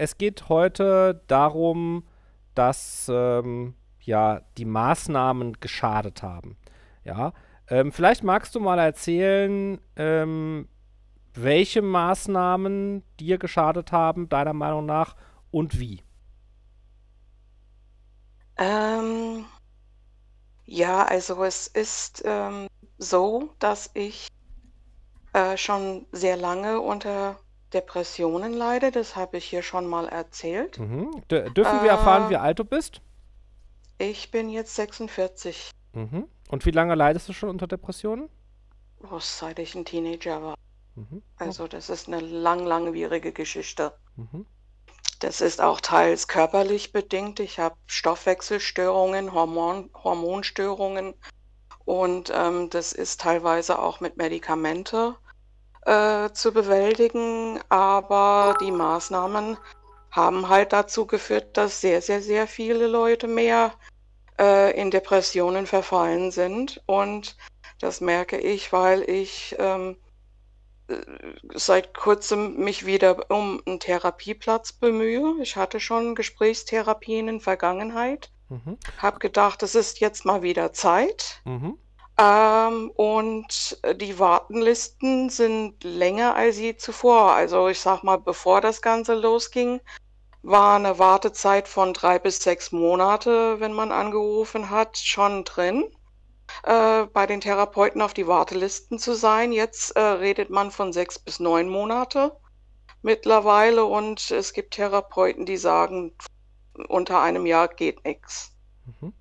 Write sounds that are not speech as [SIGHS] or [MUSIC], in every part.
es geht heute darum, dass ähm, ja die Maßnahmen geschadet haben. Ja, ähm, vielleicht magst du mal erzählen, ähm, welche Maßnahmen dir geschadet haben, deiner Meinung nach, und wie. Ähm, ja, also es ist ähm, so, dass ich äh, schon sehr lange unter Depressionen leide. Das habe ich hier schon mal erzählt. Mhm. Dürfen wir erfahren, wie Äh, alt du bist? ich bin jetzt 46, Mhm. Und wie lange leidest du schon unter Depressionen? oh, seit ich ein Teenager war. Mhm. Also das ist eine lang, langwierige Geschichte. Mhm. Das ist auch teils körperlich bedingt. Ich habe Stoffwechselstörungen, Hormon, Hormonstörungen und ähm, das ist teilweise auch mit Medikamente äh, zu bewältigen. Aber die Maßnahmen haben halt dazu geführt, dass sehr, sehr, sehr viele Leute mehr äh, in Depressionen verfallen sind. Und das merke ich, weil ich ähm, seit kurzem mich wieder um einen Therapieplatz bemühe. Ich hatte schon Gesprächstherapien in Vergangenheit, Mhm. habe gedacht, es ist jetzt mal wieder Zeit. Mhm. Ähm, und äh, die Wartenlisten sind länger als je zuvor. Also ich sag mal, bevor das Ganze losging, war eine Wartezeit von drei bis sechs Monate, wenn man angerufen hat, schon drin äh, bei den Therapeuten auf die Wartelisten zu sein. Jetzt äh, redet man von sechs bis neun Monate mittlerweile und es gibt Therapeuten, die sagen, unter einem Jahr geht nichts. Mhm.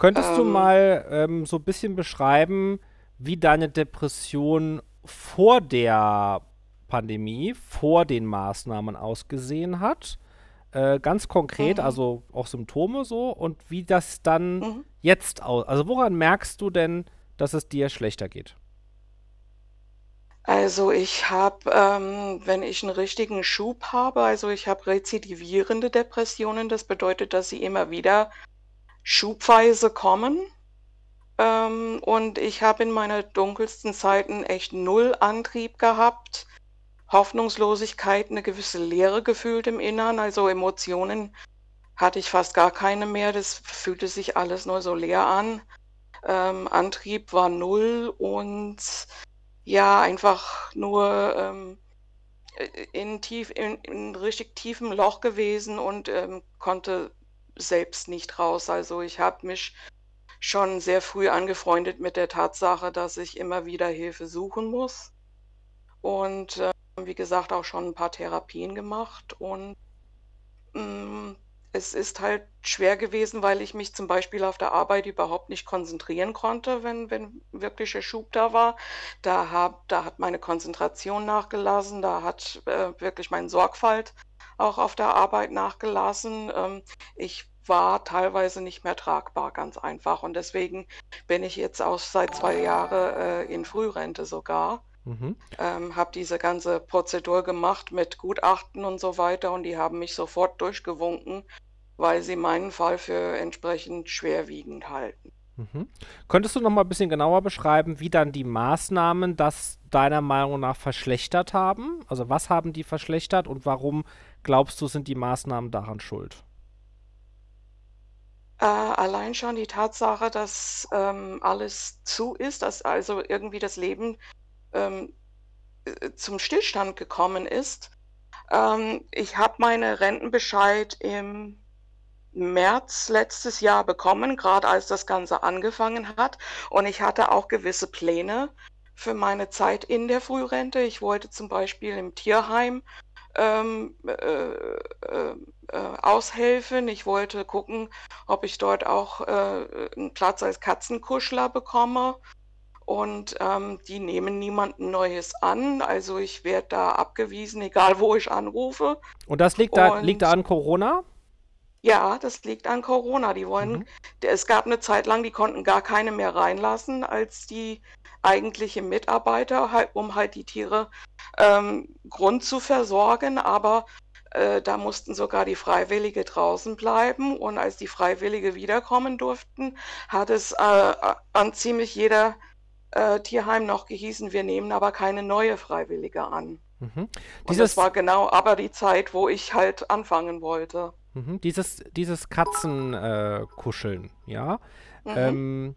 Könntest du Ähm, mal ähm, so ein bisschen beschreiben, wie deine Depression vor der Pandemie, vor den Maßnahmen ausgesehen hat? Äh, ganz konkret, mhm, also auch Symptome so und wie das dann mhm. jetzt aus. Also woran merkst du denn, dass es dir schlechter geht? Also ich habe, ähm, wenn ich einen richtigen Schub habe, also ich habe rezidivierende Depressionen, das bedeutet, dass sie immer wieder schubweise kommen. Ähm, und ich habe in meiner dunkelsten Zeiten echt null Antrieb gehabt, Hoffnungslosigkeit, eine gewisse Leere gefühlt im Innern, also Emotionen hatte ich fast gar keine mehr. Das fühlte sich alles nur so leer an. Ähm, Antrieb war null und ja, einfach nur ähm, äh, in tief, in, in richtig tiefem Loch gewesen und ähm, konnte selbst nicht raus. Also ich habe mich schon sehr früh angefreundet mit der Tatsache, dass ich immer wieder Hilfe suchen muss. Und äh, wie gesagt, auch schon ein paar Therapien gemacht. Und mm, es ist halt schwer gewesen, weil ich mich zum Beispiel auf der Arbeit überhaupt nicht konzentrieren konnte, wenn, wenn wirklicher Schub da war. Da, hab, da hat meine Konzentration nachgelassen, da hat äh, wirklich meine Sorgfalt auch auf der Arbeit nachgelassen. Ähm, ich war teilweise nicht mehr tragbar, ganz einfach. Und deswegen bin ich jetzt auch seit zwei Jahren äh, in Frührente sogar. Mhm. Ähm, habe diese ganze Prozedur gemacht mit Gutachten und so weiter und die haben mich sofort durchgewunken, weil sie meinen Fall für entsprechend schwerwiegend halten. Mhm. Könntest du noch mal ein bisschen genauer beschreiben, wie dann die Maßnahmen das deiner Meinung nach verschlechtert haben? Also was haben die verschlechtert und warum glaubst du, sind die Maßnahmen daran schuld? Äh, allein schon die Tatsache, dass ähm, alles zu ist, dass also irgendwie das Leben ähm, äh, zum Stillstand gekommen ist. Ähm, ich habe meine Rentenbescheid im März letztes Jahr bekommen, gerade als das Ganze angefangen hat. Und ich hatte auch gewisse Pläne für meine Zeit in der Frührente. Ich wollte zum Beispiel im Tierheim ähm, äh, äh, äh, aushelfen. Ich wollte gucken, ob ich dort auch äh, einen Platz als Katzenkuschler bekomme. Und ähm, die nehmen niemanden Neues an. Also ich werde da abgewiesen, egal wo ich anrufe. Und das liegt da, liegt da Und an Corona? ja, das liegt an Corona. Die wollen, Mhm. es gab eine Zeit lang, die konnten gar keine mehr reinlassen als die eigentliche Mitarbeiter, halt, um halt die Tiere ähm, Grund zu versorgen. Aber äh, da mussten sogar die Freiwillige draußen bleiben. Und als die Freiwillige wiederkommen durften, hat es äh, an ziemlich jeder äh, Tierheim noch gehießen, wir nehmen aber keine neue Freiwillige an. Mhm. Und das Dieses, war genau aber die Zeit, wo ich halt anfangen wollte. mhm. dieses, dieses Katzenkuscheln, kuscheln, ja. Mhm. Ähm,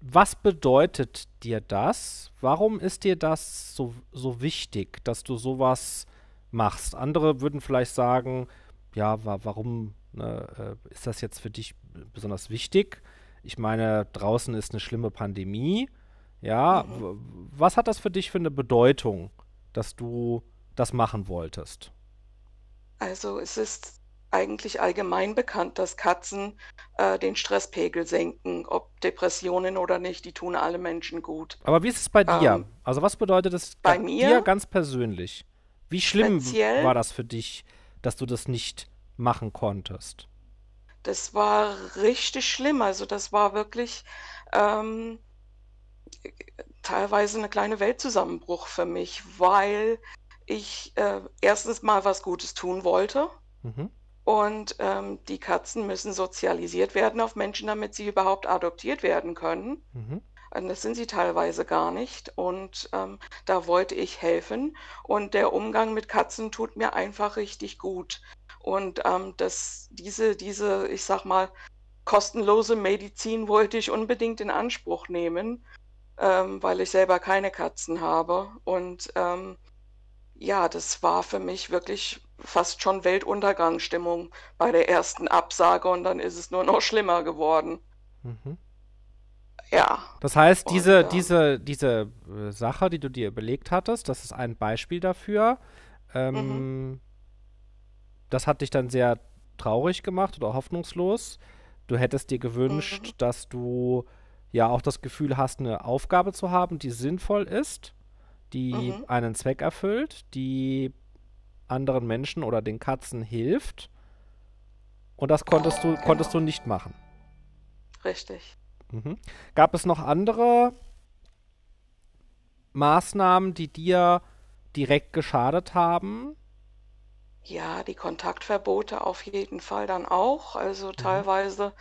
was bedeutet dir das? Warum ist dir das so, so wichtig, dass du sowas machst? Andere würden vielleicht sagen, ja, wa warum ne, äh, ist das jetzt für dich besonders wichtig? Ich meine, draußen ist eine schlimme Pandemie. Ja, Mhm. was hat das für dich für eine Bedeutung, dass du das machen wolltest? Also es ist eigentlich allgemein bekannt, dass Katzen äh, den Stresspegel senken, ob Depressionen oder nicht, die tun alle Menschen gut. Aber wie ist es bei dir? Ähm, Also was bedeutet es bei mir? dir ganz persönlich? Wie schlimm war das für dich, dass du das nicht machen konntest? Das war richtig schlimm. Also das war wirklich ähm, teilweise eine kleine Weltzusammenbruch für mich, weil ich äh, erstens mal was Gutes tun wollte. Mhm. Und ähm, die Katzen müssen sozialisiert werden auf Menschen, damit sie überhaupt adoptiert werden können. Mhm. Und das sind sie teilweise gar nicht. Und ähm, da wollte ich helfen. Und der Umgang mit Katzen tut mir einfach richtig gut. Und ähm, das, diese, diese, ich sag mal, kostenlose Medizin wollte ich unbedingt in Anspruch nehmen, ähm, weil ich selber keine Katzen habe. Und ähm, ja, das war für mich wirklich fast schon Weltuntergangsstimmung bei der ersten Absage und dann ist es nur noch schlimmer geworden. Mhm. Ja, Das heißt, und diese, ähm, diese, diese äh, Sache, die du dir überlegt hattest, das ist ein Beispiel dafür. mhm, Ähm, das hat dich dann sehr traurig gemacht oder hoffnungslos. Du hättest dir mhm, gewünscht, dass du ja auch das Gefühl hast, eine Aufgabe zu haben, die sinnvoll ist, die mhm, einen Zweck erfüllt, die anderen Menschen oder den Katzen hilft. Und das konntest du, konntest genau, du nicht machen. richtig. Mhm. Gab es noch andere Maßnahmen, die dir direkt geschadet haben? Ja, die Kontaktverbote auf jeden Fall dann auch. Also Mhm. teilweise,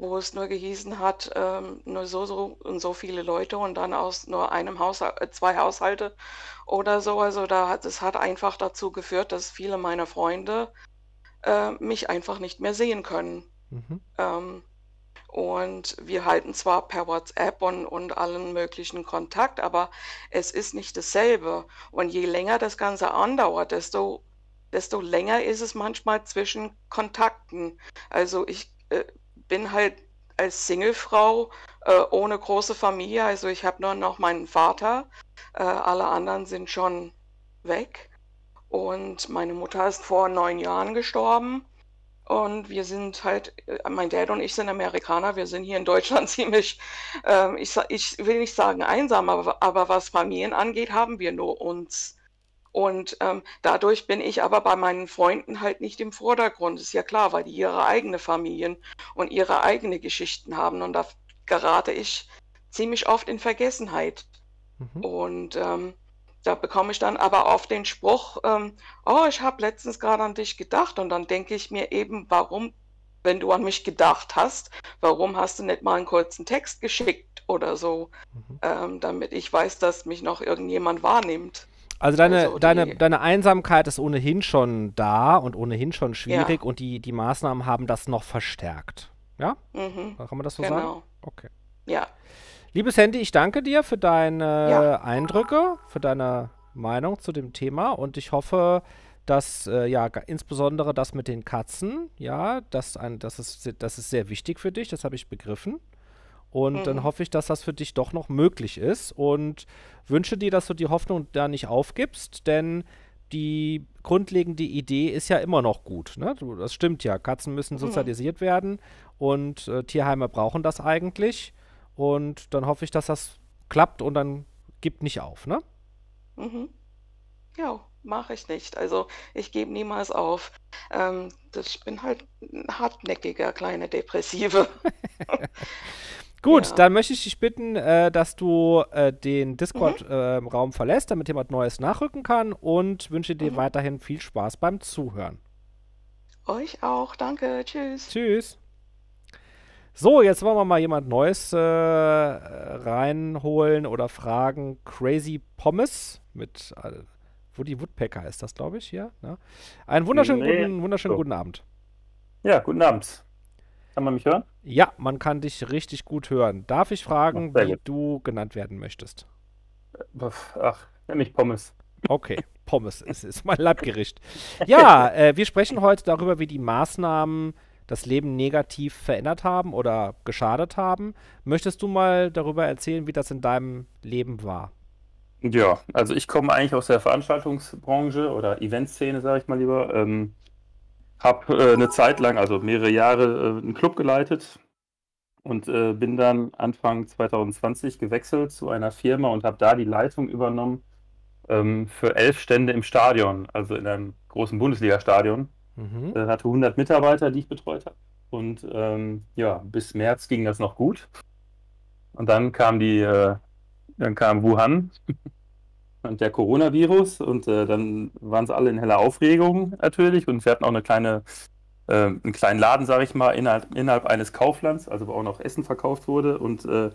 wo es nur gehießen hat, ähm, nur so, so und so viele Leute und dann aus nur einem Haushalt, äh, zwei Haushalte oder so. Also da hat es hat einfach dazu geführt, dass viele meiner Freunde äh, mich einfach nicht mehr sehen können. Mhm. Ähm, und wir halten zwar per WhatsApp und, und allen möglichen Kontakt, aber es ist nicht dasselbe. Und je länger das Ganze andauert, desto, desto länger ist es manchmal zwischen Kontakten. Also ich äh, bin halt als Singlefrau äh, ohne große Familie, also ich habe nur noch meinen Vater, äh, alle anderen sind schon weg. Und meine Mutter ist vor neun Jahren gestorben. Und wir sind halt, äh, mein Dad und ich sind Amerikaner, wir sind hier in Deutschland [LAUGHS] ziemlich, ähm, ich, ich will nicht sagen einsam, aber, aber was Familien angeht, haben wir nur uns. Und ähm, dadurch bin ich aber bei meinen Freunden halt nicht im Vordergrund. Ist ja klar, weil die ihre eigene Familien und ihre eigene Geschichten haben. Und da gerate ich ziemlich oft in Vergessenheit. Mhm. Und ähm, da bekomme ich dann aber oft den Spruch, ähm, oh, ich habe letztens gerade an dich gedacht. Und dann denke ich mir eben, warum, wenn du an mich gedacht hast, warum hast du nicht mal einen kurzen Text geschickt oder so, Mhm. ähm, damit ich weiß, dass mich noch irgendjemand wahrnimmt. Also deine, Also deine, deine Einsamkeit ist ohnehin schon da und ohnehin schon ja, schwierig und die, die Maßnahmen haben das noch verstärkt. Ja? mhm, Kann man das so sagen? genau, Okay. ja, Liebes Handy, ich danke dir für ja, deine Eindrücke, für deine Meinung zu dem Thema und ich hoffe, dass äh, ja insbesondere das mit den Katzen, ja, das, ein, das, ist, das ist sehr wichtig für dich, das habe ich begriffen. Und dann mhm, hoffe ich, dass das für dich doch noch möglich ist und wünsche dir, dass du die Hoffnung da nicht aufgibst, denn die grundlegende Idee ist ja immer noch gut. Ne? Das stimmt ja. Katzen müssen mhm, sozialisiert werden und äh, Tierheime brauchen das eigentlich. Und dann hoffe ich, dass das klappt und dann gib nicht auf, ne? mhm. Ja, mache ich nicht. Also ich gebe niemals auf. Ähm, das, ich bin halt ein hartnäckiger kleiner Depressive. [LAUGHS] Gut, Ja. dann möchte ich dich bitten, äh, dass du äh, den Mhm, Discord-Raum verlässt, damit jemand Neues nachrücken kann und wünsche dir mhm. weiterhin viel Spaß beim Zuhören. Euch auch. Danke. Tschüss. Tschüss. So, jetzt wollen wir mal jemand Neues äh, reinholen oder fragen. Crazy Pommes mit äh, Woody Woodpecker ist das, glaube ich, hier. Ne? Einen wunderschönen, Nee, guten, wunderschönen so. guten Abend. Ja, guten Abend. Kann man mich hören? Ja, man kann dich richtig gut hören. Darf ich fragen, Ach, wie gut. du genannt werden möchtest? Ach, nenn mich Pommes. Okay, [LAUGHS] Pommes ist, ist mein Leibgericht. Ja, [LAUGHS] äh, wir sprechen heute darüber, wie die Maßnahmen das Leben negativ verändert haben oder geschadet haben. Möchtest du mal darüber erzählen, wie das in deinem Leben war? Ja, also ich komme eigentlich aus der Veranstaltungsbranche oder Eventszene, sage ich mal lieber. Ähm, habe äh, eine Zeit lang, also mehrere Jahre, äh, einen Club geleitet und äh, bin dann Anfang 2020 gewechselt zu einer Firma und habe da die Leitung übernommen ähm, für elf Stände im Stadion, also in einem großen Bundesliga-Stadion. Mhm. äh, hatte 100 Mitarbeiter, die ich betreut habe. Und ähm, ja, bis März ging das noch gut. Und dann kam die, äh, dann kam Wuhan und der Coronavirus und äh, dann waren sie alle in heller Aufregung natürlich. Und wir hatten auch eine kleine, äh, einen kleinen Laden, sage ich mal, innerhalb, innerhalb eines Kauflands, also wo auch noch Essen verkauft wurde. Und äh,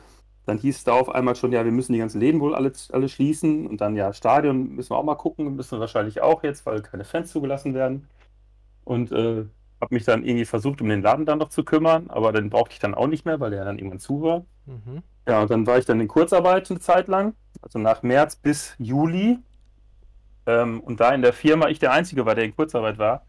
dann hieß es da auf einmal schon, ja, wir müssen die ganzen Läden wohl alle, alle schließen. Und dann ja, Stadion müssen wir auch mal gucken, müssen wir wahrscheinlich auch jetzt, weil keine Fans zugelassen werden und äh, habe mich dann irgendwie versucht, um den Laden dann noch zu kümmern, aber dann brauchte ich dann auch nicht mehr, weil der dann irgendwann zu war. Mhm. Ja, und dann war ich dann in Kurzarbeit eine Zeit lang, also nach März bis Juli. Ähm, und da in der Firma ich der Einzige war, der in Kurzarbeit war,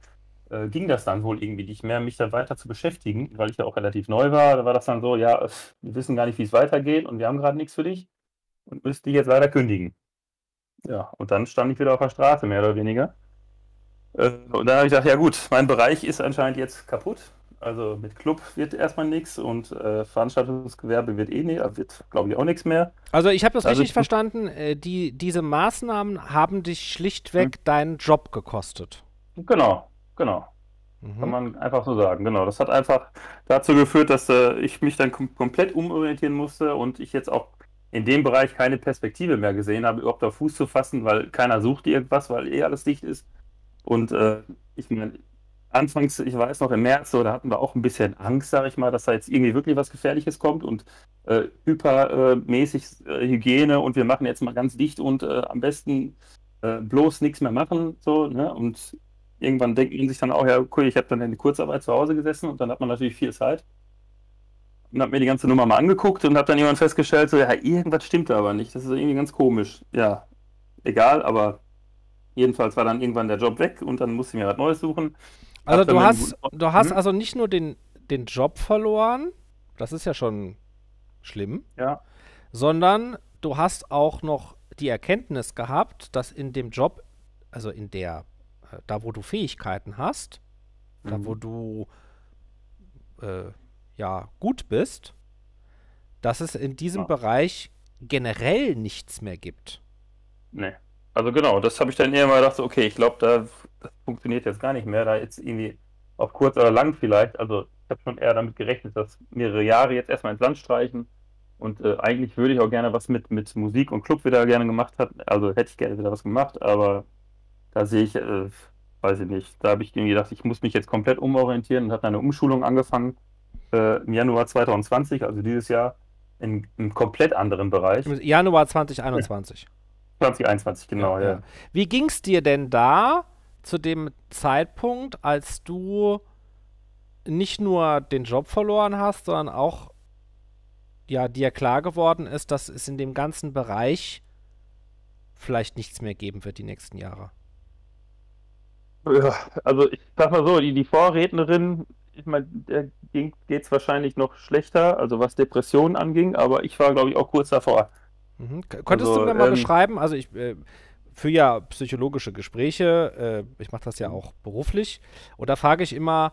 äh, ging das dann wohl irgendwie nicht mehr, mich da weiter zu beschäftigen, weil ich da auch relativ neu war. Da war das dann so, ja, wir wissen gar nicht, wie es weitergeht und wir haben gerade nichts für dich und müssen dich jetzt leider kündigen. Ja, und dann stand ich wieder auf der Straße, mehr oder weniger. Äh, Und dann habe ich gedacht, ja gut, mein Bereich ist anscheinend jetzt kaputt. Also mit Club wird erstmal nichts und äh, Veranstaltungsgewerbe wird eh nicht, wird glaube ich auch nichts mehr. Also ich habe das Also richtig ich- verstanden. Äh, die, diese Maßnahmen haben dich schlichtweg deinen Job gekostet. Genau, genau. Kann Mhm. man einfach so sagen. Genau. Das hat einfach dazu geführt, dass äh, ich mich dann kom komplett umorientieren musste und ich jetzt auch in dem Bereich keine Perspektive mehr gesehen habe, überhaupt auf Fuß zu fassen, weil keiner sucht irgendwas, weil eh alles dicht ist. Und äh, ich meine, anfangs, ich weiß noch, im März, so, da hatten wir auch ein bisschen Angst, sage ich mal, dass da jetzt irgendwie wirklich was Gefährliches kommt und äh, hypermäßig äh, Hygiene und wir machen jetzt mal ganz dicht und äh, am besten äh, bloß nichts mehr machen. So, ne? Und irgendwann denkt man sich dann auch, ja, cool, ich habe dann in Kurzarbeit zu Hause gesessen und dann hat man natürlich viel Zeit. Und habe mir die ganze Nummer mal angeguckt und habe dann irgendwann festgestellt, so, ja, irgendwas stimmt da aber nicht. Das ist irgendwie ganz komisch. Ja, egal, aber jedenfalls war dann irgendwann der Job weg und dann musste ich mir was Neues suchen. Also du hast, du hast Mhm. also nicht nur den, den Job verloren, das ist ja schon schlimm, Ja, sondern du hast auch noch die Erkenntnis gehabt, dass in dem Job, also in der, äh, da wo du Fähigkeiten hast, da wo Mhm. du äh, ja gut bist, dass es in diesem Ja. Bereich generell nichts mehr gibt. Nee. Also genau, das habe ich dann eher mal gedacht, okay, ich glaube, da das funktioniert jetzt gar nicht mehr, da jetzt irgendwie auf kurz oder lang vielleicht. Also ich habe schon eher damit gerechnet, dass mehrere Jahre jetzt erstmal ins Land streichen. Und äh, eigentlich würde ich auch gerne was mit, mit Musik und Club wieder gerne gemacht haben. Also hätte ich gerne wieder was gemacht, aber da sehe ich, äh, weiß ich nicht, da habe ich irgendwie gedacht, ich muss mich jetzt komplett umorientieren und habe eine Umschulung angefangen äh, im Januar 2020, also dieses Jahr, in einem komplett anderen Bereich. Im Januar 2021. 2021, genau, ja. Wie ging es dir denn da zu dem Zeitpunkt, als du nicht nur den Job verloren hast, sondern auch ja, dir klar geworden ist, dass es in dem ganzen Bereich vielleicht nichts mehr geben wird die nächsten Jahre? Ja, also ich sag mal so, die, die Vorrednerin, ich meine, der geht es wahrscheinlich noch schlechter, also was Depressionen anging, aber ich war, glaube ich, auch kurz davor. Mhm. Könntest Also, du mir mal ähm, beschreiben, also ich äh, führe ja psychologische Gespräche, äh, ich mache das ja auch beruflich, und da frage ich immer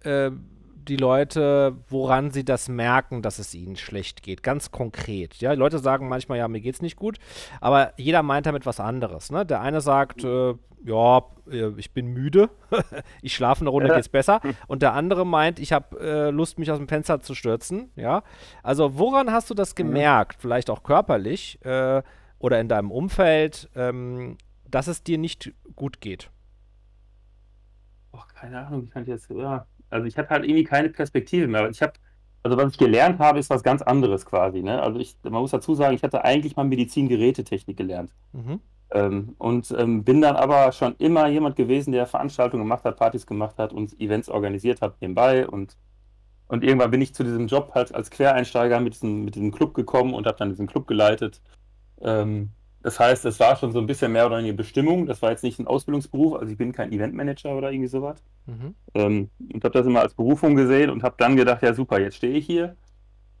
äh, die Leute, woran sie das merken, dass es ihnen schlecht geht, ganz konkret. Ja, die Leute sagen manchmal, ja, mir geht's nicht gut, aber jeder meint damit was anderes. Ne? Der eine sagt, äh, ja, äh, ich bin müde, [LAUGHS] ich schlafe eine Runde, Ja. geht's besser. Und der andere meint, ich habe äh, Lust, mich aus dem Fenster zu stürzen. Ja, also woran hast du das gemerkt, vielleicht auch körperlich äh, oder in deinem Umfeld, ähm, dass es dir nicht gut geht? Och, keine Ahnung, ich kann jetzt, ja, also ich hatte halt irgendwie keine Perspektive mehr. Ich habe also was ich gelernt habe, ist was ganz anderes quasi. Ne? Also ich, man muss dazu sagen, ich hatte eigentlich mal Medizin-Gerätetechnik gelernt. Mhm. Ähm, und ähm, bin dann aber schon immer jemand gewesen, der Veranstaltungen gemacht hat, Partys gemacht hat und Events organisiert hat nebenbei. Und, und irgendwann bin ich zu diesem Job halt als Quereinsteiger mit diesem, mit diesem Club gekommen und habe dann diesen Club geleitet. Ähm, das heißt, es war schon so ein bisschen mehr oder weniger Bestimmung. Das war jetzt nicht ein Ausbildungsberuf, also ich bin kein Eventmanager oder irgendwie sowas. Mhm. Ähm, und habe das immer als Berufung gesehen und habe dann gedacht, ja super, jetzt stehe ich hier.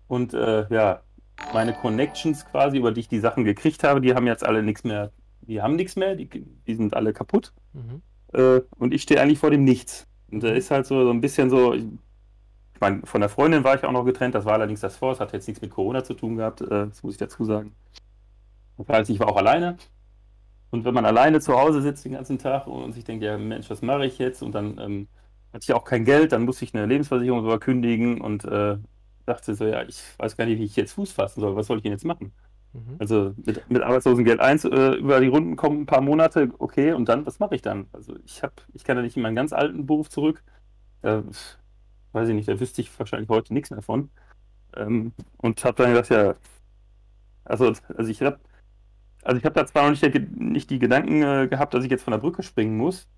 Und äh, ja, meine Connections quasi, über die ich die Sachen gekriegt habe, die haben jetzt alle nichts mehr, die haben nichts mehr, die, die sind alle kaputt. Mhm. Äh, und ich stehe eigentlich vor dem Nichts. Und da ist halt so, so ein bisschen so, ich meine, von der Freundin war ich auch noch getrennt, das war allerdings das vor, es hat jetzt nichts mit Corona zu tun gehabt, äh, das muss ich dazu sagen. Das heißt, ich war auch alleine. Und wenn man alleine zu Hause sitzt den ganzen Tag und sich denkt, ja Mensch, was mache ich jetzt? Und dann ähm, hatte ich auch kein Geld, dann musste ich eine Lebensversicherung sogar kündigen und äh, dachte so, ja, ich weiß gar nicht, wie ich jetzt Fuß fassen soll. Was soll ich denn jetzt machen? Mhm. Also mit, mit Arbeitslosengeld 1 äh, über die Runden kommen ein paar Monate, okay, und dann, was mache ich dann? Also ich habe, ich kann ja nicht in meinen ganz alten Beruf zurück. Äh, weiß ich nicht, da wüsste ich wahrscheinlich heute nichts mehr von. Ähm, und habe dann gedacht, ja, also, also ich habe also ich habe da zwar noch nicht, nicht die Gedanken äh, gehabt, dass ich jetzt von der Brücke springen muss.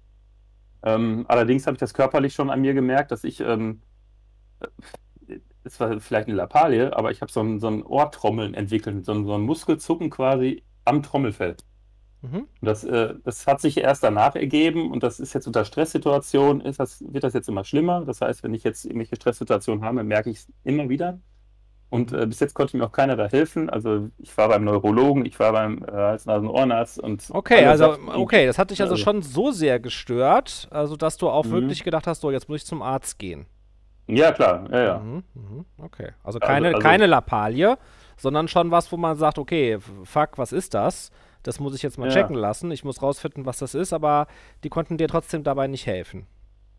Ähm, allerdings habe ich das körperlich schon an mir gemerkt, dass ich, ähm, es war vielleicht eine Lappalie, aber ich habe so ein, so ein Ohrtrommeln entwickelt, so ein, so ein Muskelzucken quasi am Trommelfell. Mhm. Das, äh, das hat sich erst danach ergeben und das ist jetzt unter Stresssituationen, ist das, wird das jetzt immer schlimmer. Das heißt, wenn ich jetzt irgendwelche Stresssituationen habe, merke ich es immer wieder. Und äh, bis jetzt konnte mir auch keiner da helfen. Also ich war beim Neurologen, ich war beim äh, Hals-Nasen-Ohrenarzt und. Okay, also sagten, okay, das hat dich also, also, schon so sehr gestört, also dass du auch mhm. wirklich gedacht hast, so jetzt muss ich zum Arzt gehen. Ja, klar, ja, ja. Mhm, mhm, okay. Also, also keine, also, also, keine Lappalie, sondern schon was, wo man sagt, okay, fuck, was ist das? Das muss ich jetzt mal ja. checken lassen. Ich muss rausfinden, was das ist, aber die konnten dir trotzdem dabei nicht helfen.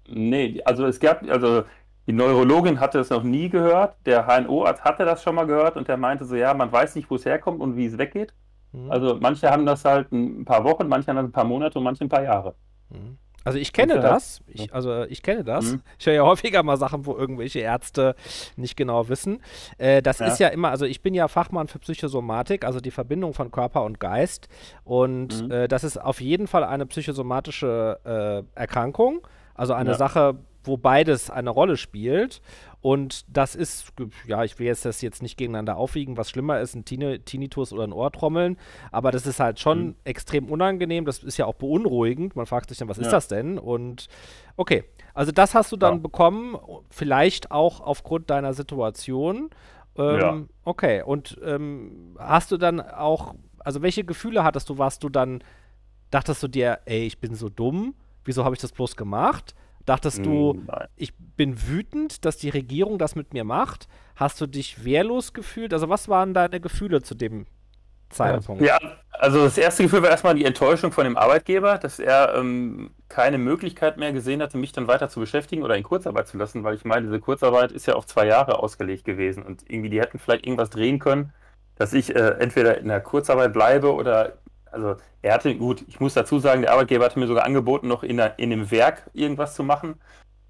Nee, also es gab, also die Neurologin hatte es noch nie gehört. Der HNO-Arzt hatte das schon mal gehört und der meinte so, ja, man weiß nicht, wo es herkommt und wie es weggeht. Mhm. Also manche haben das halt ein paar Wochen, manche haben das ein paar Monate und manche ein paar Jahre. Mhm. Also ich kenne das. Ich, also ich kenne das. Mhm. Ich höre ja häufiger mal Sachen, wo irgendwelche Ärzte nicht genau wissen. Äh, das ja. ist ja immer, also ich bin ja Fachmann für Psychosomatik, also die Verbindung von Körper und Geist. Und mhm. äh, das ist auf jeden Fall eine psychosomatische äh, Erkrankung. Also eine ja. Sache, wo beides eine Rolle spielt. Und das ist, ja, ich will jetzt das jetzt nicht gegeneinander aufwiegen, was schlimmer ist, ein Tinnitus oder ein Ohrtrommeln. Aber das ist halt schon mhm. extrem unangenehm. Das ist ja auch beunruhigend. Man fragt sich dann, was ja. ist das denn? Und okay, also das hast du dann ja. bekommen, vielleicht auch aufgrund deiner Situation. Ähm, ja. Okay, und ähm, hast du dann auch, also welche Gefühle hattest du? Warst du dann, dachtest du dir, ey, ich bin so dumm, wieso habe ich das bloß gemacht? Dachtest du, Nein. ich bin wütend, dass die Regierung das mit mir macht? Hast du dich wehrlos gefühlt? Also, was waren deine Gefühle zu dem Zeitpunkt? Ja, also das erste Gefühl war erstmal die Enttäuschung von dem Arbeitgeber, dass er ähm, keine Möglichkeit mehr gesehen hatte, mich dann weiter zu beschäftigen oder in Kurzarbeit zu lassen, weil ich meine, diese Kurzarbeit ist ja auf zwei Jahre ausgelegt gewesen und irgendwie die hätten vielleicht irgendwas drehen können, dass ich äh, entweder in der Kurzarbeit bleibe oder also er hatte, gut, ich muss dazu sagen, der Arbeitgeber hatte mir sogar angeboten, noch in, der, in dem Werk irgendwas zu machen.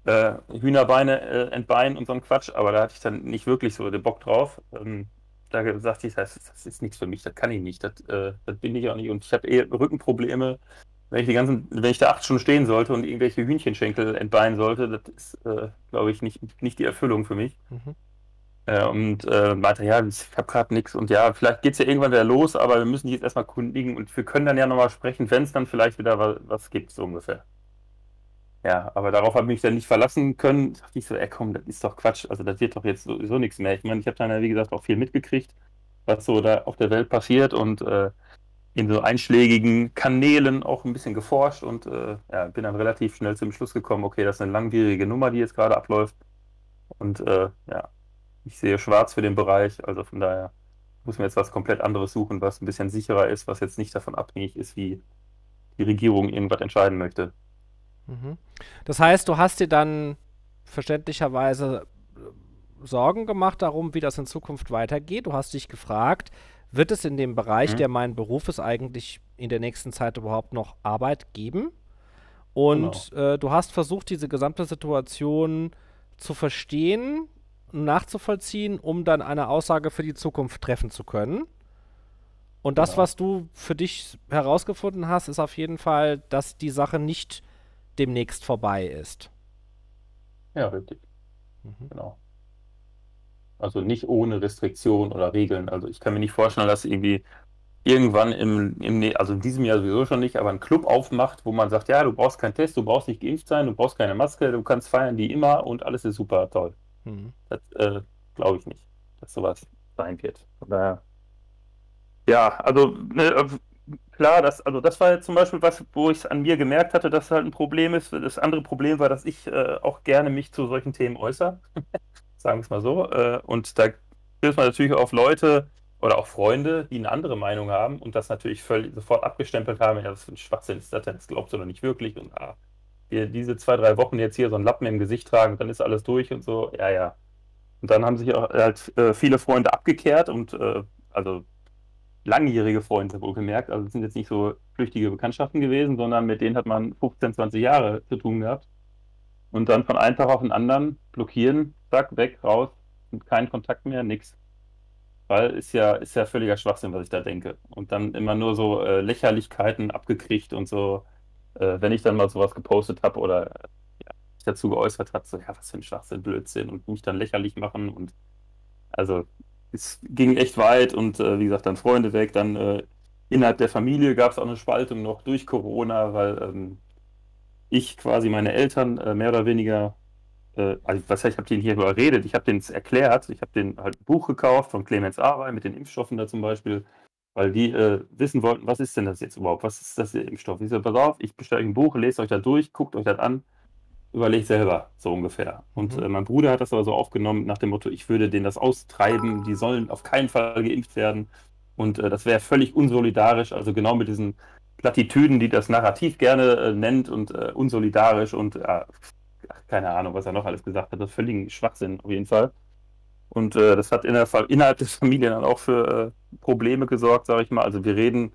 Äh, Hühnerbeine äh, entbeinen und so ein Quatsch, aber da hatte ich dann nicht wirklich so den Bock drauf. Ähm, da sagte ich, das, das, ist nichts für mich, das kann ich nicht, das, äh, das bin ich auch nicht. Und ich habe eh Rückenprobleme, wenn ich die ganzen, wenn ich da acht Stunden stehen sollte und irgendwelche Hühnchenschenkel entbeinen sollte, das ist, äh, glaube ich, nicht, nicht die Erfüllung für mich. Mhm. Äh, und äh, ja, ich habe gerade nichts und ja, vielleicht geht es ja irgendwann wieder los, aber wir müssen jetzt erstmal kundigen und wir können dann ja nochmal sprechen, wenn es dann vielleicht wieder was, was gibt, so ungefähr. Ja, aber darauf habe ich mich dann nicht verlassen können. Da dachte ich so, ey komm, das ist doch Quatsch, also das wird doch jetzt sowieso nichts mehr. Ich meine, ich habe dann ja, wie gesagt, auch viel mitgekriegt, was so da auf der Welt passiert und äh, in so einschlägigen Kanälen auch ein bisschen geforscht und äh, ja, bin dann relativ schnell zum Schluss gekommen, okay, das ist eine langwierige Nummer, die jetzt gerade abläuft. Und äh, ja, ich sehe schwarz für den Bereich, also von daher muss man jetzt was komplett anderes suchen, was ein bisschen sicherer ist, was jetzt nicht davon abhängig ist, wie die Regierung irgendwas entscheiden möchte. Mhm. Das heißt, du hast dir dann verständlicherweise äh, Sorgen gemacht darum, wie das in Zukunft weitergeht. Du hast dich gefragt, wird es in dem Bereich, mhm. der mein Beruf ist, eigentlich in der nächsten Zeit überhaupt noch Arbeit geben? Und genau. äh, du hast versucht, diese gesamte Situation zu verstehen, nachzuvollziehen, um dann eine Aussage für die Zukunft treffen zu können. Und das, Genau. was du für dich herausgefunden hast, ist auf jeden Fall, dass die Sache nicht demnächst vorbei ist. Ja, richtig. Mhm. Genau. Also nicht ohne Restriktion oder Regeln. Also ich kann mir nicht vorstellen, dass irgendwie irgendwann im, im, also in diesem Jahr sowieso schon nicht, aber ein Club aufmacht, wo man sagt, ja, du brauchst keinen Test, du brauchst nicht geimpft sein, du brauchst keine Maske, du kannst feiern wie immer und alles ist super toll. Mhm. Das äh, glaube ich nicht, dass sowas sein wird. Von daher. Ja, also ne, äh, klar, das, also das war jetzt zum Beispiel was, wo ich es an mir gemerkt hatte, dass halt ein Problem ist. Das andere Problem war, dass ich äh, auch gerne mich zu solchen Themen äußere. [LAUGHS] Sagen wir es mal so. Äh, und da stößt man natürlich auf Leute oder auch Freunde, die eine andere Meinung haben und das natürlich völlig sofort abgestempelt haben. Ja, was für ein Schwachsinn ist das denn? Das glaubst du doch nicht wirklich. Und ah, diese zwei, drei Wochen jetzt hier so einen Lappen im Gesicht tragen, dann ist alles durch und so. Ja, ja. Und dann haben sich auch halt äh, viele Freunde abgekehrt und äh, also langjährige Freunde wohlgemerkt. Also es sind jetzt nicht so flüchtige Bekanntschaften gewesen, sondern mit denen hat man 15, 20 Jahre zu tun gehabt. Und dann von einem Tag auf den anderen blockieren, zack, weg, raus und kein Kontakt mehr, nix. Weil ist ja, ist ja völliger Schwachsinn, was ich da denke. Und dann immer nur so äh, Lächerlichkeiten abgekriegt und so, äh, wenn ich dann mal sowas gepostet habe oder ja, sich dazu geäußert hat, so, ja, was für ein Schwachsinn, Blödsinn und mich dann lächerlich machen und also es ging echt weit und äh, wie gesagt, dann Freunde weg, dann äh, innerhalb der Familie gab es auch eine Spaltung noch durch Corona, weil ähm, ich quasi meine Eltern äh, mehr oder weniger, äh, also was heißt, ich habe denen hier überredet, ich habe denen es erklärt, ich habe denen halt ein Buch gekauft von Clemens Arbeit mit den Impfstoffen da zum Beispiel, weil die äh, wissen wollten, was ist denn das jetzt überhaupt, was ist das der Impfstoff? Ich so, pass auf, ich bestelle euch ein Buch, lest euch da durch, guckt euch das an, überlegt selber, so ungefähr. Und Mhm. äh, mein Bruder hat das aber so aufgenommen nach dem Motto, ich würde denen das austreiben, die sollen auf keinen Fall geimpft werden. Und äh, das wäre völlig unsolidarisch, also genau mit diesen Plattitüden, die das Narrativ gerne äh, nennt und äh, unsolidarisch und ach, keine Ahnung, was er noch alles gesagt hat. Das ist völligen Schwachsinn auf jeden Fall. Und äh, das hat in der, innerhalb der Familie dann auch für äh, Probleme gesorgt, sage ich mal. Also wir reden,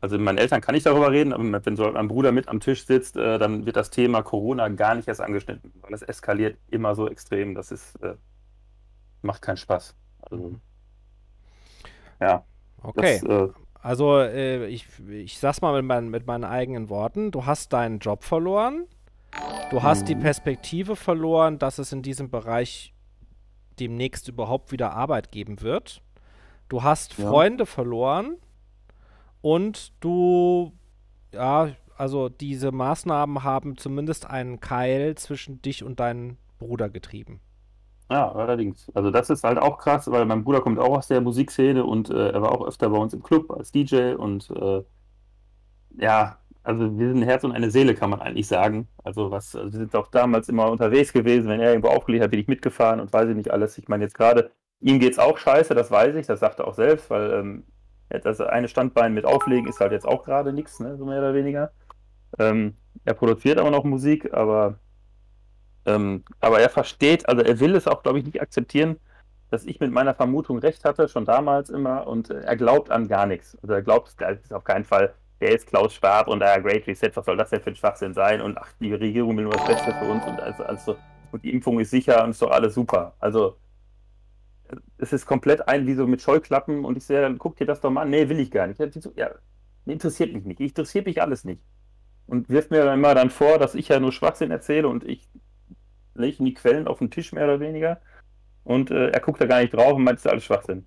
also mit meinen Eltern kann ich darüber reden, aber wenn so mein Bruder mit am Tisch sitzt, äh, dann wird das Thema Corona gar nicht erst angeschnitten, weil es eskaliert immer so extrem, das ist, äh, macht keinen Spaß. Also, Mhm. ja, Okay. das, äh, Also, äh, ich, ich sag's mal mit, mein, mit meinen eigenen Worten. Du hast deinen Job verloren. Du hast die Mhm. Perspektive verloren, dass es in diesem Bereich demnächst überhaupt wieder Arbeit geben wird. Du hast Ja. Freunde verloren. Und du, ja, also diese Maßnahmen haben zumindest einen Keil zwischen dich und deinen Bruder getrieben. Ja, allerdings. Also das ist halt auch krass, weil mein Bruder kommt auch aus der Musikszene und äh, er war auch öfter bei uns im Club als DJ und äh, ja, also wir sind ein Herz und eine Seele, kann man eigentlich sagen. Also was, also wir sind auch damals immer unterwegs gewesen, wenn er irgendwo aufgelegt hat, bin ich mitgefahren und weiß ich nicht alles. Ich meine jetzt gerade, ihm geht's auch scheiße, das weiß ich, das sagt er auch selbst, weil ähm, das eine Standbein mit Auflegen ist halt jetzt auch gerade nichts, ne, so mehr oder weniger. Ähm, er produziert aber noch Musik, aber ähm, aber er versteht, also er will es auch, glaube ich, nicht akzeptieren, dass ich mit meiner Vermutung recht hatte, schon damals immer, und äh, er glaubt an gar nichts. Also er glaubt es auf keinen Fall, der ist Klaus Schwab und der Great Reset, was soll das denn für ein Schwachsinn sein? Und ach, die Regierung will nur das Beste für uns und also, also und die Impfung ist sicher und ist doch alles super. Also es ist komplett ein, wie so mit Scheuklappen und ich sehe, dann guck dir das doch mal an. Nee, will ich gar nicht. Ja, interessiert mich nicht. Interessiert mich alles nicht. Und wirft mir dann immer dann vor, dass ich ja nur Schwachsinn erzähle und ich lege die Quellen auf den Tisch mehr oder weniger. Und äh, er guckt da gar nicht drauf und meint, es ist alles Schwachsinn.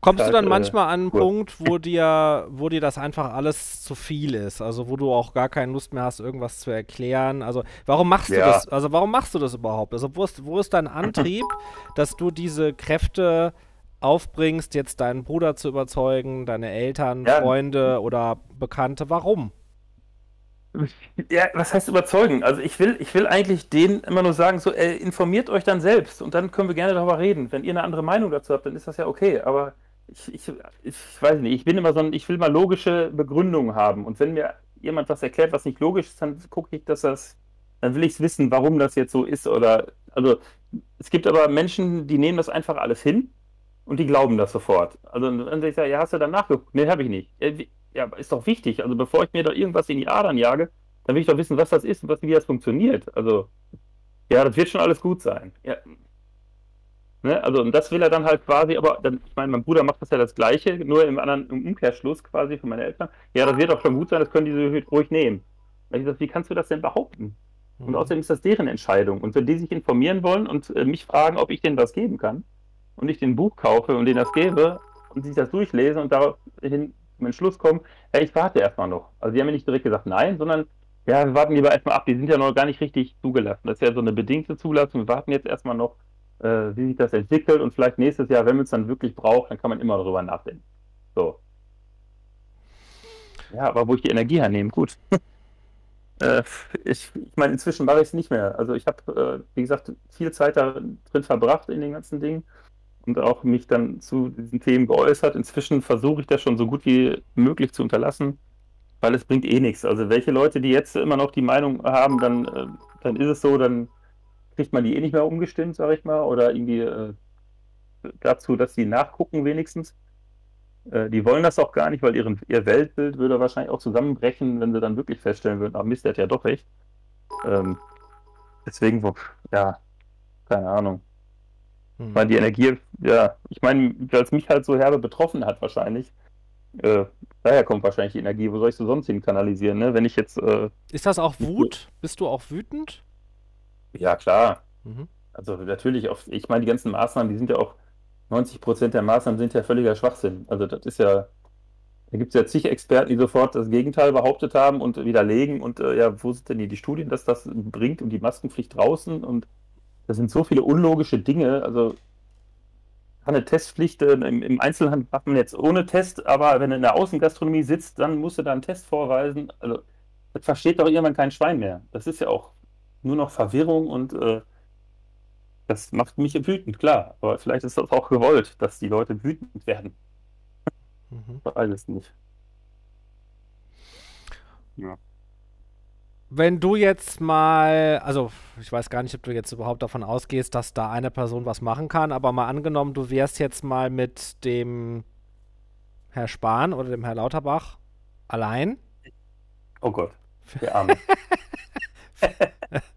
Kommst du Halt, dann äh, manchmal an einen gut. Punkt, wo dir, wo dir das einfach alles zu viel ist? Also wo du auch gar keine Lust mehr hast, irgendwas zu erklären? Also warum machst du Ja. das? Also warum machst du das überhaupt? Also wo ist, wo ist dein Antrieb, [LAUGHS] dass du diese Kräfte aufbringst, jetzt deinen Bruder zu überzeugen, deine Eltern, Ja. Freunde oder Bekannte? Warum? Ja, was heißt überzeugen? Also ich will, ich will eigentlich denen immer nur sagen, so, äh, informiert euch dann selbst und dann können wir gerne darüber reden. Wenn ihr eine andere Meinung dazu habt, dann ist das ja okay. Aber ich, ich, ich weiß nicht, ich bin immer so ein, ich will mal logische Begründungen haben. Und wenn mir jemand was erklärt, was nicht logisch ist, dann gucke ich, dass das, dann will ich wissen, warum das jetzt so ist. Oder also es gibt aber Menschen, die nehmen das einfach alles hin und die glauben das sofort. Also dann ich sage, ja, hast du dann nachgeguckt? Nee, habe ich nicht. Ja, ist doch wichtig. Also bevor ich mir da irgendwas in die Adern jage, dann will ich doch wissen, was das ist und was, wie das funktioniert. Also, ja, das wird schon alles gut sein. Ja, Ne? Also, und das will er dann halt quasi, aber dann, ich meine, mein Bruder macht das ja das Gleiche, nur im anderen im Umkehrschluss quasi für meine Eltern. Ja, das wird auch schon gut sein, das können die so ruhig nehmen. Da ich sage, wie kannst du das denn behaupten? Und Mhm. außerdem ist das deren Entscheidung. Und wenn die sich informieren wollen und äh, mich fragen, ob ich denen was geben kann, und ich den Buch kaufe und denen das gebe und sie sich das durchlesen und daraufhin zum Entschluss kommen, ja, ich warte erstmal noch. Also die haben mir nicht direkt gesagt nein, sondern ja, wir warten lieber erstmal ab, die sind ja noch gar nicht richtig zugelassen. Das ist ja so eine bedingte Zulassung. Wir warten jetzt erstmal noch, äh, wie sich das entwickelt und vielleicht nächstes Jahr, wenn man es dann wirklich braucht, dann kann man immer darüber nachdenken. So. Ja, aber wo ich die Energie hernehme, gut. [LAUGHS] äh, ich ich meine, inzwischen mache ich es nicht mehr. Also ich habe, äh, wie gesagt, viel Zeit da drin verbracht in den ganzen Dingen und auch mich dann zu diesen Themen geäußert. Inzwischen versuche ich das schon so gut wie möglich zu unterlassen, weil es bringt eh nichts. Also welche Leute, die jetzt immer noch die Meinung haben, dann, äh, dann ist es so, dann kriegt man die eh nicht mehr umgestimmt, sage ich mal, oder irgendwie äh, dazu, dass sie nachgucken wenigstens. Äh, die wollen das auch gar nicht, weil ihren, ihr Weltbild würde wahrscheinlich auch zusammenbrechen, wenn sie dann wirklich feststellen würden, ah Mist, der hat ja doch recht. Ähm, deswegen, ja, keine Ahnung. Mhm. Weil die Energie, ja, ich meine, weil es mich halt so herbe betroffen hat wahrscheinlich. Äh, daher kommt wahrscheinlich die Energie. Wo soll ich sie sonst hin kanalisieren, ne? Wenn ich jetzt, äh, Ist das auch Wut? Bist du auch wütend? ja klar, Mhm. also natürlich, auf, ich meine, die ganzen Maßnahmen, die sind ja auch, 90% der Maßnahmen sind ja völliger Schwachsinn. Also das ist ja, da gibt es ja zig Experten, die sofort das Gegenteil behauptet haben und widerlegen. Und äh, ja, wo sind denn die, die Studien, dass das bringt und die Maskenpflicht draußen? Und das sind so viele unlogische Dinge. Also eine Testpflicht äh, im, im Einzelhandel macht man jetzt ohne Test, aber wenn du in der Außengastronomie sitzt, dann musst du da einen Test vorweisen. Also das versteht doch irgendwann kein Schwein mehr. Das ist ja auch nur noch Verwirrung und äh, das macht mich wütend, klar. Aber vielleicht ist das auch gewollt, dass die Leute wütend werden. Mhm. Ich weiß es nicht. Wenn du jetzt mal, also ich weiß gar nicht, ob du jetzt überhaupt davon ausgehst, dass da eine Person was machen kann, aber mal angenommen, du wärst jetzt mal mit dem Herr Spahn oder dem Herr Lauterbach allein Oh Gott, der [LAUGHS] Arme.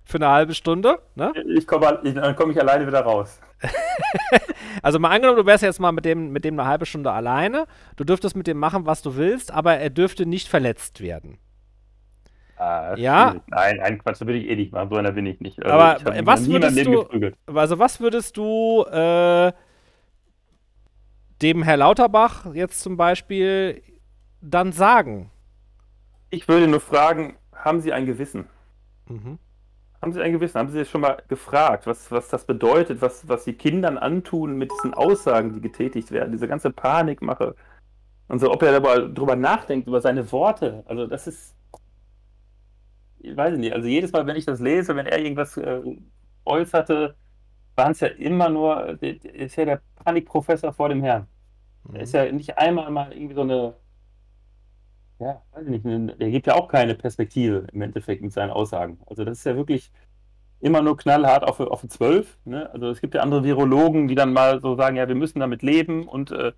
für eine halbe Stunde, ne? Ich komme, ich, dann komme ich alleine wieder raus. [LAUGHS] Also mal angenommen, du wärst jetzt mal mit dem, mit dem eine halbe Stunde alleine, du dürftest mit dem machen, was du willst, aber er dürfte nicht verletzt werden. Ah, das Ja. Nein, ein Quatsch, das will ich eh nicht machen. So einer bin ich nicht. Also, Aber ich was würdest du-. Also was würdest du äh, dem Herr Lauterbach jetzt zum Beispiel dann sagen? Ich würde nur fragen, haben Sie ein Gewissen? Mhm. Haben Sie ein Gewissen? Haben Sie sich schon mal gefragt, was, was das bedeutet, was, was Sie Kindern antun mit diesen Aussagen, die getätigt werden, diese ganze Panikmache und so, ob er darüber, darüber nachdenkt, über seine Worte. Also das ist, ich weiß nicht, also jedes Mal, wenn ich das lese, wenn er irgendwas äh, äußerte, waren es ja immer nur, ist ja der Panikprofessor vor dem Herrn. Er ist ja nicht einmal mal irgendwie so eine, ja, weiß ich nicht, eine, der gibt ja auch keine Perspektive im Endeffekt mit seinen Aussagen. Also das ist ja wirklich immer nur knallhart auf, auf die 12. Ne? Also es gibt ja andere Virologen, die dann mal so sagen, ja, wir müssen damit leben und äh,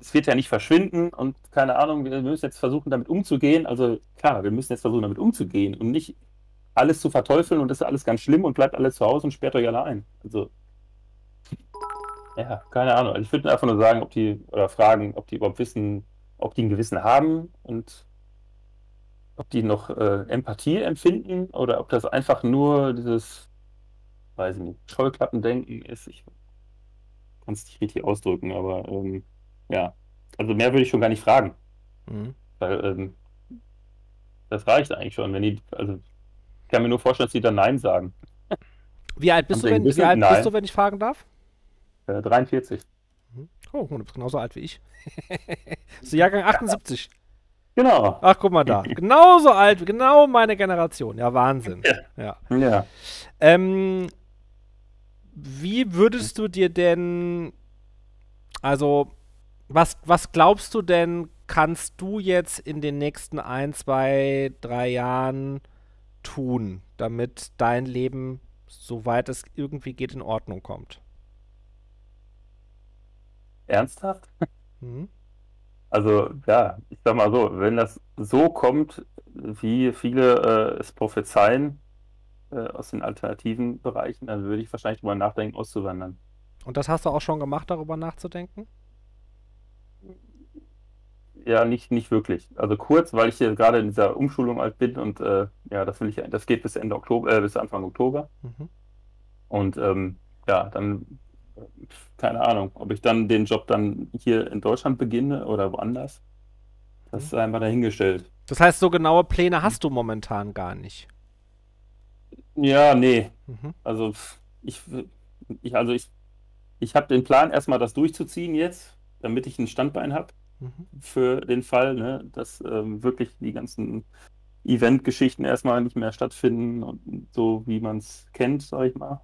es wird ja nicht verschwinden und keine Ahnung, wir müssen jetzt versuchen, damit umzugehen. Also klar, wir müssen jetzt versuchen, damit umzugehen und nicht alles zu verteufeln und das ist alles ganz schlimm und bleibt alles zu Hause und sperrt euch alle ein. Also ja, keine Ahnung. Also ich würde einfach nur sagen, ob die, oder fragen, ob die überhaupt wissen, ob die ein Gewissen haben und ob die noch äh, Empathie empfinden oder ob das einfach nur dieses, weiß ich nicht, Scheuklappendenken ist. Ich kann es nicht richtig ausdrücken, aber ähm, ja. Also mehr würde ich schon gar nicht fragen, Mhm. weil ähm, das reicht eigentlich schon. Wenn die, also ich kann mir nur vorstellen, dass die dann Nein sagen. Wie alt bist Haben du, wenn, wie alt Nein. bist du, wenn ich fragen darf? Äh, 43. Oh, du bist genauso alt wie ich. [LAUGHS] bist du Jahrgang 78. Genau. Ach, guck mal da. [LAUGHS] Genauso alt, genau meine Generation. Ja, Wahnsinn. Ja. Ja. Ähm, wie würdest du dir denn, also, was, was glaubst du denn, kannst du jetzt in den nächsten ein, zwei, drei Jahren tun, damit dein Leben, soweit es irgendwie geht, in Ordnung kommt? Ernsthaft? Mhm. Also ja, ich sag mal so, wenn das so kommt, wie viele äh, es prophezeien, äh, aus den alternativen Bereichen, dann würde ich wahrscheinlich drüber nachdenken, auszuwandern. Und das hast du auch schon gemacht, darüber nachzudenken? Ja, nicht, nicht wirklich. Also kurz, weil ich hier gerade in dieser Umschulung alt bin und äh, ja, das will ich, das geht bis Ende Oktober, äh, bis Anfang Oktober. Mhm. Und ähm, ja, dann keine Ahnung, ob ich dann den Job dann hier in Deutschland beginne oder woanders. Das mhm. ist einmal dahingestellt. Das heißt, so genaue Pläne hast du momentan gar nicht. Ja, nee. Mhm. Also ich, ich, also ich, ich habe den Plan, erstmal das durchzuziehen jetzt, damit ich ein Standbein habe mhm. für den Fall, ne, dass ähm, wirklich die ganzen Event-Geschichten erstmal nicht mehr stattfinden und so wie man es kennt, sag ich mal.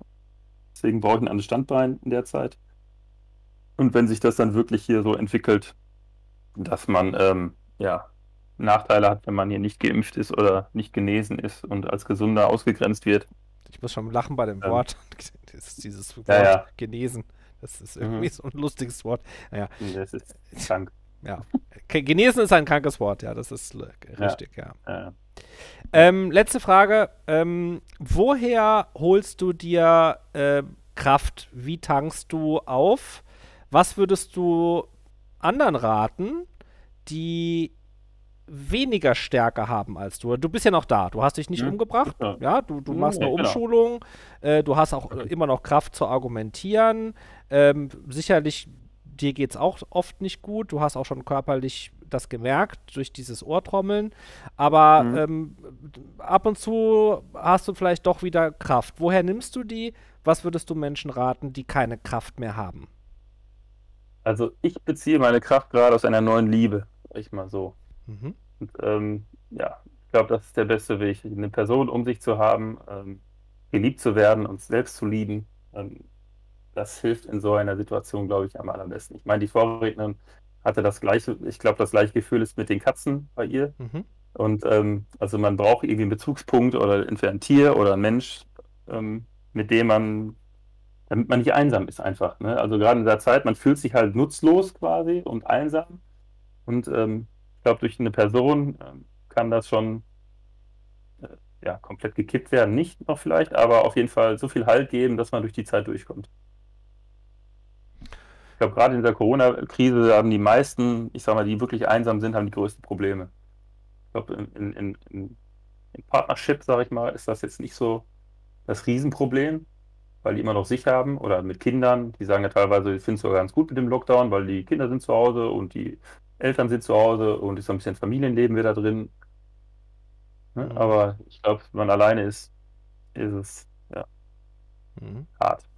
Deswegen brauche ich ein anderes Standbein in der Zeit. Und wenn sich das dann wirklich hier so entwickelt, dass man ähm, ja Nachteile hat, wenn man hier nicht geimpft ist oder nicht genesen ist und als Gesunder ausgegrenzt wird. Ich muss schon lachen bei dem ähm, Wort. [LAUGHS] Dieses Wort ja, ja. genesen. Das ist irgendwie mhm. so ein lustiges Wort. Naja. Das ist krank. Ja. Genesen ist ein krankes Wort, ja, das ist richtig, ja. ja. Ähm, letzte Frage. Ähm, woher holst du dir äh, Kraft? Wie tankst du auf? Was würdest du anderen raten, die weniger Stärke haben als du. Du bist ja noch da. Du hast dich nicht mhm. umgebracht. Ja, ja du, du machst eine genau. Umschulung. Äh, du hast auch immer noch Kraft zu argumentieren. Ähm, sicherlich, dir geht es auch oft nicht gut. Du hast auch schon körperlich das gemerkt durch dieses Ohrtrommeln. Aber mhm. ähm, ab und zu hast du vielleicht doch wieder Kraft. Woher nimmst du die? Was würdest du Menschen raten, die keine Kraft mehr haben? Also ich beziehe meine Kraft gerade aus einer neuen Liebe, ich mal so. Mhm. Und, ähm, ja, ich glaube, das ist der beste Weg, eine Person um sich zu haben, ähm, geliebt zu werden und selbst zu lieben. Ähm, das hilft in so einer Situation, glaube ich, am allerbesten. Ich meine, die Vorrednerin hatte das gleiche, ich glaube, das gleiche Gefühl ist mit den Katzen bei ihr. Mhm. Und ähm, also man braucht irgendwie einen Bezugspunkt oder entweder ein Tier oder ein Mensch, ähm, mit dem man, damit man nicht einsam ist einfach. Ne? Also gerade in der Zeit, man fühlt sich halt nutzlos quasi und einsam. Und ähm, ich glaube, durch eine Person ähm, kann das schon äh, ja, komplett gekippt werden. Nicht noch vielleicht, aber auf jeden Fall so viel Halt geben, dass man durch die Zeit durchkommt glaube, gerade in der Corona-Krise haben die meisten, ich sag mal, die wirklich einsam sind, haben die größten Probleme. Ich glaube, in, in, in, in Partnership, sage ich mal, ist das jetzt nicht so das Riesenproblem, weil die immer noch sich haben oder mit Kindern. Die sagen ja teilweise, ich finde es sogar ganz gut mit dem Lockdown, weil die Kinder sind zu Hause und die Eltern sind zu Hause und ist so ein bisschen Familienleben wieder drin. Ne? Mhm. Aber ich glaube, wenn man alleine ist, ist es ja mhm. hart.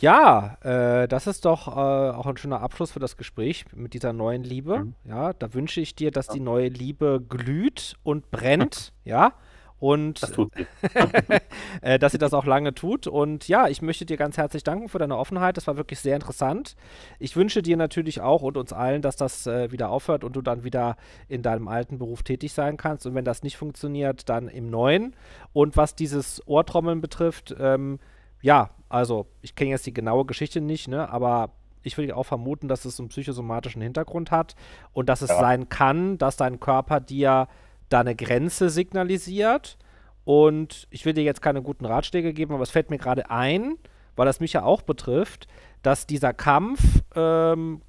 Ja, äh, das ist doch äh, auch ein schöner Abschluss für das Gespräch mit dieser neuen Liebe. Mhm. Ja, da wünsche ich dir, dass ja. die neue Liebe glüht und brennt, [LAUGHS] ja. Und das [LAUGHS] äh, dass sie das auch lange tut. Und ja, ich möchte dir ganz herzlich danken für deine Offenheit. Das war wirklich sehr interessant. Ich wünsche dir natürlich auch und uns allen, dass das äh, wieder aufhört und du dann wieder in deinem alten Beruf tätig sein kannst. Und wenn das nicht funktioniert, dann im neuen. Und was dieses Ohrtrommeln betrifft, ähm, ja, also ich kenne jetzt die genaue Geschichte nicht, ne, aber ich würde auch vermuten, dass es einen psychosomatischen Hintergrund hat und dass es ja. sein kann, dass dein Körper dir da eine Grenze signalisiert. Und ich will dir jetzt keine guten Ratschläge geben, aber es fällt mir gerade ein, weil das mich ja auch betrifft, dass dieser Kampf, ähm,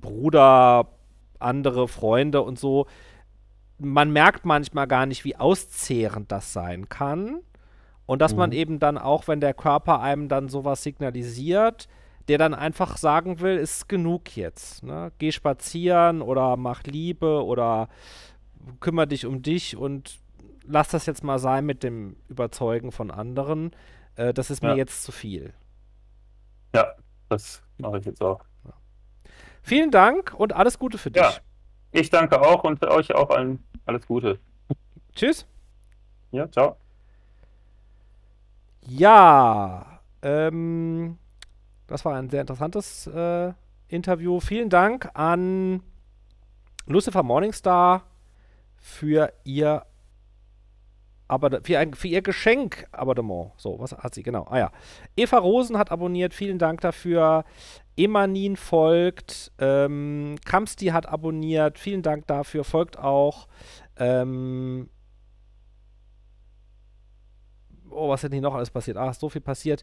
Bruder, andere Freunde und so, man merkt manchmal gar nicht, wie auszehrend das sein kann. Und dass mhm. man eben dann auch, wenn der Körper einem dann sowas signalisiert, der dann einfach sagen will, ist genug jetzt. Ne? Geh spazieren oder mach Liebe oder kümmere dich um dich und lass das jetzt mal sein mit dem Überzeugen von anderen. Äh, das ist ja. mir jetzt zu viel. Ja, das mache ich jetzt auch. Ja. Vielen Dank und alles Gute für dich. Ja, ich danke auch und für euch auch allen alles Gute. Tschüss. Ja, ciao. Ja, ähm, das war ein sehr interessantes äh, Interview. Vielen Dank an Lucifer Morningstar für ihr aber für, ein, für ihr Geschenk Abonnement. So, was hat sie? Genau. Ah ja. Eva Rosen hat abonniert. Vielen Dank dafür. Emanin folgt. Ähm, Kamsti hat abonniert. Vielen Dank dafür. Folgt auch. Ähm, oh, was ist denn hier noch alles passiert? Ach, so viel passiert.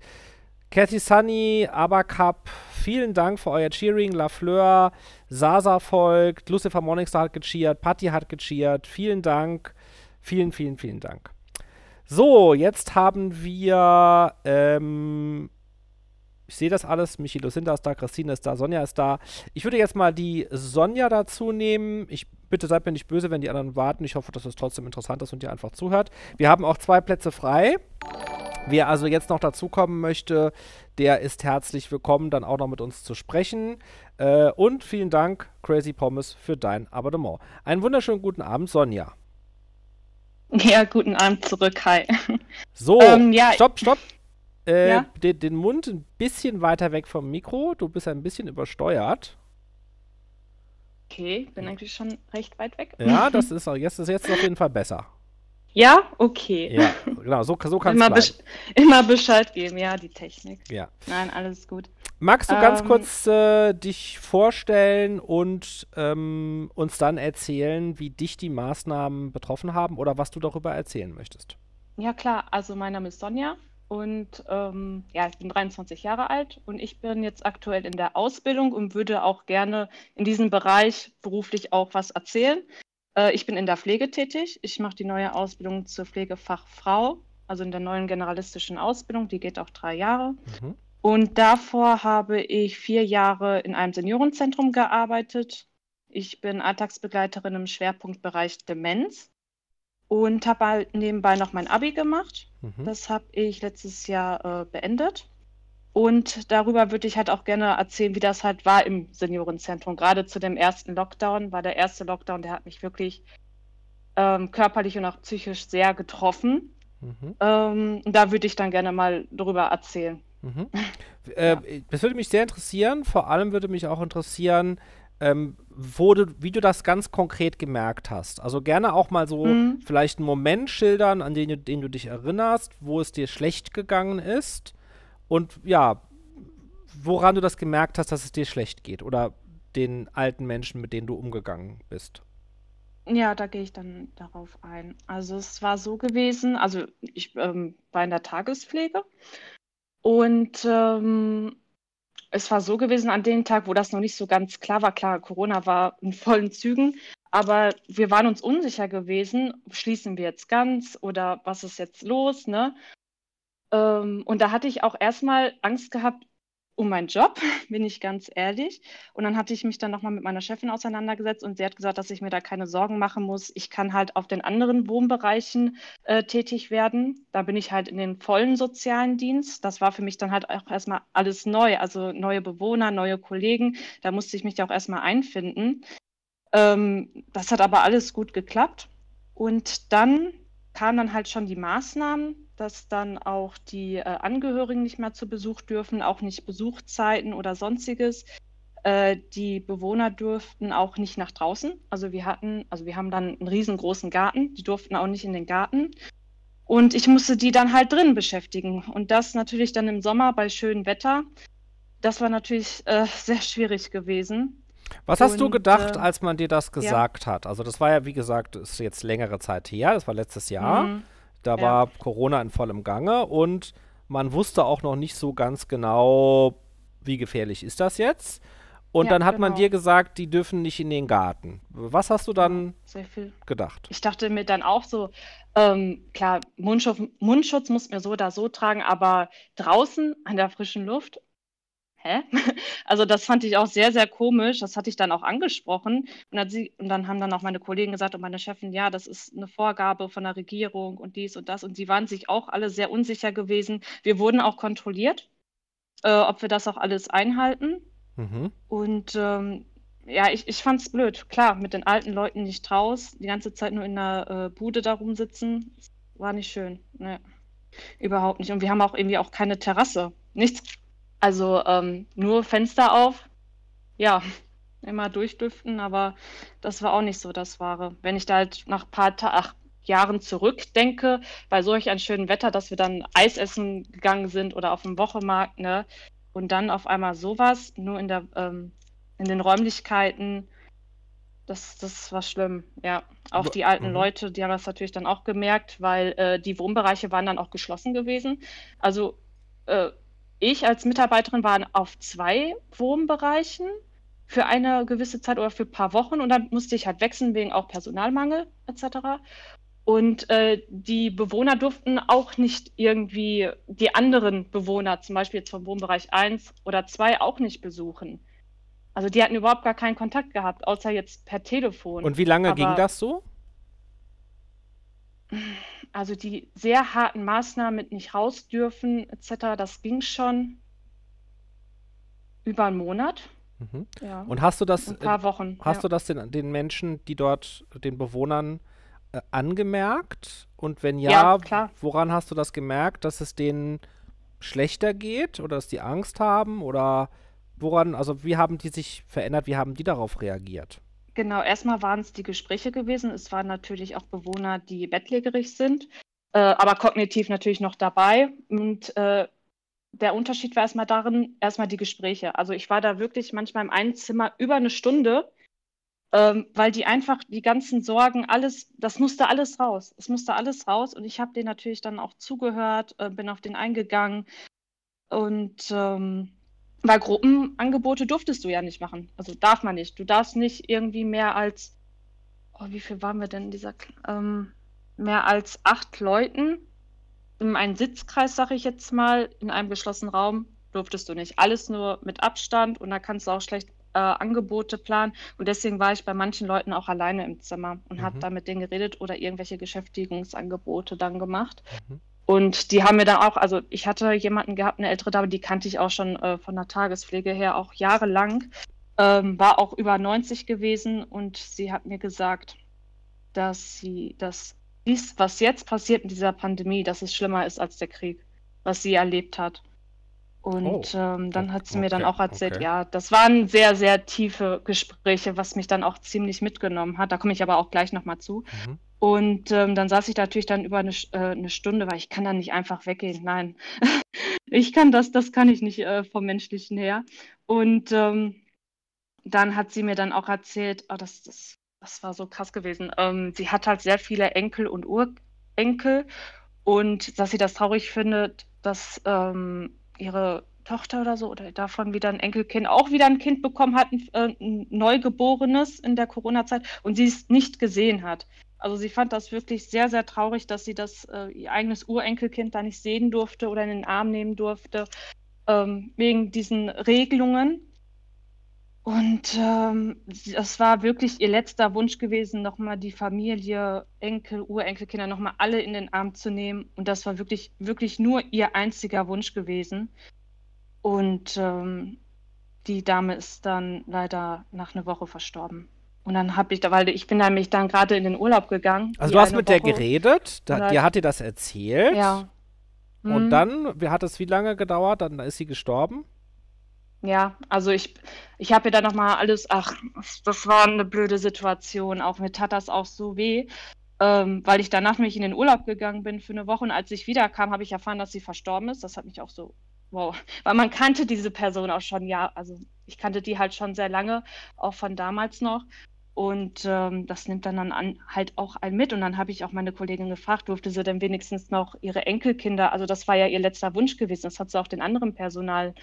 Cathy Sunny, Abacup, vielen Dank für euer Cheering. Lafleur, Sasa folgt, Lucifer Morningstar hat gecheert, Patty hat gecheert. Vielen Dank. Vielen, vielen, vielen Dank. So, jetzt haben wir, ähm, ich sehe das alles. Michi Lucinda ist da, Christine ist da, Sonja ist da. Ich würde jetzt mal die Sonja dazu nehmen. Ich bitte seid mir nicht böse, wenn die anderen warten. Ich hoffe, dass es trotzdem interessant ist und ihr einfach zuhört. Wir haben auch zwei Plätze frei. Wer also jetzt noch dazukommen möchte, der ist herzlich willkommen, dann auch noch mit uns zu sprechen. Äh, und vielen Dank, Crazy Pommes, für dein Abonnement. Einen wunderschönen guten Abend, Sonja. Ja, guten Abend zurück, hi. [LAUGHS] So, ähm, ja, stopp, stopp. Äh, ja? den, den Mund ein bisschen weiter weg vom Mikro. Du bist ein bisschen übersteuert. Okay, bin eigentlich schon recht weit weg. Ja, [LAUGHS] das ist jetzt, ist jetzt auf jeden Fall besser. Ja, okay. Ja, genau, so, so kann es immer, besch immer Bescheid geben, ja, die Technik. Ja. Nein, alles gut. Magst du ähm, ganz kurz äh, dich vorstellen und ähm, uns dann erzählen, wie dich die Maßnahmen betroffen haben oder was du darüber erzählen möchtest? Ja, klar. Also, mein Name ist Sonja und ähm, ja, ich bin 23 Jahre alt und ich bin jetzt aktuell in der Ausbildung und würde auch gerne in diesem Bereich beruflich auch was erzählen. Äh, ich bin in der Pflege tätig. Ich mache die neue Ausbildung zur Pflegefachfrau, also in der neuen generalistischen Ausbildung. Die geht auch drei Jahre. Mhm. Und davor habe ich vier Jahre in einem Seniorenzentrum gearbeitet. Ich bin Alltagsbegleiterin im Schwerpunktbereich Demenz und habe halt nebenbei noch mein Abi gemacht. Mhm. Das habe ich letztes Jahr äh, beendet. Und darüber würde ich halt auch gerne erzählen, wie das halt war im Seniorenzentrum. Gerade zu dem ersten Lockdown war der erste Lockdown, der hat mich wirklich ähm, körperlich und auch psychisch sehr getroffen. Mhm. Ähm, da würde ich dann gerne mal drüber erzählen. Mhm. [LAUGHS] Äh, ja. Das würde mich sehr interessieren. Vor allem würde mich auch interessieren, ähm, wo du, wie du das ganz konkret gemerkt hast. Also gerne auch mal so mhm. vielleicht einen Moment schildern, an den, den du dich erinnerst, wo es dir schlecht gegangen ist und ja, woran du das gemerkt hast, dass es dir schlecht geht oder den alten Menschen, mit denen du umgegangen bist. Ja, da gehe ich dann darauf ein. Also es war so gewesen, also ich ähm, war in der Tagespflege und ähm, es war so gewesen an dem Tag, wo das noch nicht so ganz klar war. Klar, Corona war in vollen Zügen, aber wir waren uns unsicher gewesen, schließen wir jetzt ganz oder was ist jetzt los, ne? Ähm, und da hatte ich auch erstmal Angst gehabt um meinen Job, [LAUGHS] bin ich ganz ehrlich. Und dann hatte ich mich dann nochmal mit meiner Chefin auseinandergesetzt und sie hat gesagt, dass ich mir da keine Sorgen machen muss. Ich kann halt auf den anderen Wohnbereichen äh, tätig werden. Da bin ich halt in den vollen sozialen Dienst. Das war für mich dann halt auch erstmal alles neu, also neue Bewohner, neue Kollegen. Da musste ich mich da auch erstmal einfinden. Ähm, das hat aber alles gut geklappt. Und dann kamen dann halt schon die Maßnahmen dass dann auch die äh, Angehörigen nicht mehr zu Besuch dürfen, auch nicht Besuchzeiten oder sonstiges. Äh, die Bewohner durften auch nicht nach draußen. Also wir hatten, also wir haben dann einen riesengroßen Garten, die durften auch nicht in den Garten. Und ich musste die dann halt drin beschäftigen. Und das natürlich dann im Sommer bei schönem Wetter. Das war natürlich äh, [LAUGHS] sehr schwierig gewesen. Was hast und, du gedacht, äh, als man dir das gesagt ja. hat? Also das war ja, wie gesagt, ist jetzt längere Zeit her, das war letztes Jahr. Mhm. Da ja. war Corona in vollem Gange und man wusste auch noch nicht so ganz genau, wie gefährlich ist das jetzt. Und ja, dann hat genau. man dir gesagt, die dürfen nicht in den Garten. Was hast du dann gedacht? Ich dachte mir dann auch so, ähm, klar, Mundschutz, Mundschutz muss mir so oder so tragen, aber draußen an der frischen Luft, hä? [LAUGHS] Also das fand ich auch sehr, sehr komisch. Das hatte ich dann auch angesprochen. Und dann, sie, und dann haben dann auch meine Kollegen gesagt und meine Chefin, ja, das ist eine Vorgabe von der Regierung und dies und das. Und sie waren sich auch alle sehr unsicher gewesen. Wir wurden auch kontrolliert, äh, ob wir das auch alles einhalten. Mhm. Und ähm, ja, ich, ich fand es blöd. Klar, mit den alten Leuten nicht raus, die ganze Zeit nur in der äh, Bude da rumsitzen, war nicht schön. Nee, überhaupt nicht. Und wir haben auch irgendwie auch keine Terrasse. Nichts also ähm, nur Fenster auf, ja, immer durchdüften, aber das war auch nicht so das Wahre. Wenn ich da halt nach ein paar Ta ach, Jahren zurückdenke, bei solch einem schönen Wetter, dass wir dann Eis essen gegangen sind oder auf dem Wochenmarkt, ne? Und dann auf einmal sowas, nur in, der, ähm, in den Räumlichkeiten. Das, das war schlimm, ja. Auch die alten Mhm. Leute, die haben das natürlich dann auch gemerkt, weil äh, die Wohnbereiche waren dann auch geschlossen gewesen. Also äh, ich als Mitarbeiterin war auf zwei Wohnbereichen für eine gewisse Zeit oder für ein paar Wochen und dann musste ich halt wechseln wegen auch Personalmangel etc. Und äh, die Bewohner durften auch nicht irgendwie die anderen Bewohner, zum Beispiel jetzt vom Wohnbereich 1 oder 2, auch nicht besuchen. Also die hatten überhaupt gar keinen Kontakt gehabt, außer jetzt per Telefon. Und wie lange ging Aber- das so? [SIGHS] Also die sehr harten Maßnahmen mit nicht raus dürfen etc., das ging schon über einen Monat. Mhm. Ja, Und hast du das, ein paar Wochen. hast ja. du das den, den Menschen, die dort, den Bewohnern äh, angemerkt? Und wenn ja, Ja, woran hast du das gemerkt, dass es denen schlechter geht oder dass die Angst haben oder woran, also wie haben die sich verändert, wie haben die darauf reagiert? Genau, erstmal waren es die Gespräche gewesen. Es waren natürlich auch Bewohner, die bettlägerig sind, äh, aber kognitiv natürlich noch dabei. Und äh, der Unterschied war erstmal darin, erstmal die Gespräche. Also ich war da wirklich manchmal im einen Zimmer über eine Stunde, ähm, weil die einfach die ganzen Sorgen, alles, das musste alles raus. Es musste alles raus. Und ich habe denen natürlich dann auch zugehört, äh, bin auf den eingegangen. Und ähm, weil Gruppenangebote durftest du ja nicht machen. Also darf man nicht. Du darfst nicht irgendwie mehr als, oh, wie viel waren wir denn in dieser, ähm, mehr als acht Leuten in einem Sitzkreis, sag ich jetzt mal, in einem geschlossenen Raum, durftest du nicht. Alles nur mit Abstand und da kannst du auch schlecht äh, Angebote planen. Und deswegen war ich bei manchen Leuten auch alleine im Zimmer und Mhm. habe da mit denen geredet oder irgendwelche Beschäftigungsangebote dann gemacht. Mhm. Und die haben mir dann auch, also ich hatte jemanden gehabt, eine ältere Dame, die kannte ich auch schon äh, von der Tagespflege her, auch jahrelang, ähm, war auch über 90 gewesen und sie hat mir gesagt, dass sie, dass dies, was jetzt passiert in dieser Pandemie, dass es schlimmer ist als der Krieg, was sie erlebt hat. Und Oh. ähm, dann hat sie mir dann Okay, auch erzählt, okay. ja, das waren sehr, sehr tiefe Gespräche, was mich dann auch ziemlich mitgenommen hat. Da komme ich aber auch gleich nochmal zu. Mhm. Und ähm, dann saß ich da natürlich dann über eine, äh, eine Stunde, weil ich kann dann nicht einfach weggehen. Nein, [LAUGHS] ich kann das, das kann ich nicht äh, vom Menschlichen her. Und ähm, dann hat sie mir dann auch erzählt, oh, das, das, das war so krass gewesen. Ähm, sie hat halt sehr viele Enkel und Urenkel und dass sie das traurig findet, dass ähm, ihre Tochter oder so oder davon wieder ein Enkelkind auch wieder ein Kind bekommen hat, ein, äh, ein Neugeborenes in der Corona-Zeit und sie es nicht gesehen hat. Also sie fand das wirklich sehr, sehr traurig, dass sie das äh, ihr eigenes Urenkelkind da nicht sehen durfte oder in den Arm nehmen durfte, ähm, wegen diesen Regelungen. Und ähm, das war wirklich ihr letzter Wunsch gewesen, nochmal die Familie, Enkel, Urenkelkinder nochmal alle in den Arm zu nehmen. Und das war wirklich, wirklich nur ihr einziger Wunsch gewesen. Und ähm, die Dame ist dann leider nach einer Woche verstorben. Und dann habe ich da, weil ich bin nämlich dann gerade in den Urlaub gegangen. Also die du hast mit der Woche. geredet, da, dir hat dir das erzählt Ja. und Mhm. dann, wie hat es wie lange gedauert? Dann ist sie gestorben? Ja, also ich, ich habe ihr dann nochmal alles, ach, das, das war eine blöde Situation. Auch mir tat das auch so weh, ähm, weil ich danach nämlich in den Urlaub gegangen bin für eine Woche und als ich wiederkam, habe ich erfahren, dass sie verstorben ist. Das hat mich auch so, wow, weil man kannte diese Person auch schon, ja, also ich kannte die halt schon sehr lange, auch von damals noch. Und ähm, das nimmt dann, dann an, halt auch ein mit. Und dann habe ich auch meine Kollegin gefragt, durfte sie denn wenigstens noch ihre Enkelkinder, also das war ja ihr letzter Wunsch gewesen, das hat sie auch den anderen Personal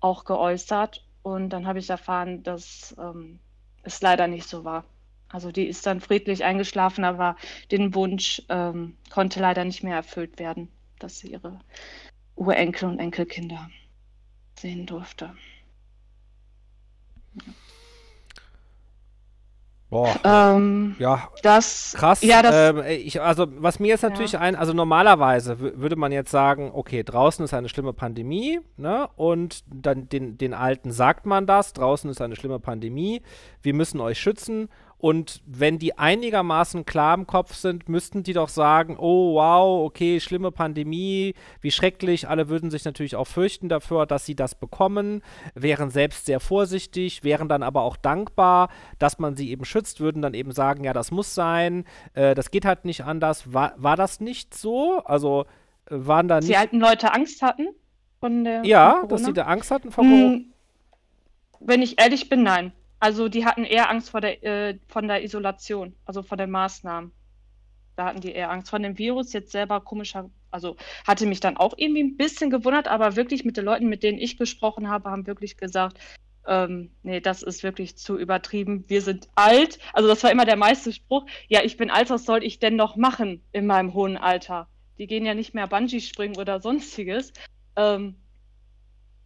auch geäußert. Und dann habe ich erfahren, dass ähm, es leider nicht so war. Also die ist dann friedlich eingeschlafen, aber den Wunsch ähm, konnte leider nicht mehr erfüllt werden, dass sie ihre Urenkel und Enkelkinder sehen durfte. Boah, Ähm, ja, das, krass. ja, das, ähm, ich, also was mir jetzt natürlich ein, also normalerweise wü- würde man jetzt sagen, okay, draußen ist eine schlimme Pandemie, ne? Und dann den, den Alten sagt man das, draußen ist eine schlimme Pandemie, wir müssen euch schützen. Und wenn die einigermaßen klar im Kopf sind, müssten die doch sagen, oh wow, okay, schlimme Pandemie, wie schrecklich. Alle würden sich natürlich auch fürchten dafür, dass sie das bekommen, wären selbst sehr vorsichtig, wären dann aber auch dankbar, dass man sie eben schützt, würden dann eben sagen, ja, das muss sein, äh, das geht halt nicht anders. War, war das nicht so? Also äh, waren da dass die nicht. alten Leute Angst hatten von der Ja, von dass sie Corona? da Angst hatten vor Corona. Hm, Wenn ich ehrlich bin, nein. Also die hatten eher Angst vor der, äh, von der Isolation, also vor den Maßnahmen. Da hatten die eher Angst vor dem Virus. Jetzt selber komischer, also hatte mich dann auch irgendwie ein bisschen gewundert, aber wirklich mit den Leuten, mit denen ich gesprochen habe, haben wirklich gesagt, ähm, nee, das ist wirklich zu übertrieben. Wir sind alt. Also das war immer der meiste Spruch. Ja, ich bin alt, was soll ich denn noch machen in meinem hohen Alter? Die gehen ja nicht mehr Bungee springen oder sonstiges. Ähm,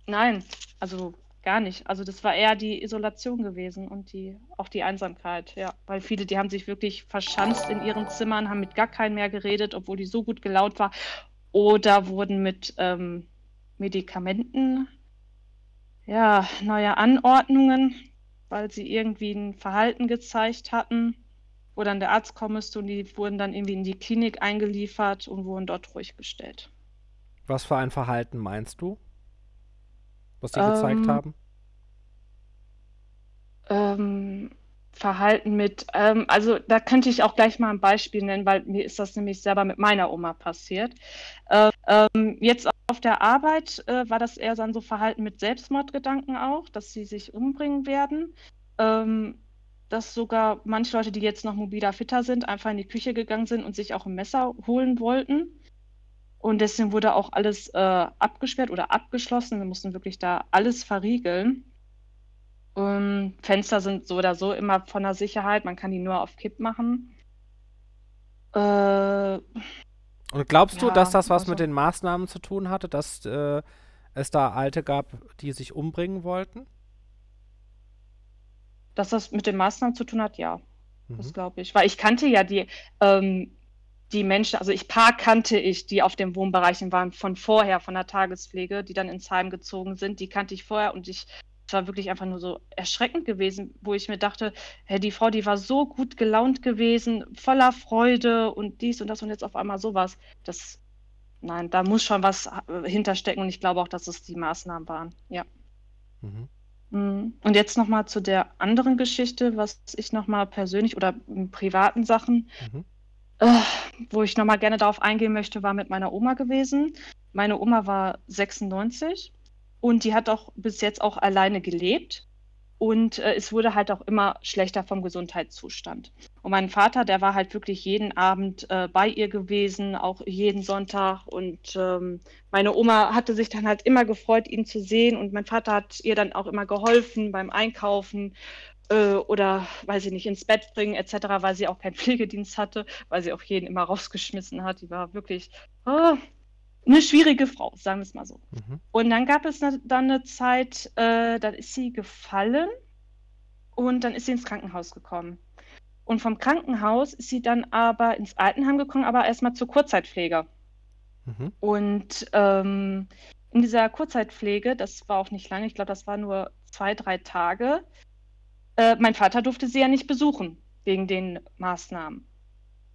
nein, also gar nicht. Also das war eher die Isolation gewesen und die auch die Einsamkeit, ja. Weil viele, die haben sich wirklich verschanzt in ihren Zimmern, haben mit gar keinem mehr geredet, obwohl die so gut gelaunt war. Oder wurden mit ähm, Medikamenten ja, neue Anordnungen, weil sie irgendwie ein Verhalten gezeigt hatten, wo dann der Arzt kommen müsste und die wurden dann irgendwie in die Klinik eingeliefert und wurden dort ruhig gestellt. Was für ein Verhalten meinst du? Was die ähm, gezeigt haben? Ähm, Verhalten mit, ähm, also da könnte ich auch gleich mal ein Beispiel nennen, weil mir ist das nämlich selber mit meiner Oma passiert. Ähm, jetzt auf der Arbeit äh, war das eher dann so Verhalten mit Selbstmordgedanken auch, dass sie sich umbringen werden. Ähm, dass sogar manche Leute, die jetzt noch mobiler fitter sind, einfach in die Küche gegangen sind und sich auch ein Messer holen wollten. Und deswegen wurde auch alles äh, abgesperrt oder abgeschlossen. Wir mussten wirklich da alles verriegeln. Um, Fenster sind so oder so immer von der Sicherheit. Man kann die nur auf Kipp machen. Äh, Und glaubst du, dass das was also, mit den Maßnahmen zu tun hatte, dass äh, es da Alte gab, die sich umbringen wollten? Dass das mit den Maßnahmen zu tun hat, ja. Mhm. Das glaube ich. Weil ich kannte ja die, ähm, die Menschen, also ich paar kannte ich, die auf den Wohnbereichen waren von vorher, von der Tagespflege, die dann ins Heim gezogen sind, die kannte ich vorher und ich es war wirklich einfach nur so erschreckend gewesen, wo ich mir dachte, hey, die Frau, die war so gut gelaunt gewesen, voller Freude und dies und das und jetzt auf einmal sowas. Das, nein, da muss schon was äh, hinterstecken und ich glaube auch, dass es die Maßnahmen waren. Ja. Mhm. mhm. Und jetzt nochmal zu der anderen Geschichte, was ich nochmal persönlich oder in privaten Sachen, mhm. Äh, wo ich nochmal gerne darauf eingehen möchte, war mit meiner Oma gewesen. Meine Oma war 96 und die hat auch bis jetzt auch alleine gelebt. Und äh, es wurde halt auch immer schlechter vom Gesundheitszustand. Und mein Vater, der war halt wirklich jeden Abend äh, bei ihr gewesen, auch jeden Sonntag. Und ähm, meine Oma hatte sich dann halt immer gefreut, ihn zu sehen. Und mein Vater hat ihr dann auch immer geholfen beim Einkaufen äh, oder, weiß ich nicht, ins Bett bringen etc., weil sie auch keinen [LAUGHS] Pflegedienst hatte, weil sie auch jeden immer rausgeschmissen hat. Die war wirklich, oh, eine schwierige Frau, sagen wir es mal so. Mhm. Und dann gab es ne, dann eine Zeit, äh, da ist sie gefallen und dann ist sie ins Krankenhaus gekommen. Und vom Krankenhaus ist sie dann aber ins Altenheim gekommen, aber erstmal zur Kurzzeitpflege. Mhm. Und ähm, in dieser Kurzzeitpflege, das war auch nicht lange, ich glaube, das war nur zwei, drei Tage, äh, mein Vater durfte sie ja nicht besuchen wegen den Maßnahmen.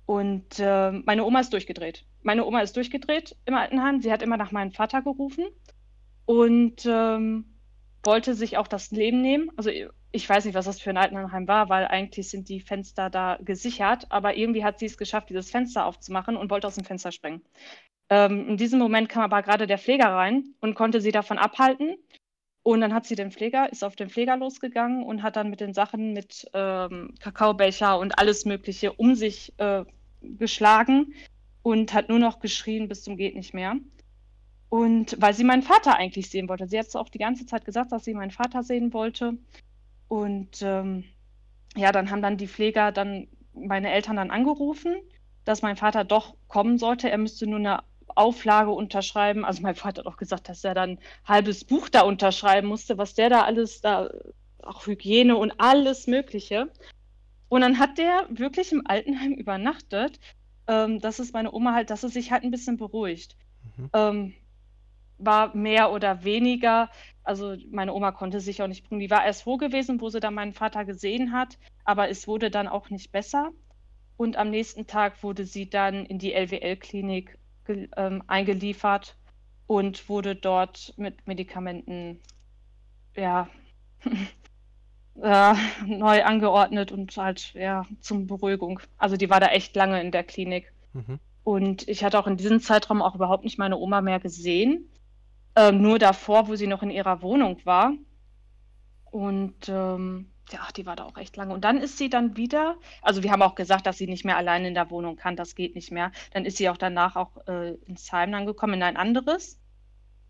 Und äh, meine Oma ist durchgedreht meine Oma ist durchgedreht im Altenheim. Sie hat immer nach meinem Vater gerufen und ähm, wollte sich auch das Leben nehmen. Also ich weiß nicht, was das für ein Altenheim war, weil eigentlich sind die Fenster da gesichert, aber irgendwie hat sie es geschafft, dieses Fenster aufzumachen und wollte aus dem Fenster springen. Ähm, in diesem Moment kam aber gerade der Pfleger rein und konnte sie davon abhalten. Und dann hat sie den Pfleger, ist auf den Pfleger losgegangen und hat dann mit den Sachen mit ähm, Kakaobecher und alles Mögliche um sich äh, geschlagen, und hat nur noch geschrien bis zum geht nicht mehr. Und weil sie meinen Vater eigentlich sehen wollte. Sie hat auch die ganze Zeit gesagt, dass sie meinen Vater sehen wollte. Und ähm, ja, dann haben dann die Pfleger dann meine Eltern dann angerufen, dass mein Vater doch kommen sollte. Er müsste nur eine Auflage unterschreiben. Also mein Vater hat auch gesagt, dass er dann ein halbes Buch da unterschreiben musste, was der da alles da, auch Hygiene und alles Mögliche. Und dann hat der wirklich im Altenheim übernachtet, ähm, dass es meine Oma halt, dass es sich halt ein bisschen beruhigt. Mhm. Ähm, war mehr oder weniger, also meine Oma konnte sich auch nicht bringen. Die war erst froh gewesen, wo sie dann meinen Vater gesehen hat, aber es wurde dann auch nicht besser. Und am nächsten Tag wurde sie dann in die LWL-Klinik ähm, eingeliefert und wurde dort mit Medikamenten ja, [LAUGHS] äh, neu angeordnet und halt ja zum Beruhigung. Also die war da echt lange in der Klinik. Mhm. Und ich hatte auch in diesem Zeitraum auch überhaupt nicht meine Oma mehr gesehen. Ähm, nur davor, wo sie noch in ihrer Wohnung war. Und ähm, ja, die war da auch echt lange. Und dann ist sie dann wieder, also wir haben auch gesagt, dass sie nicht mehr alleine in der Wohnung kann, das geht nicht mehr. Dann ist sie auch danach auch äh, ins Heim dann gekommen, in ein anderes.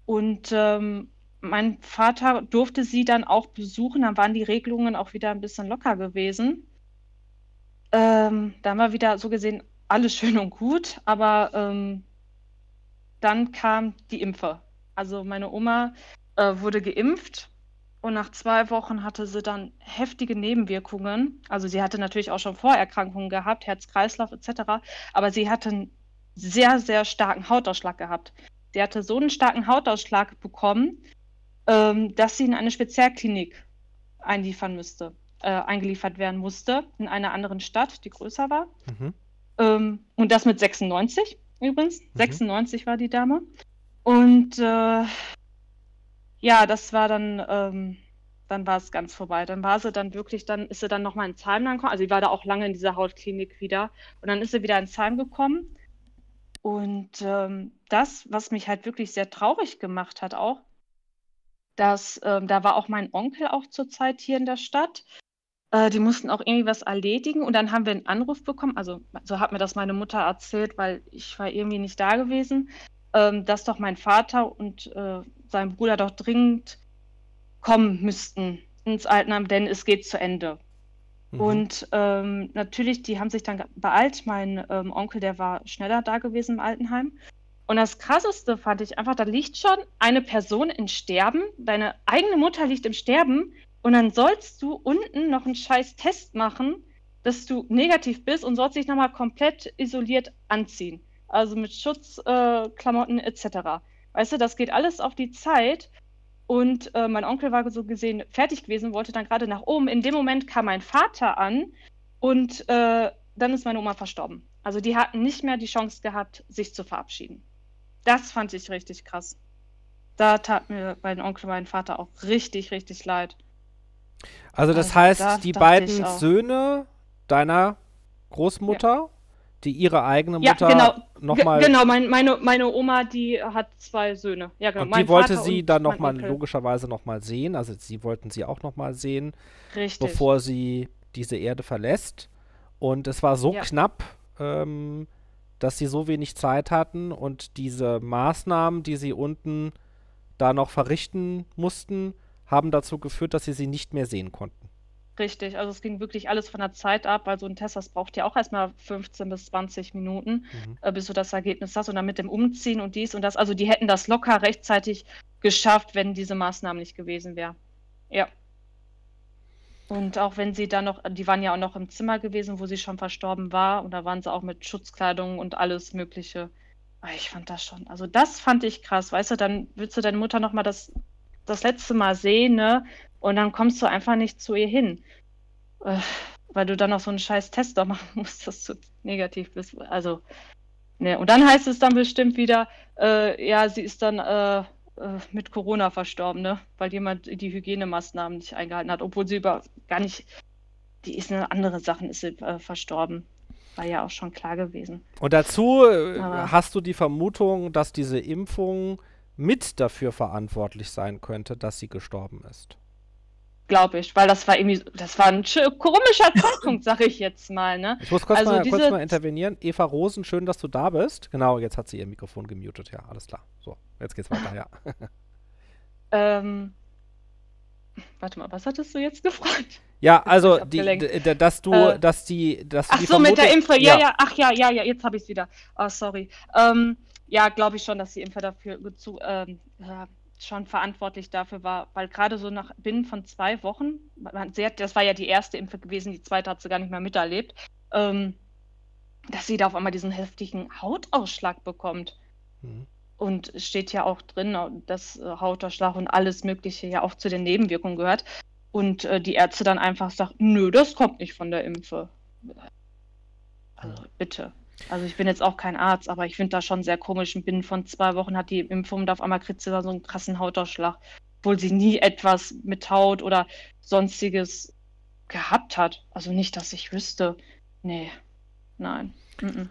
Und ähm, mein Vater durfte sie dann auch besuchen, dann waren die Regelungen auch wieder ein bisschen locker gewesen. Ähm, da haben wir wieder so gesehen alles [LAUGHS] schön und gut, aber ähm, dann kam die Impfe. Also meine Oma äh, wurde geimpft und nach zwei Wochen hatte sie dann heftige Nebenwirkungen. Also sie hatte natürlich auch schon Vorerkrankungen gehabt, Herz-Kreislauf etc. Aber sie hatte einen sehr, sehr starken Hautausschlag gehabt. Sie hatte so einen starken Hautausschlag bekommen, ähm, dass sie in eine Spezialklinik einliefern müsste, äh, eingeliefert werden musste, in einer anderen Stadt, die größer war. Mhm. Ähm, und das mit 96 übrigens. Mhm. 96 war die Dame. Und äh, ja, das war dann, ähm, dann war es ganz vorbei. Dann war sie dann wirklich, dann ist sie dann nochmal ins Heim gekommen. Also sie war da auch lange in dieser Hautklinik wieder. Und dann ist sie wieder ins Heim gekommen. Und ähm, das, was mich halt wirklich sehr traurig gemacht hat auch, dass ähm, da war auch mein Onkel auch zur Zeit hier in der Stadt. Äh, die mussten auch irgendwie was erledigen und dann haben wir einen Anruf bekommen. Also so hat mir das meine Mutter erzählt, weil ich war irgendwie nicht da gewesen, ähm, dass doch mein Vater und äh, sein Bruder doch dringend kommen müssten ins Altenheim, denn es geht zu Ende. Mhm. Und ähm, natürlich, die haben sich dann beeilt. Mein ähm, Onkel, der war schneller da gewesen im Altenheim. Und das Krasseste fand ich einfach, da liegt schon eine Person im Sterben, deine eigene Mutter liegt im Sterben und dann sollst du unten noch einen scheiß Test machen, dass du negativ bist und sollst dich nochmal komplett isoliert anziehen. Also mit Schutzklamotten äh, etc. Weißt du, das geht alles auf die Zeit. Und äh, mein Onkel war so gesehen fertig gewesen, wollte dann gerade nach oben. In dem Moment kam mein Vater an und äh, dann ist meine Oma verstorben. Also die hatten nicht mehr die Chance gehabt, sich zu verabschieden. Das fand ich richtig krass. Da tat mir mein Onkel, mein Vater auch richtig, richtig leid. Also das also, heißt, da die beiden Söhne deiner Großmutter, ja. Die ihre eigene Mutter ja, genau. nochmal... Genau, mein, meine, meine Oma, die hat zwei Söhne. Ja, genau. Und die wollte Vater sie dann nochmal, logischerweise nochmal sehen. Also sie wollten sie auch nochmal sehen, Richtig. bevor sie diese Erde verlässt. Und es war so ja. knapp, ähm, dass sie so wenig Zeit hatten und diese Maßnahmen, die sie unten da noch verrichten mussten, haben dazu geführt, dass sie sie nicht mehr sehen konnten. Richtig, also es ging wirklich alles von der Zeit ab, weil so ein Test, das braucht ja auch erstmal 15 bis 20 Minuten, mhm. äh, bis du das Ergebnis hast und dann mit dem Umziehen und dies und das. Also die hätten das locker rechtzeitig geschafft, wenn diese Maßnahmen nicht gewesen wären. Ja. Und auch wenn sie dann noch, die waren ja auch noch im Zimmer gewesen, wo sie schon verstorben war und da waren sie auch mit Schutzkleidung und alles Mögliche. Ah, ich fand das schon, also das fand ich krass, weißt du, dann willst du deine Mutter nochmal das das letzte Mal sehe, ne? Und dann kommst du einfach nicht zu ihr hin. Äh, weil du dann noch so einen scheiß Test da [LAUGHS] machen musst, dass du negativ bist. Also, ne. Und dann heißt es dann bestimmt wieder, äh, ja, sie ist dann äh, äh mit Corona verstorben, ne? Weil jemand die Hygienemaßnahmen nicht eingehalten hat, obwohl sie über gar nicht, die ist eine andere Sache, ist sie äh, verstorben. War ja auch schon klar gewesen. Und dazu äh, Aber hast du die Vermutung, dass diese Impfung mit dafür verantwortlich sein könnte, dass sie gestorben ist. Glaube ich, weil das war irgendwie, das war ein komischer [LAUGHS] Zeitpunkt, sag ich jetzt mal. Ne? Ich muss kurz, also mal, kurz mal intervenieren. Eva Rosen, schön, dass du da bist. Genau, jetzt hat sie ihr Mikrofon gemutet. Ja, alles klar. So, jetzt geht's weiter, ja. [LAUGHS] ähm, warte mal, was hattest du jetzt gefragt? Ja, also, die, dass du, äh, dass die, dass Ach die so, mit der Impfe, ja, ja, ja, ach ja, ja, ja, jetzt habe ich es wieder. Oh, sorry. Ähm, ja, glaube ich schon, dass die Impfer dafür zu, ähm, schon verantwortlich dafür war, weil gerade so nach binnen von zwei Wochen, man, sie hat, das war ja die erste Impfe gewesen, die zweite hat sie gar nicht mehr miterlebt, ähm, dass sie da auf einmal diesen heftigen Hautausschlag bekommt. Mhm. Und es steht ja auch drin, dass äh, Hautausschlag und alles Mögliche ja auch zu den Nebenwirkungen gehört. Und äh, die Ärzte dann einfach sagt, nö, das kommt nicht von der Impfe. Also bitte. Also ich bin jetzt auch kein Arzt, aber ich finde das schon sehr komisch. Binnen von zwei Wochen hat die Impfung und auf einmal kriegt sie da so einen krassen Hautausschlag, obwohl sie nie etwas mit Haut oder sonstiges gehabt hat. Also nicht, dass ich wüsste. Nee, nein. Mm -mm.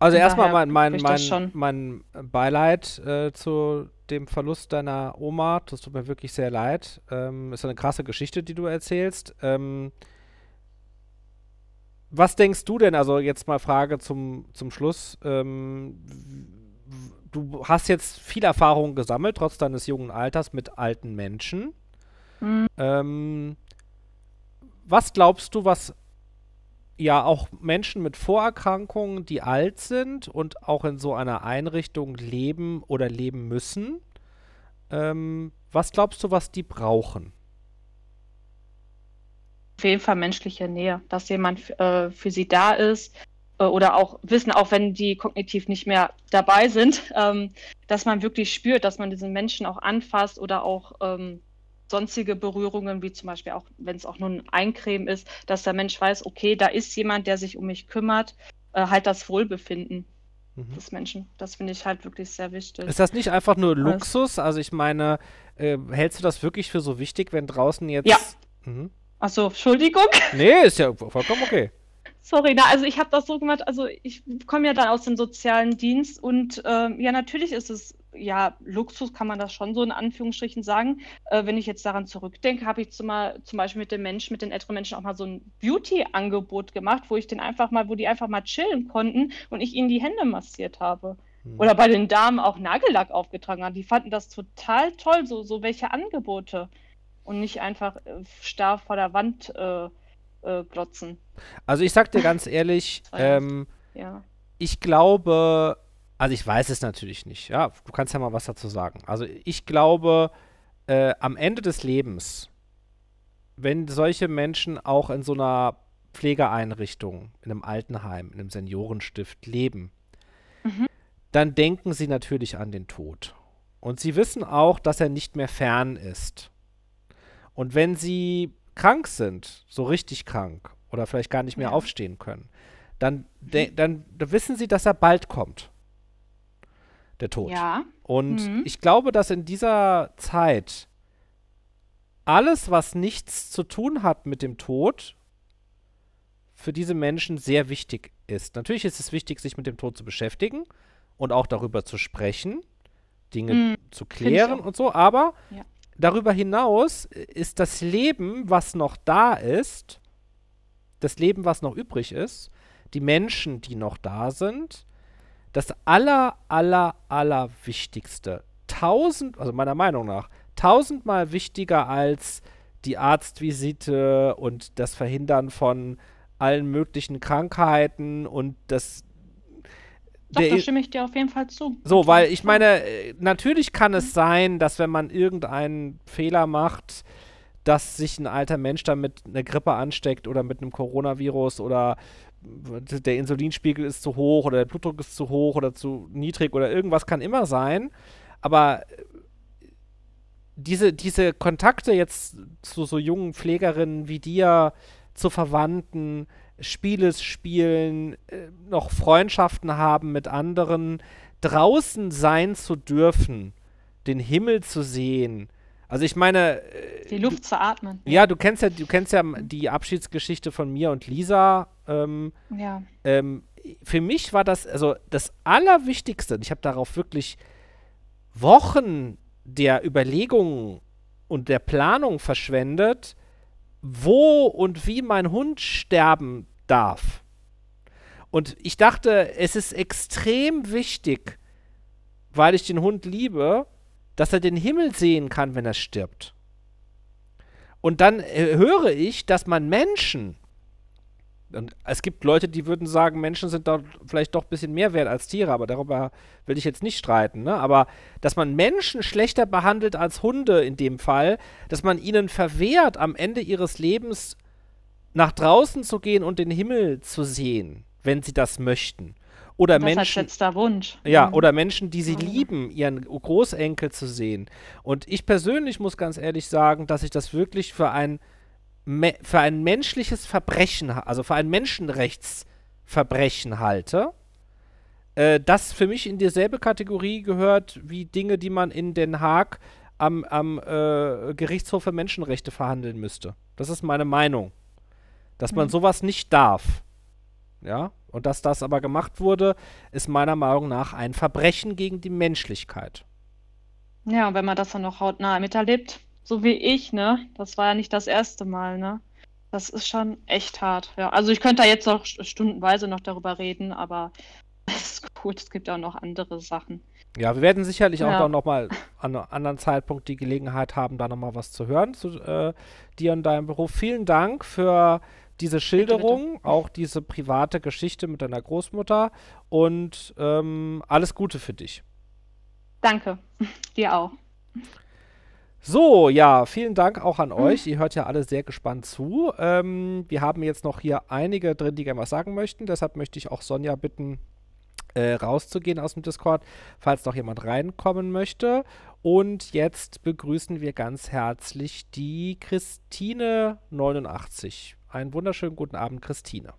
Also erstmal mein, mein, mein, mein Beileid äh, zu dem Verlust deiner Oma. Das tut mir wirklich sehr leid. Ähm, ist eine krasse Geschichte, die du erzählst. Ähm, was denkst du denn, also jetzt mal Frage zum, zum Schluss, ähm, du hast jetzt viel Erfahrung gesammelt, trotz deines jungen Alters, mit alten Menschen. Mhm. Ähm, was glaubst du, was ja auch Menschen mit Vorerkrankungen, die alt sind und auch in so einer Einrichtung leben oder leben müssen, ähm, was glaubst du, was die brauchen? Auf jeden Fall menschliche Nähe, dass jemand äh, für sie da ist, äh, oder auch wissen, auch wenn die kognitiv nicht mehr dabei sind, [LAUGHS] ähm, dass man wirklich spürt, dass man diesen Menschen auch anfasst oder auch ähm, sonstige Berührungen, wie zum Beispiel auch, wenn es auch nur ein Eincremen ist, dass der Mensch weiß, okay, da ist jemand, der sich um mich kümmert, äh, halt das Wohlbefinden mhm. des Menschen. Das finde ich halt wirklich sehr wichtig. Ist das nicht einfach nur Luxus? Also ich meine, äh, hältst du das wirklich für so wichtig, wenn draußen jetzt... Ja. Mhm. Achso, Entschuldigung. Nee, ist ja vollkommen okay. Sorry, na, also ich habe das so gemacht, also ich komme ja dann aus dem sozialen Dienst und äh, ja, natürlich ist es, ja, Luxus kann man das schon so in Anführungsstrichen sagen. Äh, wenn ich jetzt daran zurückdenke, habe ich zum, zum Beispiel mit den Menschen, mit den älteren Menschen auch mal so ein Beauty-Angebot gemacht, wo ich den einfach mal, wo die einfach mal chillen konnten und ich ihnen die Hände massiert habe. Hm. Oder bei den Damen auch Nagellack aufgetragen habe. Die fanden das total toll, so, so welche Angebote. Und nicht einfach äh, starr vor der Wand äh, äh, glotzen. Also ich sag dir ganz [LAUGHS] ehrlich, ähm, ja. ich glaube, also ich weiß es natürlich nicht, ja, du kannst ja mal was dazu sagen. Also ich glaube, äh, am Ende des Lebens, wenn solche Menschen auch in so einer Pflegeeinrichtung, in einem Altenheim, in einem Seniorenstift leben, mhm. dann denken sie natürlich an den Tod. Und sie wissen auch, dass er nicht mehr fern ist. Und wenn sie krank sind, so richtig krank oder vielleicht gar nicht mehr ja. aufstehen können, dann, de, dann, wissen sie, dass er bald kommt. Der Tod. Ja. Und mhm. ich glaube, dass in dieser Zeit alles, was nichts zu tun hat mit dem Tod, für diese Menschen sehr wichtig ist. Natürlich ist es wichtig, sich mit dem Tod zu beschäftigen und auch darüber zu sprechen, Dinge mhm. zu klären und so, aber ja darüber hinaus ist das Leben, was noch da ist, das Leben, was noch übrig ist, die Menschen, die noch da sind, das aller, aller, aller Wichtigste. Tausend, also meiner Meinung nach, tausendmal wichtiger als die Arztvisite und das Verhindern von allen möglichen Krankheiten und das doch, da stimme ich dir auf jeden Fall zu. So, weil ich meine, äh, natürlich kann es sein, dass wenn man irgendeinen Fehler macht, dass sich ein alter Mensch damit eine Grippe ansteckt oder mit einem Coronavirus oder der Insulinspiegel ist zu hoch oder der Blutdruck ist zu hoch oder zu niedrig oder irgendwas kann immer sein. Aber äh, diese, diese Kontakte jetzt zu so jungen Pflegerinnen wie dir, zu Verwandten, Spiele spielen, äh, noch Freundschaften haben mit anderen, draußen sein zu dürfen, den Himmel zu sehen. Also ich meine, äh, die Luft zu atmen. Ja, du kennst ja, du kennst ja die Abschiedsgeschichte von mir und Lisa. Ähm, ja. Ähm, für mich war das also das Allerwichtigste. Ich habe darauf wirklich Wochen der Überlegungen und der Planung verschwendet, wo und wie mein Hund sterben darf. Und ich dachte, es ist extrem wichtig, weil ich den Hund liebe, dass er den Himmel sehen kann, wenn er stirbt. Und dann äh, höre ich, dass man Menschen und es gibt Leute, die würden sagen, Menschen sind da vielleicht doch ein bisschen mehr wert als Tiere, aber darüber will ich jetzt nicht streiten. Ne? Aber dass man Menschen schlechter behandelt als Hunde in dem Fall, dass man ihnen verwehrt, am Ende ihres Lebens nach draußen zu gehen und den Himmel zu sehen, wenn sie das möchten. Oder das Menschen. Letzter Wunsch. Ja, mhm. oder Menschen, die sie mhm. lieben, ihren Großenkel zu sehen. Und ich persönlich muss ganz ehrlich sagen, dass ich das wirklich für ein für ein menschliches Verbrechen, also für ein Menschenrechtsverbrechen halte, äh, das für mich in dieselbe Kategorie gehört wie Dinge, die man in Den Haag am, am äh, Gerichtshof für Menschenrechte verhandeln müsste. Das ist meine Meinung. Dass man mhm. sowas nicht darf. Ja, und dass das aber gemacht wurde, ist meiner Meinung nach ein Verbrechen gegen die Menschlichkeit. Ja, wenn man das dann noch hautnah miterlebt, so wie ich, ne? Das war ja nicht das erste Mal, ne? Das ist schon echt hart. Ja, also ich könnte da jetzt noch stundenweise noch darüber reden, aber [LAUGHS] es ist gut, es gibt auch noch andere Sachen. Ja, wir werden sicherlich auch Ja. nochmal an einem anderen Zeitpunkt die Gelegenheit haben, da nochmal was zu hören zu äh, dir und deinem Beruf. Vielen Dank für diese Schilderung, auch diese private Geschichte mit deiner Großmutter und ähm, alles Gute für dich. Danke. [LAUGHS] Dir auch. So, ja, vielen Dank auch an euch. Ihr hört ja alle sehr gespannt zu. Ähm, wir haben jetzt noch hier einige drin, die gerne was sagen möchten. Deshalb möchte ich auch Sonja bitten, äh, rauszugehen aus dem Discord, falls noch jemand reinkommen möchte. Und jetzt begrüßen wir ganz herzlich die Christine89. Einen wunderschönen guten Abend, Christine.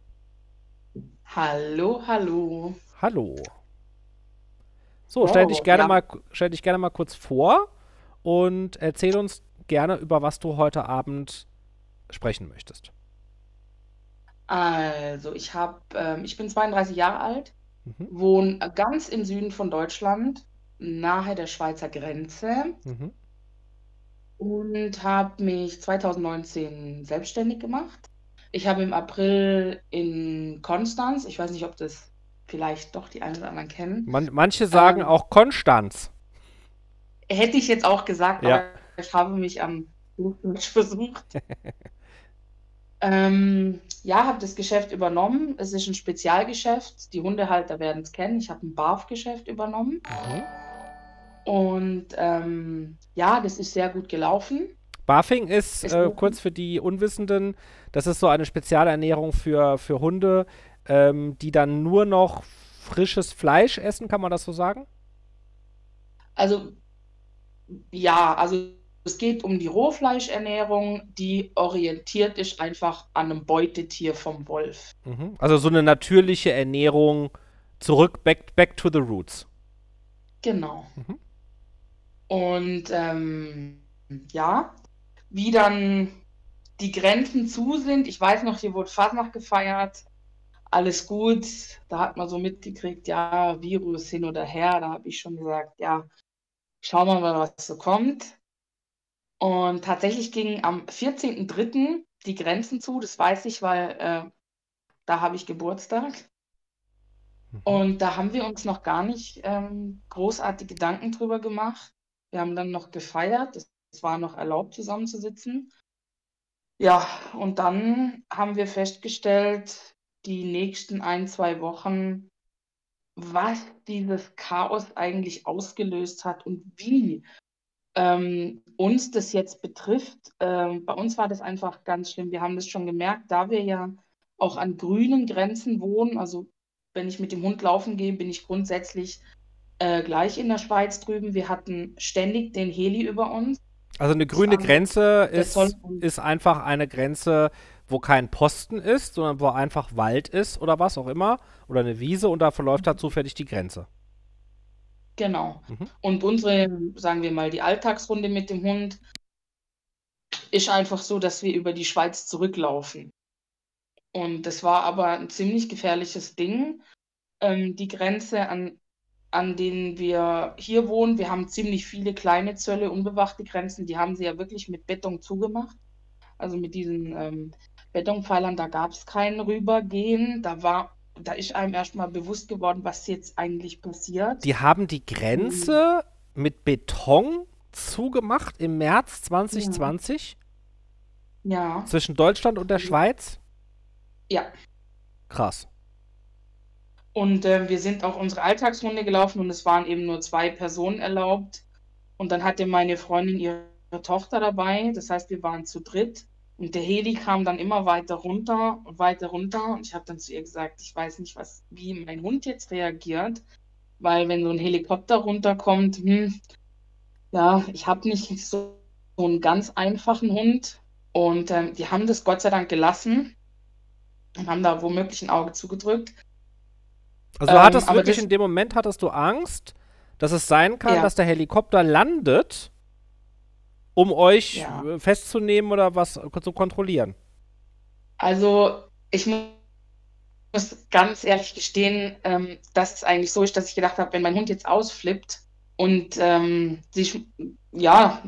Hallo, hallo. Hallo. So, stell dich Oh, gerne ja. mal, stell dich gerne mal kurz vor und erzähl uns gerne, über was du heute Abend sprechen möchtest. Also, ich habe, ähm, ich bin 32 Jahre alt, Mhm. wohne ganz im Süden von Deutschland, nahe der Schweizer Grenze Mhm. und habe mich 2019 selbstständig gemacht. Ich habe im April in Konstanz, ich weiß nicht, ob das vielleicht doch die einen oder anderen kennen, Man, manche sagen Ähm. auch Konstanz. Hätte ich jetzt auch gesagt, Ja. aber ich habe mich am Hochdeutsch versucht. [LAUGHS] Ähm, ja, habe das Geschäft übernommen. Es ist ein Spezialgeschäft. Die Hundehalter werden es kennen. Ich habe ein BAF-Geschäft übernommen. Mhm. Und ähm, ja, das ist sehr gut gelaufen. Barfing ist, Ist äh, kurz für die Unwissenden, das ist so eine Spezialernährung für, für Hunde, ähm, die dann nur noch frisches Fleisch essen, kann man das so sagen? Also ja, also es geht um die Rohfleischernährung, die orientiert ist einfach an einem Beutetier vom Wolf. Mhm. Also so eine natürliche Ernährung zurück, back, back to the roots. Genau. Mhm. Und ähm, ja, wie dann die Grenzen zu sind, ich weiß noch, hier wurde Fasnacht gefeiert, alles gut. Da hat man so mitgekriegt, ja, Virus hin oder her. Da habe ich schon gesagt, ja, schauen wir mal, was so kommt. Und tatsächlich gingen am 14.03. die Grenzen zu, das weiß ich, weil äh, da habe ich Geburtstag. Mhm. Und da haben wir uns noch gar nicht ähm, großartig Gedanken drüber gemacht. Wir haben dann noch gefeiert. Es es war noch erlaubt, zusammenzusitzen. Ja, und dann haben wir festgestellt, die nächsten ein, zwei Wochen, was dieses Chaos eigentlich ausgelöst hat und wie ähm, uns das jetzt betrifft. Ähm, bei uns war das einfach ganz schlimm. Wir haben das schon gemerkt, da wir ja auch an grünen Grenzen wohnen. Also wenn ich mit dem Hund laufen gehe, bin ich grundsätzlich äh, gleich in der Schweiz drüben. Wir hatten ständig den Heli über uns. Also eine grüne Grenze ist, ist einfach eine Grenze, wo kein Posten ist, sondern wo einfach Wald ist oder was auch immer. Oder eine Wiese und da verläuft da zufällig die Grenze. Genau. Mhm. Und unsere, sagen wir mal, die Alltagsrunde mit dem Hund ist einfach so, dass wir über die Schweiz zurücklaufen. Und das war aber ein ziemlich gefährliches Ding. Ähm, die Grenze, an, an denen wir hier wohnen, wir haben ziemlich viele kleine Zölle, unbewachte Grenzen, die haben sie ja wirklich mit Beton zugemacht. Also mit diesen ähm, Betonpfeilern, da gab es kein Rübergehen. Da war, da ist einem erstmal bewusst geworden, was jetzt eigentlich passiert. Die haben die Grenze mit Beton zugemacht im März 2020 Ja, zwischen Deutschland und der Schweiz. ja. Krass. Und äh, wir sind auch unsere Alltagsrunde gelaufen und es waren eben nur zwei Personen erlaubt. Und dann hatte meine Freundin ihre Tochter dabei. Das heißt, wir waren zu dritt. Und der Heli kam dann immer weiter runter und weiter runter. Und ich habe dann zu ihr gesagt, ich weiß nicht, was, wie mein Hund jetzt reagiert. Weil wenn so ein Helikopter runterkommt, hm, ja, ich habe nicht so, so einen ganz einfachen Hund. Und ähm, die haben das Gott sei Dank gelassen und haben da womöglich ein Auge zugedrückt. Also du Ähm, hattest aber wirklich das- in dem Moment hattest du Angst, dass es sein kann, Ja. dass der Helikopter landet, um euch Ja. äh, festzunehmen oder was äh, zu kontrollieren. Also ich mu- muss ganz ehrlich gestehen, ähm, dass es eigentlich so ist, dass ich gedacht habe, wenn mein Hund jetzt ausflippt, und ähm, sich, ja,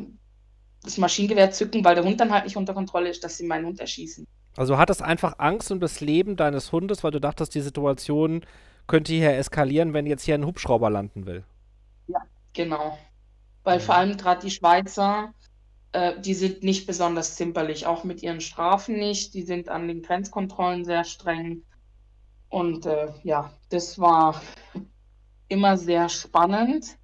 das Maschinengewehr zücken, weil der Hund dann halt nicht unter Kontrolle ist, dass sie meinen Hund erschießen. Also du hattest einfach Angst um das Leben deines Hundes, weil du dachtest, die Situation könnte hier eskalieren, wenn jetzt hier ein Hubschrauber landen will. Ja, genau. Weil vor allem gerade die Schweizer, äh, die sind nicht besonders zimperlich, auch mit ihren Strafen nicht. Die sind an den Grenzkontrollen sehr streng. Und äh, ja, das war immer sehr spannend.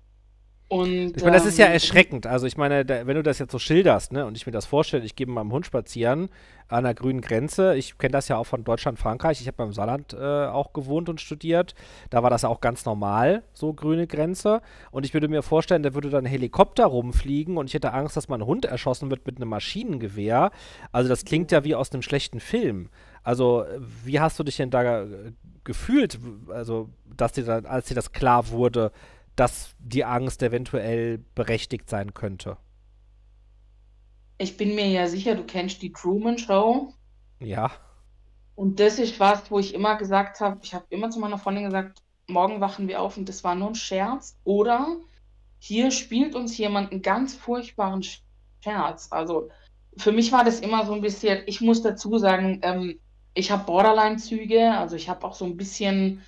Und, ich meine, das ist ja ähm, erschreckend. Also ich meine, da, wenn du das jetzt so schilderst, ne, und ich mir das vorstelle, ich gehe mit meinem Hund spazieren an der grünen Grenze. Ich kenne das ja auch von Deutschland, Frankreich. Ich habe beim Saarland äh, auch gewohnt und studiert. Da war das auch ganz normal, so grüne Grenze. Und ich würde mir vorstellen, da würde dann ein Helikopter rumfliegen und ich hätte Angst, dass mein Hund erschossen wird mit einem Maschinengewehr. Also das klingt ja wie aus einem schlechten Film. Also wie hast du dich denn da äh, gefühlt, also dass dir dann, als dir das klar wurde, dass die Angst eventuell berechtigt sein könnte. Ich bin mir ja sicher, du kennst die Truman Show. Ja. Und das ist was, wo ich immer gesagt habe, ich habe immer zu meiner Freundin gesagt, morgen wachen wir auf und das war nur ein Scherz. Oder hier spielt uns jemand einen ganz furchtbaren Scherz. Also für mich war das immer so ein bisschen, ich muss dazu sagen, ähm, ich habe Borderline-Züge, also ich habe auch so ein bisschen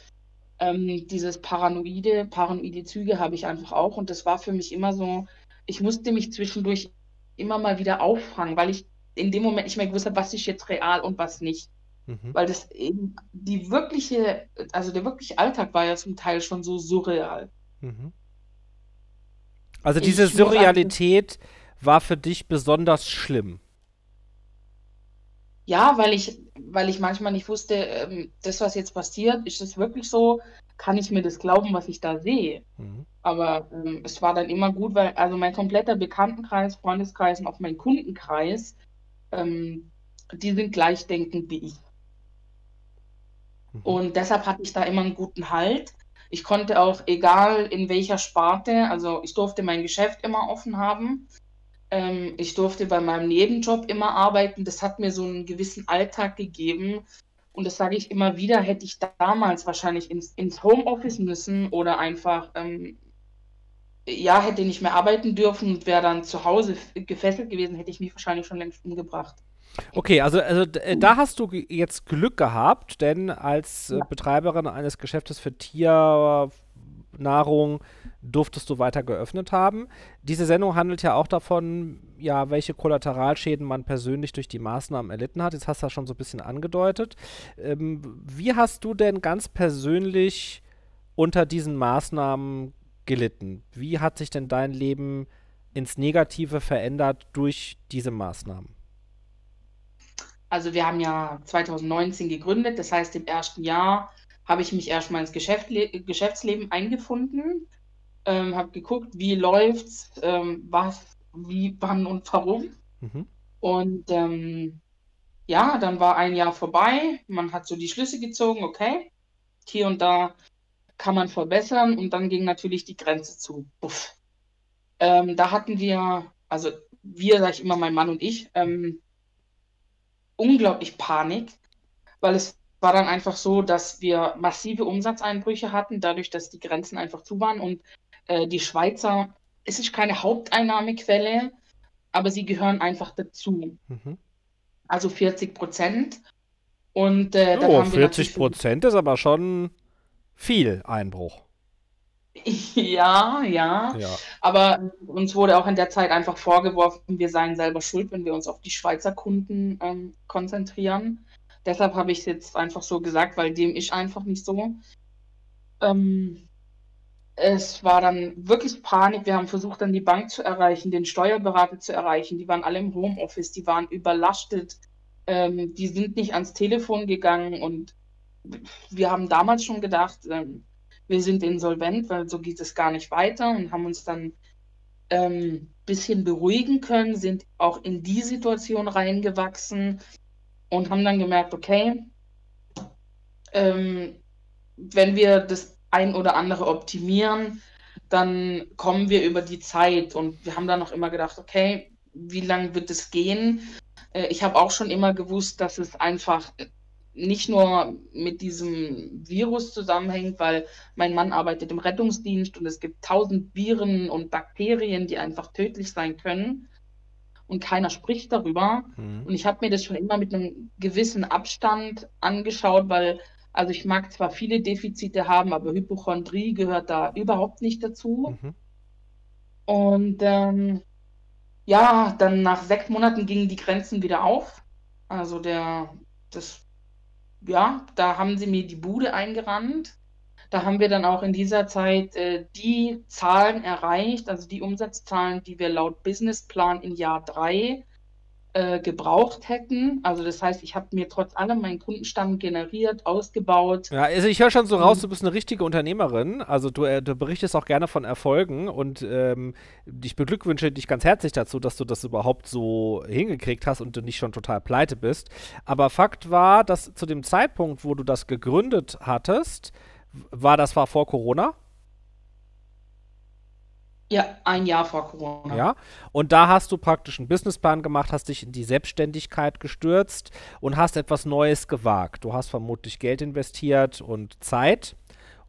ähm, dieses Paranoide, paranoide Züge habe ich einfach auch. Und das war für mich immer so, ich musste mich zwischendurch immer mal wieder auffangen, weil ich in dem Moment nicht mehr gewusst habe, was ist jetzt real und was nicht. Mhm. Weil das eben die wirkliche, also der wirkliche Alltag war ja zum Teil schon so surreal. Mhm. Also diese ich Surrealität war für dich besonders schlimm. Ja, weil ich, weil ich manchmal nicht wusste, ähm, das, was jetzt passiert, ist es wirklich so? Kann ich mir das glauben, was ich da sehe? Mhm. Aber ähm, es war dann immer gut, weil also mein kompletter Bekanntenkreis, Freundeskreis und auch mein Kundenkreis, ähm, die sind gleichdenkend wie ich. Mhm. Und deshalb hatte ich da immer einen guten Halt. Ich konnte auch, egal in welcher Sparte, also ich durfte mein Geschäft immer offen haben. Ähm, ich durfte bei meinem Nebenjob immer arbeiten. Das hat mir so einen gewissen Alltag gegeben. Und das sage ich immer wieder, hätte ich damals wahrscheinlich ins, ins Homeoffice müssen oder einfach, ähm, ja, hätte nicht mehr arbeiten dürfen und wäre dann zu Hause gefesselt gewesen, hätte ich mich wahrscheinlich schon längst umgebracht. Okay, also, also äh, da hast du jetzt Glück gehabt, denn als äh. Betreiberin eines Geschäftes für Tier, Nahrung durftest du weiter geöffnet haben. Diese Sendung handelt ja auch davon, ja, welche Kollateralschäden man persönlich durch die Maßnahmen erlitten hat. Jetzt hast du das schon so ein bisschen angedeutet. Ähm, wie hast du denn ganz persönlich unter diesen Maßnahmen gelitten? Wie hat sich denn dein Leben ins Negative verändert durch diese Maßnahmen? Also wir haben ja 2019 gegründet, das heißt im ersten Jahr habe ich mich erstmal ins Geschäft, Geschäftsleben eingefunden, ähm, habe geguckt, wie läuft's, ähm, was, wie, wann und warum. Mhm. Und ähm, ja, dann war ein Jahr vorbei, man hat so die Schlüsse gezogen, okay, hier und da kann man verbessern und dann ging natürlich die Grenze zu. Ähm, da hatten wir, also wir, sage ich immer, mein Mann und ich, ähm, unglaublich Panik, weil es war dann einfach so, dass wir massive Umsatzeinbrüche hatten, dadurch, dass die Grenzen einfach zu waren und äh, die Schweizer, es ist keine Haupteinnahmequelle, aber sie gehören einfach dazu. Mhm. Also 40 Prozent. Und äh, oh, haben 40 Prozent ist aber schon viel Einbruch. [LAUGHS] Ja, ja, ja. Aber uns wurde auch in der Zeit einfach vorgeworfen, wir seien selber schuld, wenn wir uns auf die Schweizer Kunden ähm, konzentrieren. Deshalb habe ich es jetzt einfach so gesagt, weil dem ist einfach nicht so. Ähm, es war dann wirklich Panik. Wir haben versucht, dann die Bank zu erreichen, den Steuerberater zu erreichen. Die waren alle im Homeoffice, die waren überlastet. Ähm, die sind nicht ans Telefon gegangen und wir haben damals schon gedacht, ähm, wir sind insolvent, weil so geht es gar nicht weiter und haben uns dann ein ähm, bisschen beruhigen können, sind auch in die Situation reingewachsen, und haben dann gemerkt, okay, ähm, wenn wir das ein oder andere optimieren, dann kommen wir über die Zeit. Und wir haben dann noch immer gedacht, okay, wie lange wird es gehen? Äh, ich habe auch schon immer gewusst, dass es einfach nicht nur mit diesem Virus zusammenhängt, weil mein Mann arbeitet im Rettungsdienst und es gibt tausend Viren und Bakterien, die einfach tödlich sein können. Und keiner spricht darüber. Mhm. Und ich habe mir das schon immer mit einem gewissen Abstand angeschaut, weil, also ich mag zwar viele Defizite haben, aber Hypochondrie gehört da überhaupt nicht dazu. Mhm. Und ähm, ja, dann nach sechs Monaten gingen die Grenzen wieder auf. Also der, das, ja, da haben sie mir die Bude eingerannt. Da haben wir dann auch in dieser Zeit äh, die Zahlen erreicht, also die Umsatzzahlen, die wir laut Businessplan in Jahr drei äh, gebraucht hätten. Also das heißt, ich habe mir trotz allem meinen Kundenstamm generiert, ausgebaut. Ja, also ich höre schon so raus, Mhm. du bist eine richtige Unternehmerin. Also du, äh, du berichtest auch gerne von Erfolgen und ähm, ich beglückwünsche dich ganz herzlich dazu, dass du das überhaupt so hingekriegt hast und du nicht schon total pleite bist. Aber Fakt war, dass zu dem Zeitpunkt, wo du das gegründet hattest, war das war vor Corona, Ja, ein Jahr vor Corona. ja. Und da hast du praktisch einen Businessplan gemacht, hast dich in die Selbstständigkeit gestürzt und hast etwas Neues gewagt. Du hast vermutlich Geld investiert und Zeit,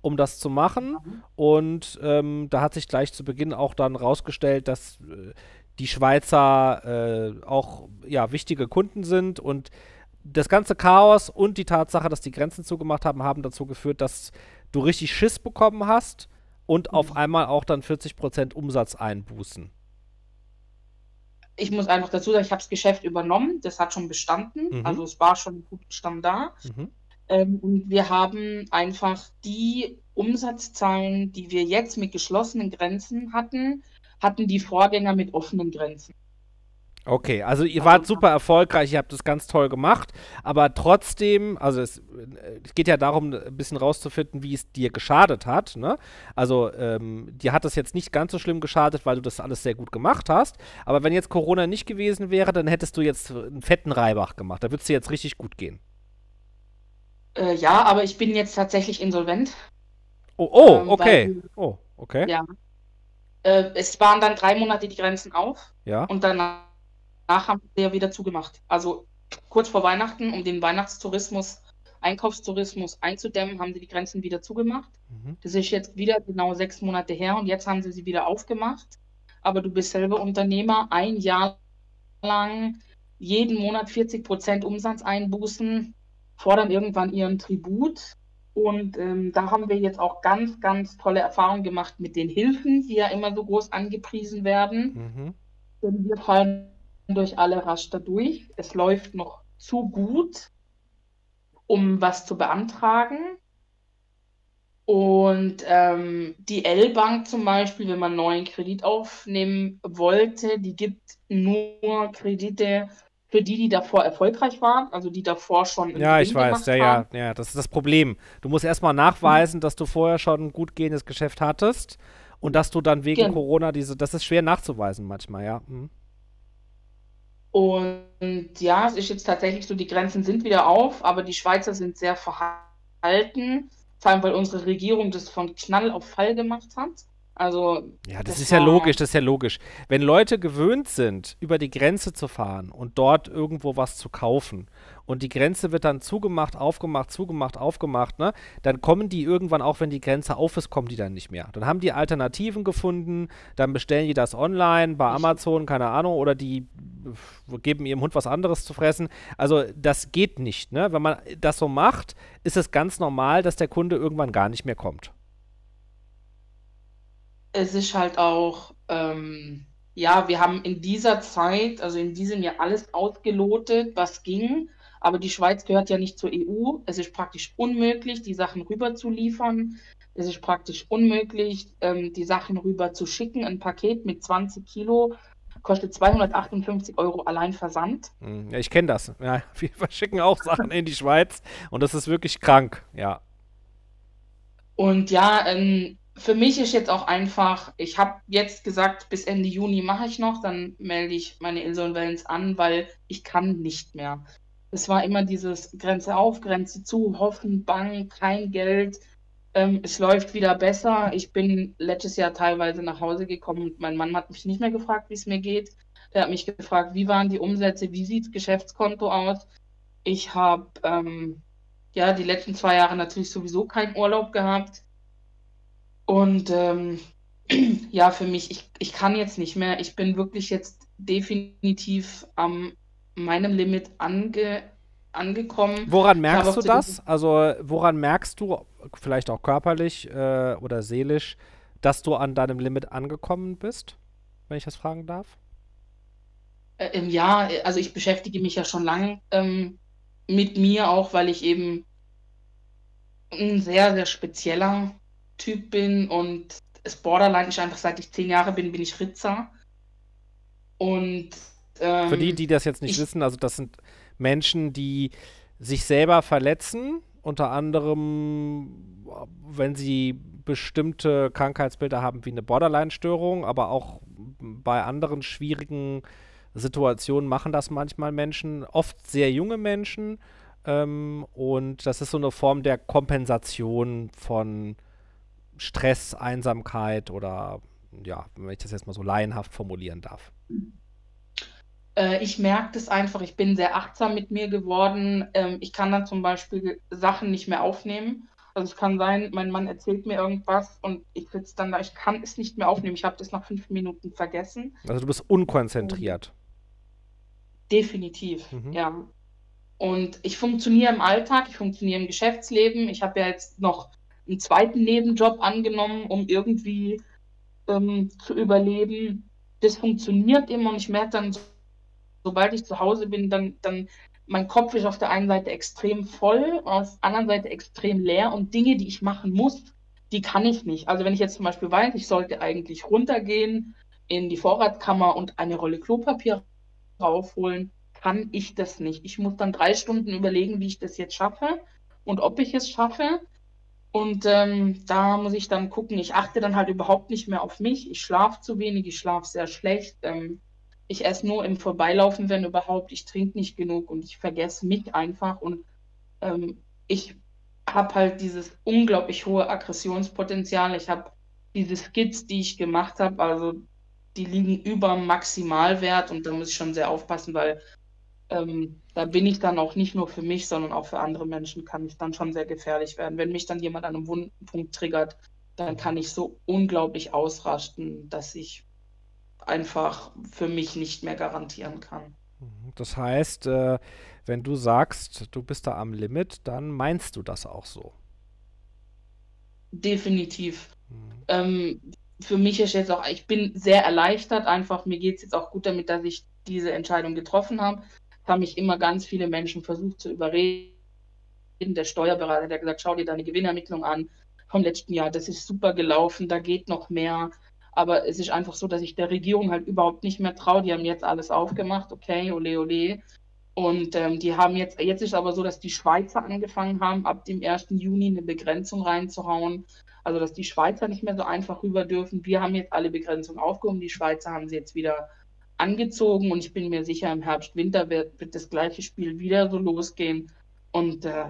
um das zu machen. Und ähm, da hat sich gleich zu Beginn auch dann rausgestellt, dass äh, die Schweizer äh, auch ja, wichtige Kunden sind und das ganze Chaos und die Tatsache, dass die Grenzen zugemacht haben, haben dazu geführt, dass du richtig Schiss bekommen hast und auf einmal auch dann 40% Umsatz einbußen. Ich muss einfach dazu sagen, ich habe das Geschäft übernommen. Das hat schon bestanden. Mhm. Also es war schon gut Stamm da. Mhm. Ähm, und wir haben einfach die Umsatzzahlen, die wir jetzt mit geschlossenen Grenzen hatten, hatten die Vorgänger mit offenen Grenzen. Okay, also ihr wart super erfolgreich, ihr habt das ganz toll gemacht, aber trotzdem, also es, äh, es geht ja darum, ein bisschen rauszufinden, wie es dir geschadet hat. Ne? Also ähm, dir hat das jetzt nicht ganz so schlimm geschadet, weil du das alles sehr gut gemacht hast. Aber wenn jetzt Corona nicht gewesen wäre, dann hättest du jetzt einen fetten Reibach gemacht. Da würde es dir jetzt richtig gut gehen. Äh, ja, aber ich bin jetzt tatsächlich insolvent. Oh, oh Ähm, okay. weil- Oh, okay. Ja. Äh, es waren dann drei Monate die Grenzen auf Ja. und danach haben sie ja wieder zugemacht. Also kurz vor Weihnachten, um den Weihnachtstourismus, Einkaufstourismus einzudämmen, haben sie die Grenzen wieder zugemacht. Mhm. Das ist jetzt wieder genau sechs Monate her und jetzt haben sie sie wieder aufgemacht. Aber du bist selber Unternehmer, ein Jahr lang jeden Monat 40 Prozent Umsatz einbußen, fordern irgendwann ihren Tribut. Und ähm, da haben wir jetzt auch ganz, ganz tolle Erfahrungen gemacht mit den Hilfen, die ja immer so groß angepriesen werden. Mhm. Denn wir fallen durch alle Raster durch. Es läuft noch zu gut, um was zu beantragen. Und ähm, die L-Bank zum Beispiel, wenn man einen neuen Kredit aufnehmen wollte, die gibt nur Kredite für die, die davor erfolgreich waren, also die davor schon Ja, ich weiß, ja, ja, haben. ja, das ist das Problem. Du musst erstmal nachweisen, dass du vorher schon ein gut gehendes Geschäft hattest und dass du dann wegen Genau. Corona diese, das ist schwer nachzuweisen manchmal, ja. Mhm. Und ja, es ist jetzt tatsächlich so, die Grenzen sind wieder auf, aber die Schweizer sind sehr verhalten, vor allem weil unsere Regierung das von Knall auf Fall gemacht hat. Also Ja, das, Das ist ja logisch, das ist ja logisch. Wenn Leute gewöhnt sind, über die Grenze zu fahren und dort irgendwo was zu kaufen und die Grenze wird dann zugemacht, aufgemacht, zugemacht, aufgemacht, ne, dann kommen die irgendwann, auch wenn die Grenze auf ist, kommen die dann nicht mehr. Dann haben die Alternativen gefunden, dann bestellen die das online bei. Amazon, keine Ahnung, oder die äh, geben ihrem Hund was anderes zu fressen. Also das geht nicht, ne? Wenn man das so macht, ist es ganz normal, dass der Kunde irgendwann gar nicht mehr kommt. es ist halt auch, ähm, ja, wir haben in dieser Zeit, also in diesem Jahr alles ausgelotet, was ging. Aber die Schweiz gehört ja nicht zur EU. Es ist praktisch unmöglich, die Sachen rüber zu liefern. Es ist praktisch unmöglich, ähm, die Sachen rüber zu schicken. Ein Paket mit 20 Kilo kostet 258 Euro allein Versand. Hm, Ja, ich kenne das. Ja, [LAUGHS] wir verschicken auch Sachen in die Schweiz und das ist wirklich krank, ja. Und ja, ähm, für mich ist jetzt auch einfach, ich habe jetzt gesagt, bis Ende Juni mache ich noch, dann melde ich meine Insolvenz an, weil ich kann nicht mehr. Es war immer dieses Grenze auf, Grenze zu, hoffen, bangen, kein Geld. Ähm, es läuft wieder besser. Ich bin letztes Jahr teilweise nach Hause gekommen und mein Mann hat mich nicht mehr gefragt, wie es mir geht. Der hat mich gefragt, wie waren die Umsätze, wie sieht das Geschäftskonto aus? Ich habe ähm, ja, die letzten zwei Jahre natürlich sowieso keinen Urlaub gehabt. Und ähm, [CLEARS THROAT] ja, für mich, ich, ich kann jetzt nicht mehr. Ich bin wirklich jetzt definitiv an meinem Limit ange, angekommen. Woran merkst du das? Also woran merkst du, vielleicht auch körperlich äh, oder seelisch, dass du an deinem Limit angekommen bist, wenn ich das fragen darf? Äh, ja, also ich beschäftige mich ja schon lange ähm, mit mir auch, weil ich eben ein sehr, sehr spezieller Typ bin und es Borderline ist einfach, seit ich zehn Jahre bin, bin ich Ritzer. Und ähm, für die, die das jetzt nicht ich, wissen, also das sind Menschen, die sich selber verletzen, unter anderem, wenn sie bestimmte Krankheitsbilder haben wie eine Borderline-Störung, aber auch bei anderen schwierigen Situationen machen das manchmal Menschen, oft sehr junge Menschen. Ähm, und das ist so eine Form der Kompensation von Stress, Einsamkeit oder ja, wenn ich das jetzt mal so laienhaft formulieren darf. Äh, ich merke das einfach, ich bin sehr achtsam mit mir geworden. Ähm, ich kann dann zum Beispiel Sachen nicht mehr aufnehmen. Also es kann sein, mein Mann erzählt mir irgendwas und ich sitze dann da, ich kann es nicht mehr aufnehmen. Ich habe das nach fünf Minuten vergessen. Also du bist unkonzentriert. Definitiv, mhm. ja. Und ich funktioniere im Alltag, ich funktioniere im Geschäftsleben. Ich habe ja jetzt noch einen zweiten Nebenjob angenommen, um irgendwie ähm, zu überleben. Das funktioniert immer und ich merke dann, sobald ich zu Hause bin, dann, dann mein Kopf ist auf der einen Seite extrem voll, auf der anderen Seite extrem leer und Dinge, die ich machen muss, die kann ich nicht. Also wenn ich jetzt zum Beispiel weiß, ich sollte eigentlich runtergehen in die Vorratskammer und eine Rolle Klopapier raufholen, kann ich das nicht. Ich muss dann drei Stunden überlegen, wie ich das jetzt schaffe und ob ich es schaffe. Und ähm, da muss ich dann gucken. Ich achte dann halt überhaupt nicht mehr auf mich. Ich schlafe zu wenig, ich schlafe sehr schlecht. Ähm, ich esse nur im Vorbeilaufen, wenn überhaupt. Ich trinke nicht genug und ich vergesse mich einfach. Und ähm, ich habe halt dieses unglaublich hohe Aggressionspotenzial. Ich habe diese Skits, die ich gemacht habe, also die liegen über Maximalwert und da muss ich schon sehr aufpassen, weil ähm, da bin ich dann auch nicht nur für mich, sondern auch für andere Menschen kann ich dann schon sehr gefährlich werden. Wenn mich dann jemand an einem Wundenpunkt triggert, dann kann ich so unglaublich ausrasten, dass ich einfach für mich nicht mehr garantieren kann. Mhm. Das heißt, äh, wenn du sagst, du bist da am Limit, dann meinst du das auch so? Definitiv. Mhm. Ähm, für mich ist jetzt auch, ich bin sehr erleichtert, einfach mir geht es jetzt auch gut damit, dass ich diese Entscheidung getroffen habe. Es haben mich immer ganz viele Menschen versucht zu überreden. Der Steuerberater, der hat gesagt, schau dir deine Gewinnermittlung an vom letzten Jahr, das ist super gelaufen, da geht noch mehr. Aber es ist einfach so, dass ich der Regierung halt überhaupt nicht mehr traue. Die haben jetzt alles aufgemacht, okay, ole, ole. Und ähm, die haben jetzt, jetzt ist aber so, dass die Schweizer angefangen haben, ab dem 1. Juni eine Begrenzung reinzuhauen. Also, dass die Schweizer nicht mehr so einfach rüber dürfen. Wir haben jetzt alle Begrenzungen aufgehoben. Die Schweizer haben sie jetzt wieder angezogen und ich bin mir sicher, im Herbst, Winter wird, wird das gleiche Spiel wieder so losgehen. Und äh,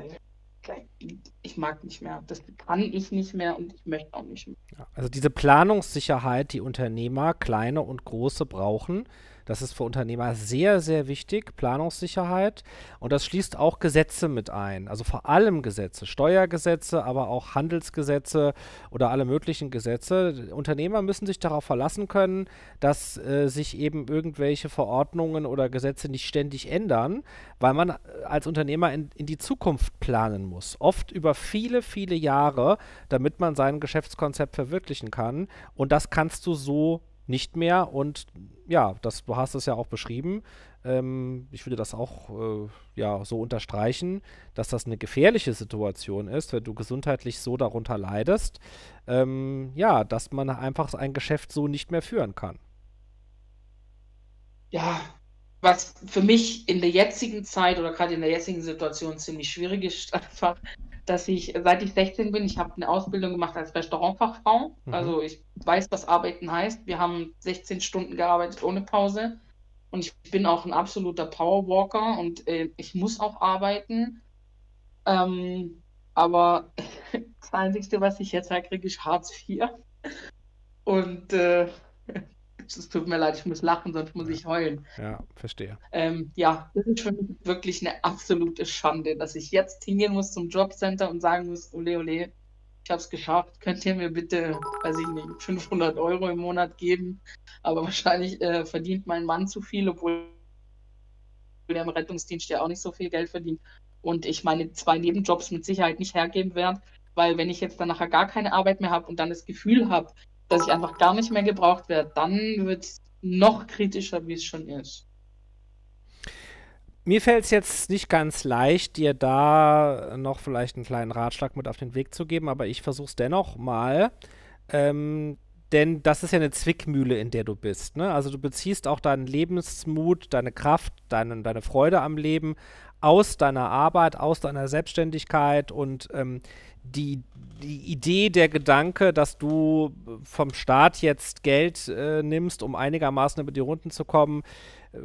ich mag nicht mehr. Das kann ich nicht mehr und ich möchte auch nicht mehr. also diese Planungssicherheit, die Unternehmer, kleine und große, brauchen, das ist für Unternehmer sehr, sehr wichtig, Planungssicherheit. Und das schließt auch Gesetze mit ein. Also vor allem Gesetze, Steuergesetze, aber auch Handelsgesetze oder alle möglichen Gesetze. Unternehmer müssen sich darauf verlassen können, dass äh, sich eben irgendwelche Verordnungen oder Gesetze nicht ständig ändern, weil man äh, als Unternehmer in, in die Zukunft planen muss. Oft über viele, viele Jahre, damit man sein Geschäftskonzept verwirklichen kann. Und das kannst du so nicht mehr. Und ja, das, du hast es ja auch beschrieben. Ähm, ich würde das auch äh, ja, so unterstreichen, dass das eine gefährliche Situation ist, wenn du gesundheitlich so darunter leidest. Ähm, ja, dass man einfach ein Geschäft so nicht mehr führen kann. Ja, was für mich in der jetzigen Zeit oder gerade in der jetzigen Situation ziemlich schwierig ist, [LAUGHS] einfach dass ich, seit ich 16 bin, ich habe eine Ausbildung gemacht als Restaurantfachfrau. Mhm. Also ich weiß, was Arbeiten heißt. Wir haben 16 Stunden gearbeitet ohne Pause. Und ich bin auch ein absoluter Powerwalker und äh, ich muss auch arbeiten. Ähm, aber [LAUGHS] das Einzige, was ich jetzt halt kriege, ist Hartz IV. Und äh, es tut mir leid, ich muss lachen, sonst muss Ja. ich heulen. Ja, verstehe. Ähm, ja, das ist für mich wirklich eine absolute Schande, dass ich jetzt hingehen muss zum Jobcenter und sagen muss, ole, ole, ich habe es geschafft, könnt ihr mir bitte, weiß ich nicht, 500 Euro im Monat geben? Aber wahrscheinlich äh, verdient mein Mann zu viel, obwohl der im Rettungsdienst ja auch nicht so viel Geld verdient und ich meine zwei Nebenjobs mit Sicherheit nicht hergeben werde, weil wenn ich jetzt dann nachher gar keine Arbeit mehr habe und dann das Gefühl habe, dass ich einfach gar nicht mehr gebraucht werde, dann wird es noch kritischer, wie es schon ist. Mir fällt es jetzt nicht ganz leicht, dir da noch vielleicht einen kleinen Ratschlag mit auf den Weg zu geben, aber ich versuche es dennoch mal. Ähm, denn das ist ja eine Zwickmühle, in der du bist. Ne? Also du beziehst auch deinen Lebensmut, deine Kraft, deine, deine Freude am Leben aus deiner Arbeit, aus deiner Selbstständigkeit und ähm, die, die Idee, der Gedanke, dass du vom Staat jetzt Geld äh, nimmst, um einigermaßen über die Runden zu kommen, äh,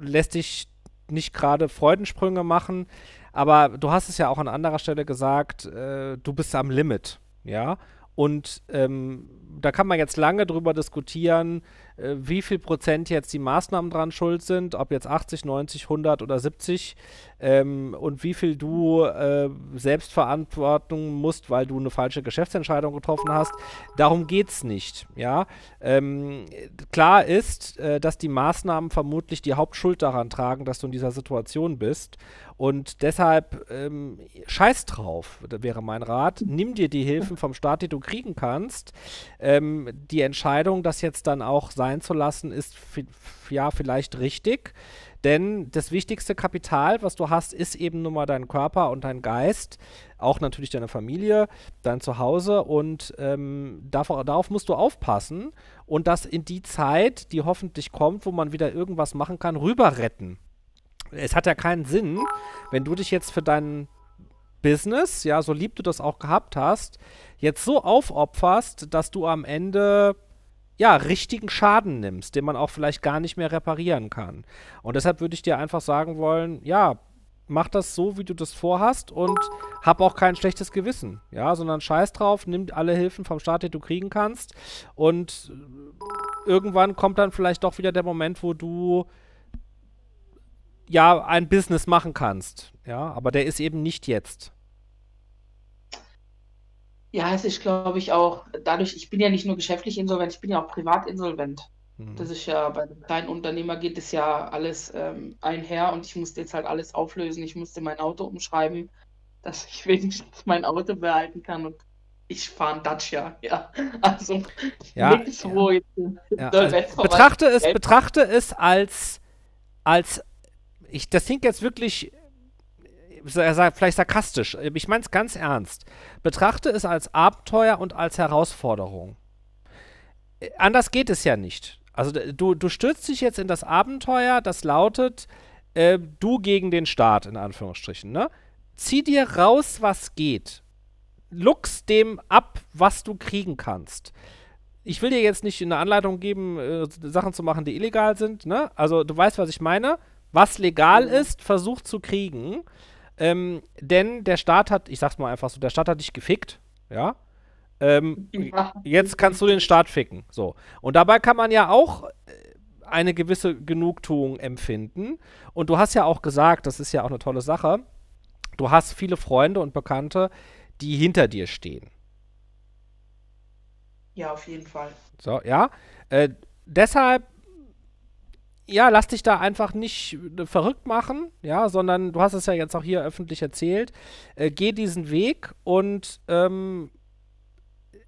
lässt dich nicht gerade Freudensprünge machen. Aber du hast es ja auch an anderer Stelle gesagt, äh, du bist am Limit, ja. Und ähm, da kann man jetzt lange drüber diskutieren, äh, wie viel Prozent jetzt die Maßnahmen dran schuld sind, ob jetzt 80, 90, 100 oder 70 ähm, und wie viel du äh, Selbstverantwortung musst, weil du eine falsche Geschäftsentscheidung getroffen hast. Darum geht es nicht, ja. Ähm, klar ist, äh, dass die Maßnahmen vermutlich die Hauptschuld daran tragen, dass du in dieser Situation bist. Und deshalb ähm, scheiß drauf, wäre mein Rat. Nimm dir die Hilfen vom Staat, die du kriegen kannst. Ähm, die Entscheidung, das jetzt dann auch sein zu lassen, ist ja vielleicht richtig. Denn das wichtigste Kapital, was du hast, ist eben nun mal dein Körper und dein Geist. Auch natürlich deine Familie, dein Zuhause. Und ähm, darauf, darauf musst du aufpassen und das in die Zeit, die hoffentlich kommt, wo man wieder irgendwas machen kann, rüber retten es hat ja keinen Sinn, wenn du dich jetzt für dein Business, ja, so lieb du das auch gehabt hast, jetzt so aufopferst, dass du am Ende ja, richtigen Schaden nimmst, den man auch vielleicht gar nicht mehr reparieren kann. Und deshalb würde ich dir einfach sagen wollen, ja, mach das so, wie du das vorhast und hab auch kein schlechtes Gewissen, ja, sondern scheiß drauf, nimm alle Hilfen vom Staat, die du kriegen kannst und irgendwann kommt dann vielleicht doch wieder der Moment, wo du ja ein Business machen kannst. Ja, aber der ist eben nicht jetzt. Ja, es ist, glaube ich, auch dadurch, ich bin ja nicht nur geschäftlich insolvent, ich bin ja auch privat insolvent. Mhm. Das ist ja, bei einem kleinen Unternehmer geht es ja alles ähm, einher und ich musste jetzt halt alles auflösen. Ich musste mein Auto umschreiben, dass ich [LAUGHS] wenigstens mein Auto behalten kann und ich fahre ein Dacia, [LAUGHS] ja. Also Ja, nichts, wo jetzt Ja, also betrachte es, betrachte es als, als, ich, das klingt jetzt wirklich, vielleicht sarkastisch, ich meine es ganz ernst. Betrachte es als Abenteuer und als Herausforderung. Äh, Anders geht es ja nicht. Also du, du stürzt dich jetzt in das Abenteuer, das lautet, äh, du gegen den Staat, in Anführungsstrichen, ne? Zieh dir raus, was geht. Lux dem ab, was du kriegen kannst ich will dir jetzt nicht eine Anleitung geben, äh, Sachen zu machen, die illegal sind, ne? Also du weißt, was ich meine. Was legal Mhm. ist, versuch zu kriegen. Ähm, denn der Staat hat, ich sag's mal einfach so, der Staat hat dich gefickt, ja. Ähm, jetzt kannst du den Staat ficken. So. Und dabei kann man ja auch äh, eine gewisse Genugtuung empfinden. Und du hast ja auch gesagt, das ist ja auch eine tolle Sache, du hast viele Freunde und Bekannte, die hinter dir stehen. Ja, auf jeden Fall. So, ja. Äh, deshalb, ja, lass dich da einfach nicht äh, verrückt machen, ja, sondern du hast es ja jetzt auch hier öffentlich erzählt. Äh, geh diesen Weg und ähm,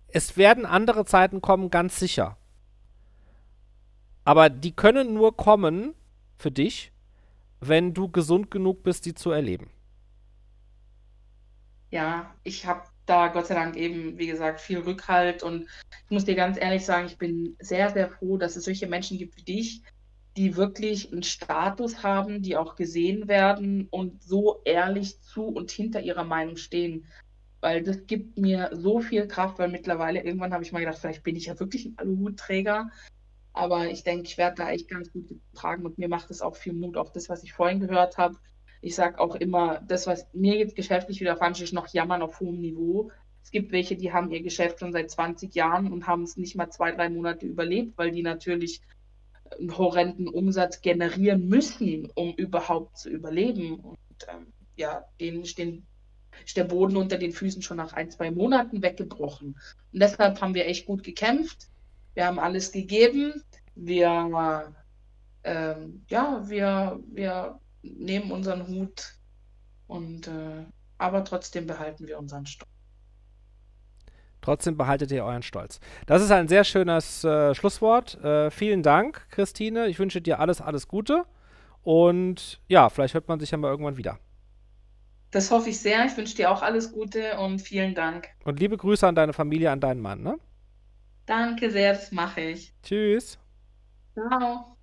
es werden andere Zeiten kommen, ganz sicher. Aber die können nur kommen für dich, wenn du gesund genug bist, die zu erleben. Ja, ich habe da Gott sei Dank eben, wie gesagt, viel Rückhalt und ich muss dir ganz ehrlich sagen, ich bin sehr, sehr froh, dass es solche Menschen gibt wie dich, die wirklich einen Status haben, die auch gesehen werden und so ehrlich zu und hinter ihrer Meinung stehen. Weil das gibt mir so viel Kraft, weil mittlerweile irgendwann habe ich mal gedacht, vielleicht bin ich ja wirklich ein Aluhutträger. Aber ich denke, ich werde da echt ganz gut getragen und mir macht es auch viel Mut, auch das, was ich vorhin gehört habe. Ich sage auch immer, das, was mir jetzt geschäftlich widerfahren ist, ist noch Jammern auf hohem Niveau. Es gibt welche, die haben ihr Geschäft schon seit 20 Jahren und haben es nicht mal zwei, drei Monate überlebt, weil die natürlich einen horrenden Umsatz generieren müssen, um überhaupt zu überleben. Und ähm, ja, denen stehen, ist der Boden unter den Füßen schon nach ein, zwei Monaten weggebrochen. Und deshalb haben wir echt gut gekämpft. Wir haben alles gegeben. Wir, ähm, ja, wir, wir nehmen unseren Hut und äh, aber trotzdem behalten wir unseren Stolz. Trotzdem behaltet ihr euren Stolz. Das ist ein sehr schönes äh, Schlusswort. Äh, vielen Dank, Christine. Ich wünsche dir alles, alles Gute. Und ja, vielleicht hört man sich ja mal irgendwann wieder. Das hoffe ich sehr. Ich wünsche dir auch alles Gute und vielen Dank. Und liebe Grüße an deine Familie, an deinen Mann, ne? Danke sehr, das mache ich. Tschüss. Ciao.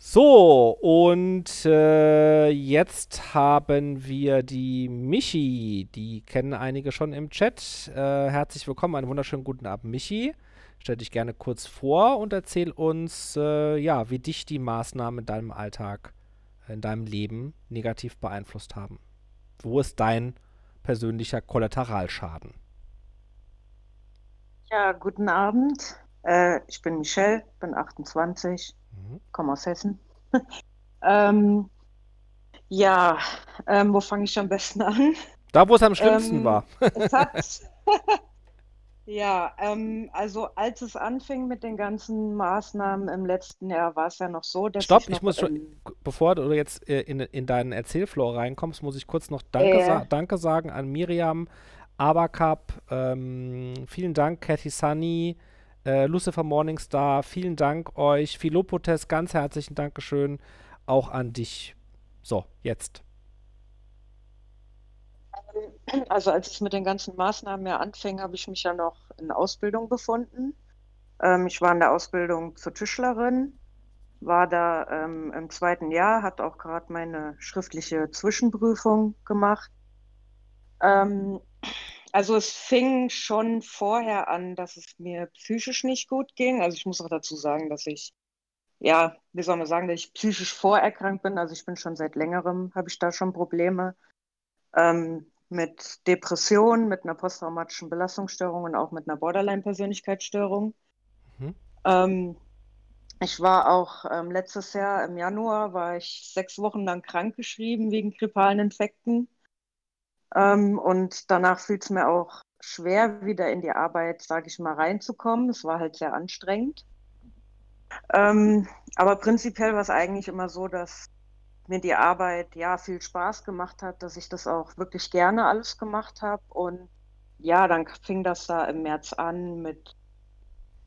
So, und äh, jetzt haben wir die Michi. Die kennen einige schon im Chat. Äh, herzlich willkommen, einen wunderschönen guten Abend, Michi. Stell dich gerne kurz vor und erzähl uns, äh, ja, wie dich die Maßnahmen in deinem Alltag, in deinem Leben negativ beeinflusst haben. Wo ist dein persönlicher Kollateralschaden? Ja, guten Abend. Äh, ich bin Michelle, bin 28 Mhm. komme aus Hessen. [LAUGHS] ähm, ja, ähm, wo fange ich am besten an? Da, wo es am schlimmsten Ähm, war. Es hat, [LAUGHS] [LAUGHS] ja, ähm, also als es anfing mit den ganzen Maßnahmen im letzten Jahr, war es ja noch so, dass Stopp, ich ich noch muss schon, in, bevor du jetzt äh, in, in deinen Erzählflow reinkommst, muss ich kurz noch Danke, Äh. sa Danke sagen an Miriam, Abakap, ähm, vielen Dank, Cathy Sunny, äh, Lucifer Morningstar, vielen Dank euch, Philopotes, ganz herzlichen Dankeschön auch an dich. So, jetzt. also als es mit den ganzen Maßnahmen ja anfing, habe ich mich ja noch in Ausbildung befunden. Ähm, ich war in der Ausbildung zur Tischlerin, war da ähm, im zweiten Jahr, hat auch gerade meine schriftliche Zwischenprüfung gemacht. Ähm, also es fing schon vorher an, dass es mir psychisch nicht gut ging. Also ich muss auch dazu sagen, dass ich, ja, wie soll man sagen, dass ich psychisch vorerkrankt bin. Also ich bin schon seit längerem, habe ich da schon Probleme ähm, mit Depressionen, mit einer posttraumatischen Belastungsstörung und auch mit einer Borderline-Persönlichkeitsstörung. Mhm. Ähm, ich war auch ähm, letztes Jahr im Januar, war ich sechs Wochen lang krankgeschrieben wegen grippalen Infekten. Ähm, und danach fiel es mir auch schwer, wieder in die Arbeit, sage ich mal, reinzukommen. Es war halt sehr anstrengend. Ähm, aber prinzipiell war es eigentlich immer so, dass mir die Arbeit ja viel Spaß gemacht hat, dass ich das auch wirklich gerne alles gemacht habe. Und ja, dann fing das da im März an mit,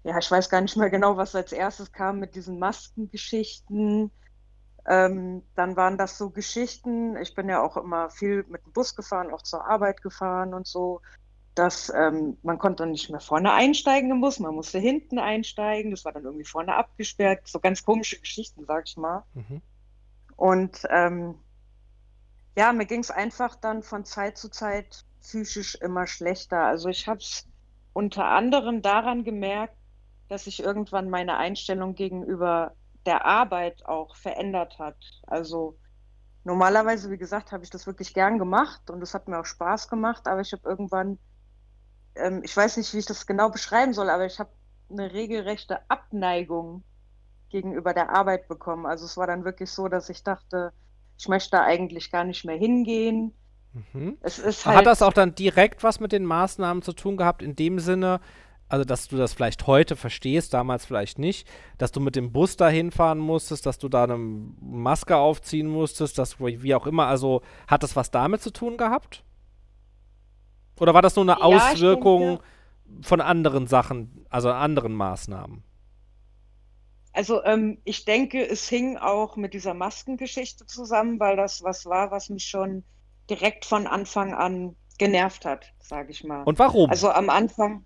ja, ich weiß gar nicht mehr genau, was als erstes kam mit diesen Maskengeschichten. Ähm, dann waren das so Geschichten. Ich bin ja auch immer viel mit dem Bus gefahren, auch zur Arbeit gefahren und so, dass ähm, man konnte nicht mehr vorne einsteigen im Bus, man musste hinten einsteigen. Das war dann irgendwie vorne abgesperrt. So ganz komische Geschichten, sag ich mal. Mhm. Und ähm, ja, mir ging es einfach dann von Zeit zu Zeit psychisch immer schlechter. Also ich habe es unter anderem daran gemerkt, dass sich irgendwann meine Einstellung gegenüber der Arbeit auch verändert hat. Also normalerweise, wie gesagt, habe ich das wirklich gern gemacht und es hat mir auch Spaß gemacht, aber ich habe irgendwann, ähm, ich weiß nicht, wie ich das genau beschreiben soll, aber ich habe eine regelrechte Abneigung gegenüber der Arbeit bekommen. Also es war dann wirklich so, dass ich dachte, ich möchte da eigentlich gar nicht mehr hingehen. Mhm. Ist Hat halt, das auch dann direkt was mit den Maßnahmen zu tun gehabt, in dem Sinne, also dass du das vielleicht heute verstehst, damals vielleicht nicht, dass du mit dem Bus dahin fahren musstest, dass du da eine Maske aufziehen musstest, dass wie auch immer, also hat das was damit zu tun gehabt? Oder war das nur eine Ja, Auswirkung denke- von anderen Sachen, also anderen Maßnahmen? Also ähm, ich denke, es hing auch mit dieser Maskengeschichte zusammen, weil das was war, was mich schon direkt von Anfang an genervt hat, sage ich mal. Und warum? Also am Anfang,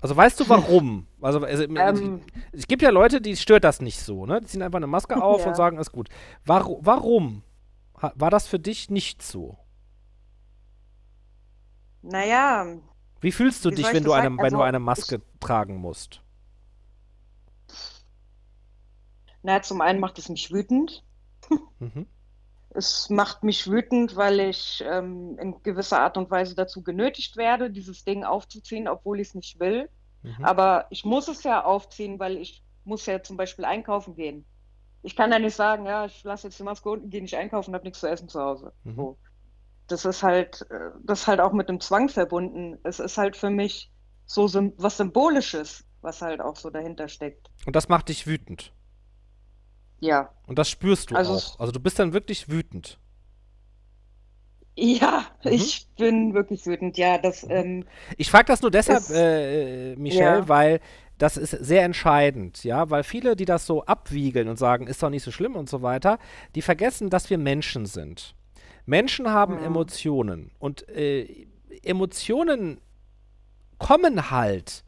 Also weißt du warum? [LAUGHS] Also, also ähm, es gibt ja Leute, die stört das nicht so, ne? Die ziehen einfach eine Maske [LAUGHS] auf Ja. und sagen, ist gut. Warum, warum war das für dich nicht so? naja, Wie fühlst du Wie dich, ich wenn du eine, wenn du Also, eine Maske tragen musst? naja, zum einen macht es mich wütend. Mhm. Es macht mich wütend, weil ich ähm, in gewisser Art und Weise dazu genötigt werde, dieses Ding aufzuziehen, obwohl ich es nicht will. Mhm. Aber ich muss es ja aufziehen, weil ich muss ja zum Beispiel einkaufen gehen. Ich kann ja nicht sagen, ja, ich lasse jetzt die Maske unten, gehe nicht einkaufen, habe nichts zu essen zu Hause. Mhm. So. Das ist halt, äh, das ist halt auch mit dem Zwang verbunden. Es ist halt für mich so was Symbolisches, was halt auch so dahinter steckt. Und das macht dich wütend. Ja. Und das spürst du Also auch. Also du bist dann wirklich wütend. Ja, Mhm. ich bin wirklich wütend. Ja, das, ähm, Ich frage das nur deshalb, Es- äh, äh, Michelle, Ja. weil das ist sehr entscheidend, ja, weil viele, die das so abwiegeln und sagen, ist doch nicht so schlimm und so weiter, die vergessen, dass wir Menschen sind. Menschen haben Mhm. Emotionen und äh, Emotionen kommen halt.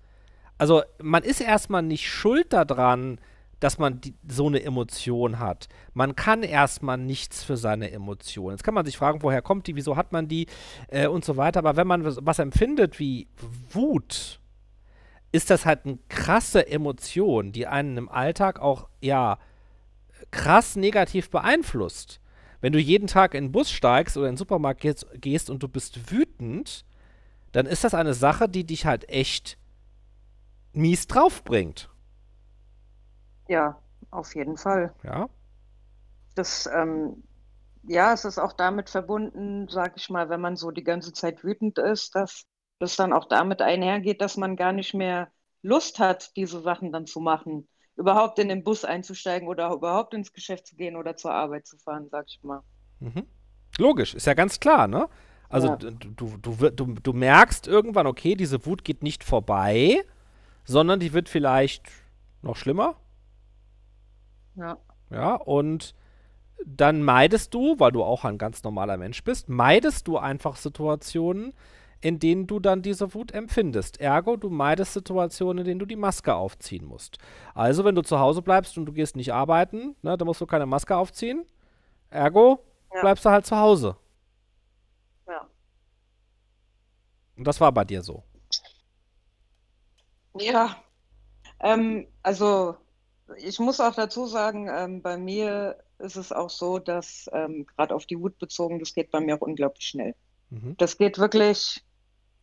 Also man ist erstmal nicht schuld daran, dass man die, so eine Emotion hat. Man kann erstmal nichts für seine Emotionen. Jetzt kann man sich fragen, woher kommt die, wieso hat man die äh, und so weiter. Aber wenn man was, was empfindet wie Wut, ist das halt eine krasse Emotion, die einen im Alltag auch, ja, krass negativ beeinflusst. Wenn du jeden Tag in den Bus steigst oder in den Supermarkt gehst, gehst und du bist wütend, dann ist das eine Sache, die dich halt echt mies draufbringt. Ja, auf jeden Fall. Ja. Das, ähm, ja, es ist auch damit verbunden, sag ich mal, wenn man so die ganze Zeit wütend ist, dass das dann auch damit einhergeht, dass man gar nicht mehr Lust hat, diese Sachen dann zu machen. Überhaupt in den Bus einzusteigen oder überhaupt ins Geschäft zu gehen oder zur Arbeit zu fahren, sag ich mal. Mhm. Logisch, ist ja ganz klar, ne? Also Ja. du, du, du, du merkst irgendwann, okay, diese Wut geht nicht vorbei, sondern die wird vielleicht noch schlimmer. Ja. Ja, und dann meidest du, weil du auch ein ganz normaler Mensch bist, meidest du einfach Situationen, in denen du dann diese Wut empfindest. Ergo, du meidest Situationen, in denen du die Maske aufziehen musst. Also, wenn du zu Hause bleibst und du gehst nicht arbeiten, ne, dann musst du keine Maske aufziehen. Ergo, Ja. bleibst du halt zu Hause. Ja. Und das war bei dir so. Ja, ähm, also ich muss auch dazu sagen, ähm, bei mir ist es auch so, dass ähm, gerade auf die Wut bezogen, das geht bei mir auch unglaublich schnell. Mhm. Das geht wirklich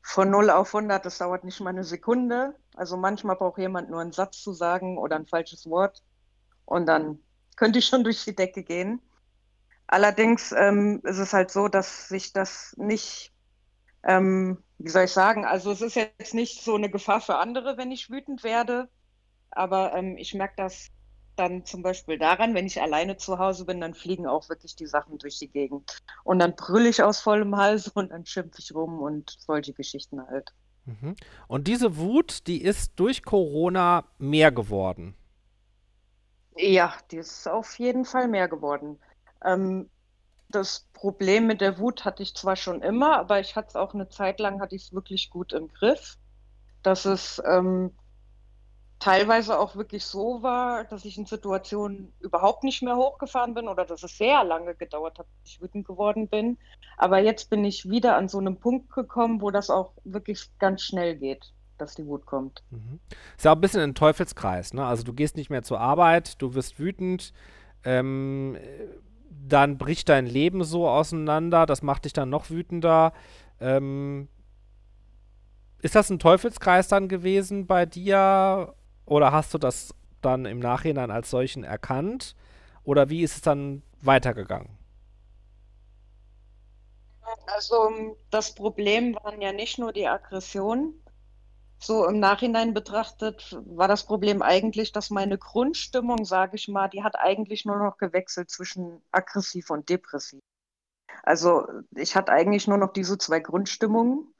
von 0 auf 100, das dauert nicht mal eine Sekunde. Also manchmal braucht jemand nur einen Satz zu sagen oder ein falsches Wort und dann könnte ich schon durch die Decke gehen. Allerdings ähm, ist es halt so, dass sich das nicht, ähm, wie soll ich sagen, also es ist jetzt nicht so eine Gefahr für andere, wenn ich wütend werde, aber ähm, ich merke das dann zum Beispiel daran, wenn ich alleine zu Hause bin, dann fliegen auch wirklich die Sachen durch die Gegend. Und dann brülle ich aus vollem Hals [LAUGHS] und dann schimpfe ich rum und solche Geschichten halt. Mhm. Und diese Wut, die ist durch Corona mehr geworden. Ja, die ist auf jeden Fall mehr geworden. Ähm, das Problem mit der Wut hatte ich zwar schon immer, aber ich hatte es auch eine Zeit lang, hatte ich es wirklich gut im Griff, dass es ähm, teilweise auch wirklich so war, dass ich in Situationen überhaupt nicht mehr hochgefahren bin oder dass es sehr lange gedauert hat, bis ich wütend geworden bin. Aber jetzt bin ich wieder an so einem Punkt gekommen, wo das auch wirklich ganz schnell geht, dass die Wut kommt. Mhm. Ist ja auch ein bisschen ein Teufelskreis, ne? Also du gehst nicht mehr zur Arbeit, du wirst wütend, ähm, äh, dann bricht dein Leben so auseinander, das macht dich dann noch wütender. Ähm, ist das ein Teufelskreis dann gewesen bei dir oder hast du das dann im Nachhinein als solchen erkannt? Oder wie ist es dann weitergegangen? Also das Problem waren ja nicht nur die Aggressionen. So im Nachhinein betrachtet war das Problem eigentlich, dass meine Grundstimmung, sage ich mal, die hat eigentlich nur noch gewechselt zwischen aggressiv und depressiv. Also ich hatte eigentlich nur noch diese zwei Grundstimmungen.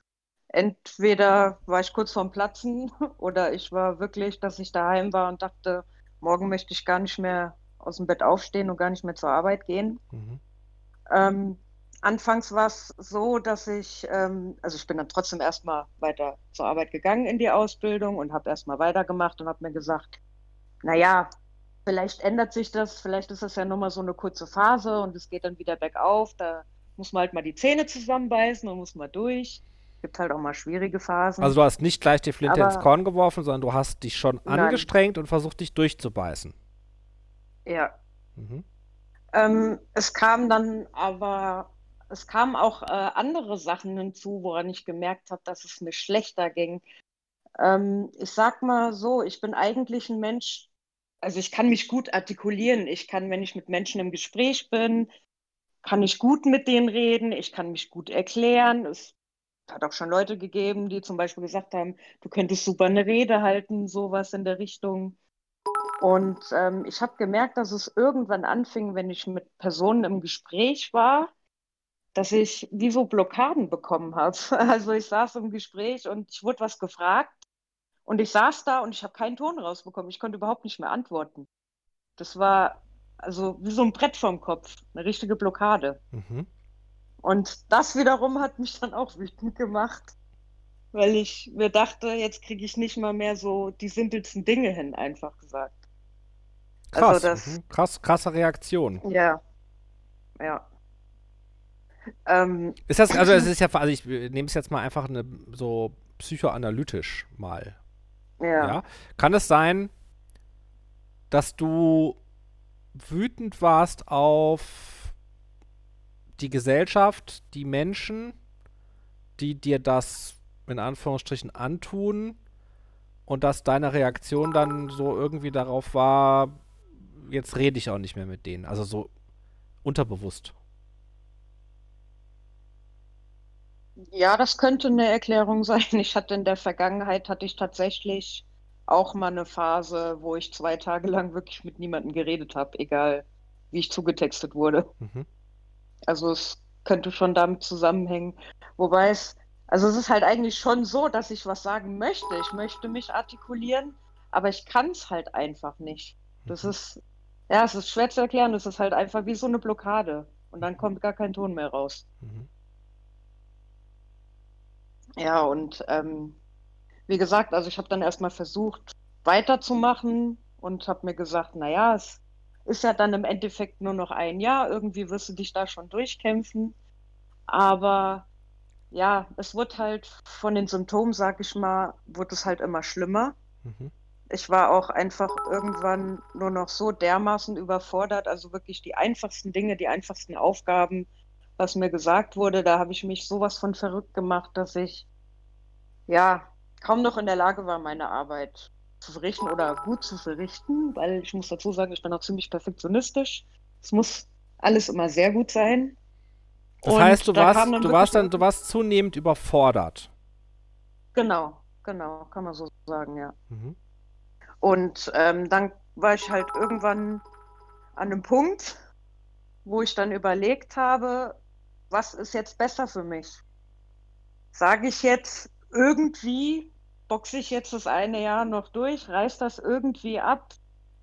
Entweder war ich kurz vorm Platzen [LAUGHS] oder ich war wirklich, dass ich daheim war und dachte, morgen möchte ich gar nicht mehr aus dem Bett aufstehen und gar nicht mehr zur Arbeit gehen. Mhm. Ähm, anfangs war es so, dass ich, ähm, also ich bin dann trotzdem erstmal weiter zur Arbeit gegangen in die Ausbildung und habe erstmal weitergemacht und habe mir gesagt, naja, vielleicht ändert sich das, vielleicht ist das ja nur mal so eine kurze Phase und es geht dann wieder bergauf, da muss man halt mal die Zähne zusammenbeißen und muss mal durch. Gibt halt auch mal schwierige Phasen. Also du hast nicht gleich die Flinte ins Korn geworfen, sondern du hast dich schon Nein. angestrengt und versucht, dich durchzubeißen. ja, Mhm. Ähm, es kam dann aber, es kamen auch äh, andere Sachen hinzu, woran ich gemerkt habe, dass es mir schlechter ging. Ähm, ich sag mal so, ich bin eigentlich ein Mensch, also ich kann mich gut artikulieren. Ich kann, wenn ich mit Menschen im Gespräch bin, kann ich gut mit denen reden, ich kann mich gut erklären. Es hat auch schon Leute gegeben, die zum Beispiel gesagt haben, du könntest super eine Rede halten, sowas in der Richtung. Und ähm, ich habe gemerkt, dass es irgendwann anfing, wenn ich mit Personen im Gespräch war, dass ich wie so Blockaden bekommen habe. [LAUGHS] Also ich saß im Gespräch und ich wurde was gefragt und ich saß da und ich habe keinen Ton rausbekommen. Ich konnte überhaupt nicht mehr antworten. Das war also wie so ein Brett vorm Kopf, eine richtige Blockade. Mhm. Und das wiederum hat mich dann auch wütend gemacht, weil ich mir dachte, jetzt kriege ich nicht mal mehr so die simpelsten Dinge hin, einfach gesagt. Krass, Also das, mhm. Krass, krasse Reaktion. ja, ja. Ähm, Ist das, also es ist ja, also ich nehme es jetzt mal einfach eine, so psychoanalytisch mal. ja. Ja. Kann es sein, dass du wütend warst auf die Gesellschaft, die Menschen, die dir das in Anführungsstrichen antun und dass deine Reaktion dann so irgendwie darauf war, jetzt rede ich auch nicht mehr mit denen. Also so unterbewusst. Ja, das könnte eine Erklärung sein. Ich hatte in der Vergangenheit, hatte ich tatsächlich auch mal eine Phase, wo ich zwei Tage lang wirklich mit niemandem geredet habe, egal wie ich zugetextet wurde. Mhm. Also es könnte schon damit zusammenhängen. Wobei es, also es ist halt eigentlich schon so, dass ich was sagen möchte. Ich möchte mich artikulieren, aber ich kann es halt einfach nicht. Das Mhm. ist, ja, es ist schwer zu erklären. Das ist halt einfach wie so eine Blockade. Und dann kommt gar kein Ton mehr raus. Mhm. Ja, und ähm, wie gesagt, also ich habe dann erstmal versucht, weiterzumachen und habe mir gesagt, naja, es ist ja dann im Endeffekt nur noch ein Jahr, irgendwie wirst du dich da schon durchkämpfen. Aber ja, es wird halt von den Symptomen, sag ich mal, wird es halt immer schlimmer. Mhm. Ich war auch einfach irgendwann nur noch so dermaßen überfordert, also wirklich die einfachsten Dinge, die einfachsten Aufgaben, was mir gesagt wurde, da habe ich mich sowas von verrückt gemacht, dass ich ja kaum noch in der Lage war, meine Arbeit zu verrichten oder gut zu verrichten, weil ich muss dazu sagen, ich bin auch ziemlich perfektionistisch. Es muss alles immer sehr gut sein. Das Und heißt, du da warst, du warst dann, du warst zunehmend überfordert. Genau, genau, kann man so sagen, ja. Mhm. Und ähm, dann war ich halt irgendwann an einem Punkt, wo ich dann überlegt habe, was ist jetzt besser für mich? Sage ich jetzt irgendwie, boxe ich jetzt das eine Jahr noch durch, reiß das irgendwie ab?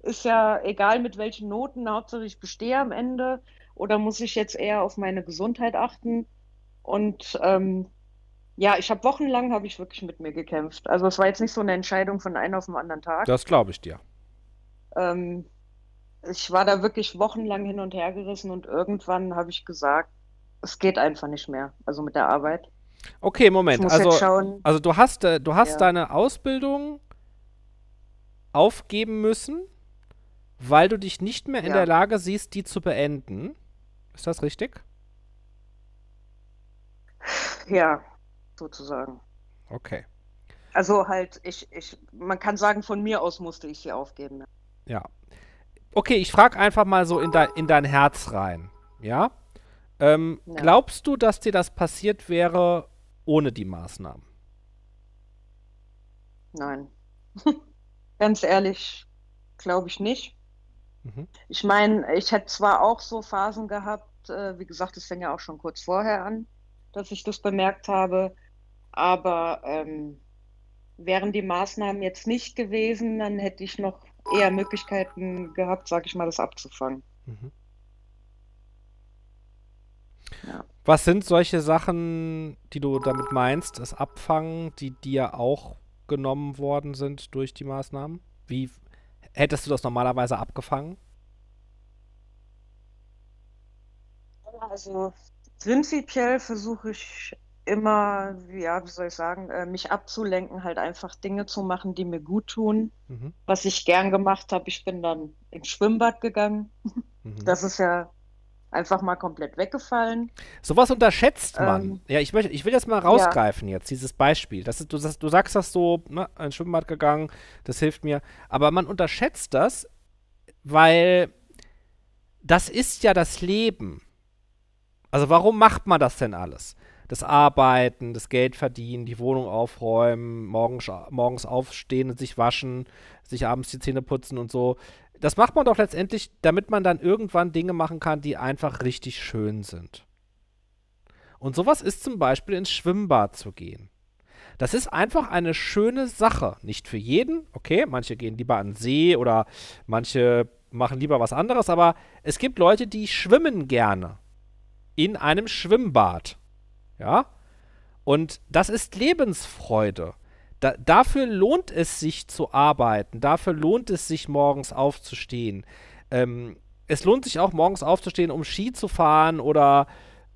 Ist ja egal mit welchen Noten, Hauptsache ich bestehe am Ende. Oder muss ich jetzt eher auf meine Gesundheit achten? Und ähm, ja, ich habe wochenlang habe ich wirklich mit mir gekämpft. Also es war jetzt nicht so eine Entscheidung von einem auf den anderen Tag. Das glaube ich dir. Ähm, ich war da wirklich wochenlang hin und her gerissen und irgendwann habe ich gesagt, es geht einfach nicht mehr. Also mit der Arbeit. Okay, Moment. Also, also du hast, äh, du hast Ja. deine Ausbildung aufgeben müssen, weil du dich nicht mehr in Ja. der Lage siehst, die zu beenden. Ist das richtig? Ja, sozusagen. Okay. Also halt, ich, ich, man kann sagen, von mir aus musste ich sie aufgeben. ja. Okay, ich frage einfach mal so in, dein in dein Herz rein. Ja? Ähm, Ja. Glaubst du, dass dir das passiert wäre ohne die Maßnahmen? Nein. [LAUGHS] Ganz ehrlich, glaube ich nicht. Mhm. Ich meine, ich hätte zwar auch so Phasen gehabt, äh, wie gesagt, es fing ja auch schon kurz vorher an, dass ich das bemerkt habe, aber ähm, wären die Maßnahmen jetzt nicht gewesen, dann hätte ich noch eher Möglichkeiten gehabt, sag ich mal, das abzufangen. Mhm. Ja. Was sind solche Sachen, die du damit meinst, das Abfangen, die dir auch genommen worden sind durch die Maßnahmen? Wie hättest du das normalerweise abgefangen? Also prinzipiell versuche ich immer, ja, wie soll ich sagen, äh, mich abzulenken, halt einfach Dinge zu machen, die mir gut tun. Mhm. Was ich gern gemacht habe, ich bin dann ins Schwimmbad gegangen. Mhm. Das ist ja einfach mal komplett weggefallen. Sowas unterschätzt man. Ähm, ja, ich, möchte, ich will das mal rausgreifen jetzt, dieses Beispiel. Das ist, du, sagst- du sagst das so, ne, ins Schwimmbad gegangen, das hilft mir. Aber man unterschätzt das, weil das ist ja das Leben. Also warum macht man das denn alles? Das Arbeiten, das Geld verdienen, die Wohnung aufräumen, morgens, morgens aufstehen und sich waschen, sich abends die Zähne putzen und so. Das macht man doch letztendlich, damit man dann irgendwann Dinge machen kann, die einfach richtig schön sind. Und sowas ist zum Beispiel ins Schwimmbad zu gehen. Das ist einfach eine schöne Sache. Nicht für jeden, okay, manche gehen lieber an den See oder manche machen lieber was anderes, aber es gibt Leute, die schwimmen gerne in einem Schwimmbad. Ja? Und das ist Lebensfreude. Da, dafür lohnt es sich zu arbeiten. Dafür lohnt es sich morgens aufzustehen. Ähm, es lohnt sich auch morgens aufzustehen, um Ski zu fahren oder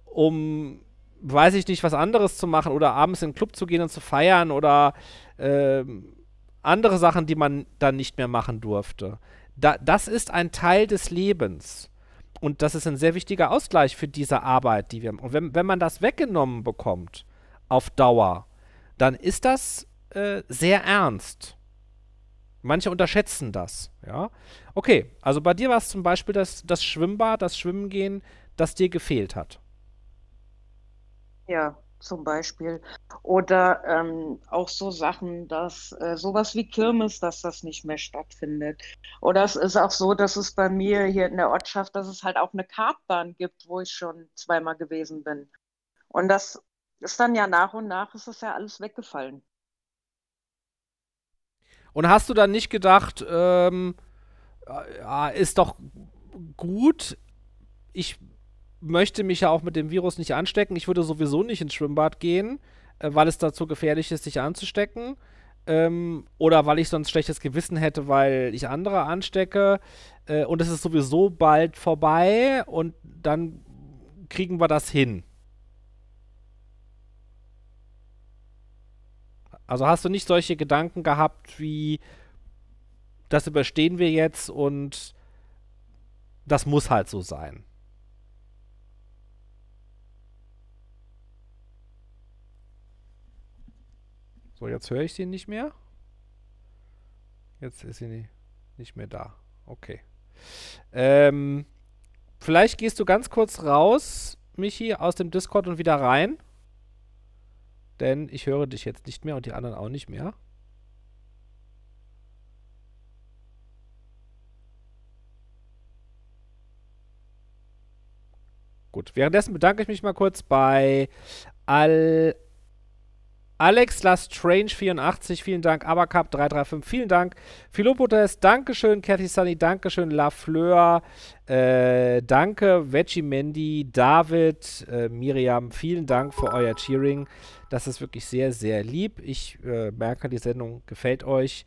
um, weiß ich nicht, was anderes zu machen oder abends in den Club zu gehen und zu feiern oder ähm, andere Sachen, die man dann nicht mehr machen durfte. Da, das ist ein Teil des Lebens. Und das ist ein sehr wichtiger Ausgleich für diese Arbeit, die wir machen. Und wenn, wenn man das weggenommen bekommt, auf Dauer, dann ist das äh, sehr ernst. Manche unterschätzen das, ja. Okay, also bei dir war es zum Beispiel das, das Schwimmbad, das Schwimmen gehen, das dir gefehlt hat. Ja, zum Beispiel. Oder ähm, auch so Sachen, dass äh, sowas wie Kirmes, dass das nicht mehr stattfindet. Oder es ist auch so, dass es bei mir hier in der Ortschaft, dass es halt auch eine Kartbahn gibt, wo ich schon zweimal gewesen bin. Und das ist dann ja nach und nach, ist das ja alles weggefallen. Und hast du dann nicht gedacht, ähm, ja, ist doch gut, ich möchte mich ja auch mit dem Virus nicht anstecken. Ich würde sowieso nicht ins Schwimmbad gehen, äh, weil es dazu gefährlich ist, sich anzustecken. Ähm, oder weil ich sonst schlechtes Gewissen hätte, weil ich andere anstecke. Äh, und es ist sowieso bald vorbei und dann kriegen wir das hin. Also hast du nicht solche Gedanken gehabt wie, das überstehen wir jetzt und das muss halt so sein. So, jetzt höre ich sie nicht mehr. Jetzt ist sie nicht mehr da. Okay. Ähm, vielleicht gehst du ganz kurz raus, Michi, aus dem Discord und wieder rein. Denn ich höre dich jetzt nicht mehr und die anderen auch nicht mehr. Gut, währenddessen bedanke ich mich mal kurz bei Al Alex Lastrange 84, vielen Dank. Abercup 335, vielen Dank. Philopotes, Dankeschön. Cathy Sunny, Dankeschön. Lafleur, äh, danke. Veggie Mandy, David, äh, Miriam, vielen Dank für euer Cheering. Das ist wirklich sehr, sehr lieb. Ich äh, merke, die Sendung gefällt euch.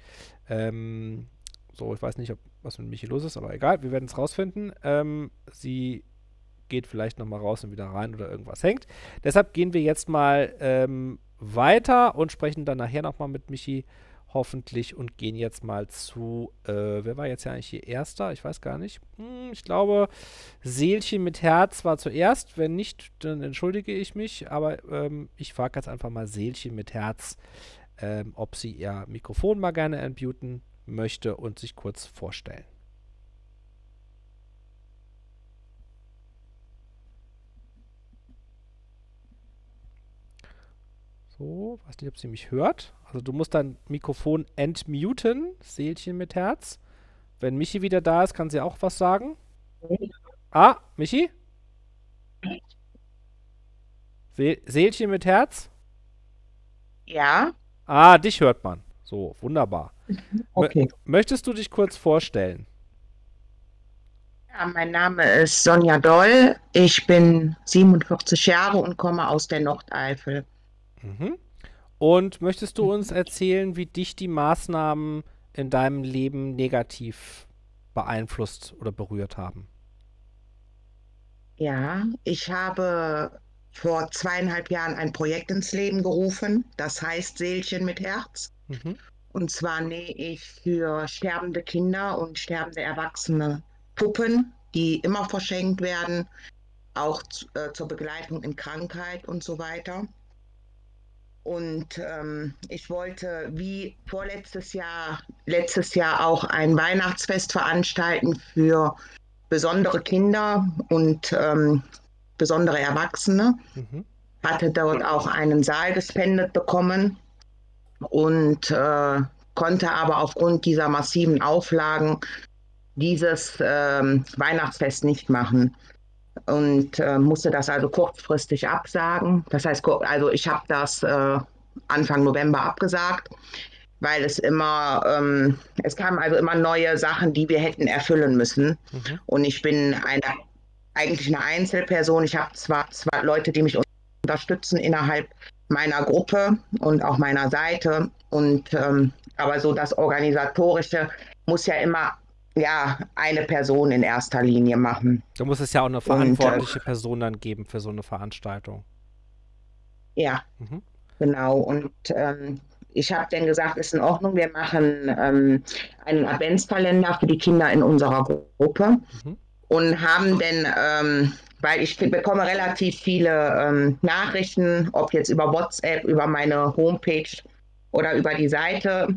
Ähm, so, ich weiß nicht, ob, was mit Michi los ist, aber egal, wir werden es rausfinden. Ähm, sie geht vielleicht nochmal raus und wieder rein oder irgendwas hängt. Deshalb gehen wir jetzt mal ähm, weiter und sprechen dann nachher nochmal mit Michi hoffentlich und gehen jetzt mal zu, äh, wer war jetzt ja eigentlich hier Erster? Ich weiß gar nicht. Hm, ich glaube, Seelchen mit Herz war zuerst. Wenn nicht, dann entschuldige ich mich, aber ähm, ich frage jetzt einfach mal Seelchen mit Herz, ähm, ob sie ihr Mikrofon mal gerne entmuten möchte und sich kurz vorstellen. So, weiß nicht, ob sie mich hört. Also du musst dein Mikrofon entmuten, Seelchen mit Herz. Wenn Michi wieder da ist, kann sie auch was sagen. Ah, Michi? See Seelchen mit Herz? Ja, Ah, dich hört man. So, wunderbar. okay. Möchtest du dich kurz vorstellen? Ja, mein Name ist Sonja Doll. Ich bin 47 Jahre und komme aus der Nordeifel. Mhm. Und möchtest du uns erzählen, wie dich die Maßnahmen in deinem Leben negativ beeinflusst oder berührt haben? Ja, ich habe vor zweieinhalb Jahren ein Projekt ins Leben gerufen, das heißt Seelchen mit Herz. Mhm. Und zwar nähe ich für sterbende Kinder und sterbende Erwachsene Puppen, die immer verschenkt werden, auch zu, äh, zur Begleitung in Krankheit und so weiter. Und ähm, ich wollte wie vorletztes Jahr, letztes Jahr auch ein Weihnachtsfest veranstalten für besondere Kinder und ähm, besondere Erwachsene. Mhm. Hatte dort auch einen Saal gespendet bekommen und äh, konnte aber aufgrund dieser massiven Auflagen dieses ähm, Weihnachtsfest nicht machen und äh, musste das also kurzfristig absagen. Das heißt, also ich habe das äh, Anfang November abgesagt, weil es immer, ähm, es kamen also immer neue Sachen, die wir hätten erfüllen müssen. Mhm. Und ich bin eine, eigentlich eine Einzelperson. Ich habe zwar zwei Leute, die mich unterstützen innerhalb meiner Gruppe und auch meiner Seite. Und ähm, aber so das Organisatorische muss ja immer ja, eine Person in erster Linie machen. Da muss es ja auch eine verantwortliche und, äh, Person dann geben für so eine Veranstaltung. Ja, mhm. genau. Und ähm, ich habe dann gesagt, ist in Ordnung, wir machen ähm, einen Adventskalender für die Kinder in unserer Gruppe mhm. und haben dann, ähm, weil ich bekomme relativ viele ähm, Nachrichten, ob jetzt über WhatsApp, über meine Homepage oder über die Seite.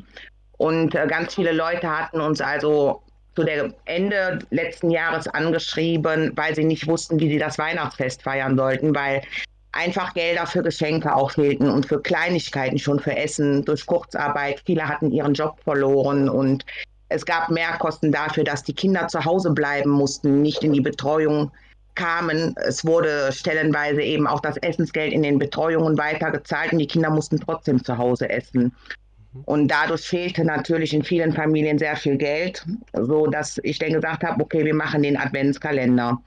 Und äh, ganz viele Leute hatten uns also zu der Ende letzten Jahres angeschrieben, weil sie nicht wussten, wie sie das Weihnachtsfest feiern sollten, weil einfach Gelder für Geschenke auch fehlten und für Kleinigkeiten schon für Essen durch Kurzarbeit. Viele hatten ihren Job verloren und es gab Mehrkosten dafür, dass die Kinder zu Hause bleiben mussten, nicht in die Betreuung kamen. Es wurde stellenweise eben auch das Essensgeld in den Betreuungen weitergezahlt und die Kinder mussten trotzdem zu Hause essen. Mhm. Und dadurch fehlte natürlich in vielen Familien sehr viel Geld, so dass ich dann gesagt habe, okay, wir machen den Adventskalender.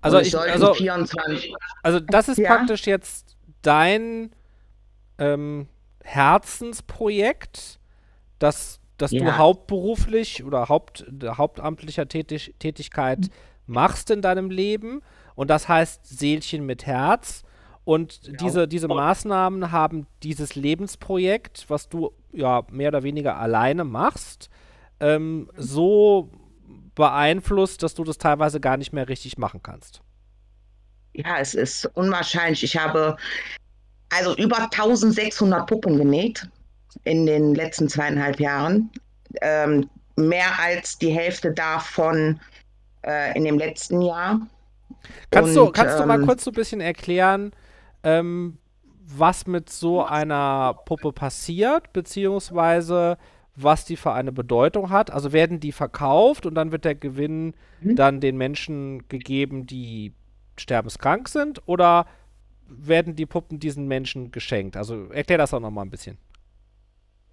Also, ich, also, 24, also das ist ja? praktisch jetzt dein ähm, Herzensprojekt, das, das ja. du hauptberuflich oder Haupt, hauptamtlicher Tätig, Tätigkeit mhm. machst in deinem Leben. Und das heißt Seelchen mit Herz. Und genau. diese, diese Maßnahmen haben dieses Lebensprojekt, was du ja mehr oder weniger alleine machst, ähm, so beeinflusst, dass du das teilweise gar nicht mehr richtig machen kannst. Ja, es ist unwahrscheinlich. Ich habe also über 1600 Puppen genäht in den letzten zweieinhalb Jahren. Ähm, mehr als die Hälfte davon äh, in dem letzten Jahr. Kannst, Und, du, kannst ähm, du mal ähm, kurz so ein bisschen erklären, ähm, was mit so einer Puppe passiert, beziehungsweise was die für eine Bedeutung hat. Also werden die verkauft und dann wird der Gewinn mhm. dann den Menschen gegeben, die sterbenskrank sind, oder werden die Puppen diesen Menschen geschenkt? Also erklär das auch noch mal ein bisschen.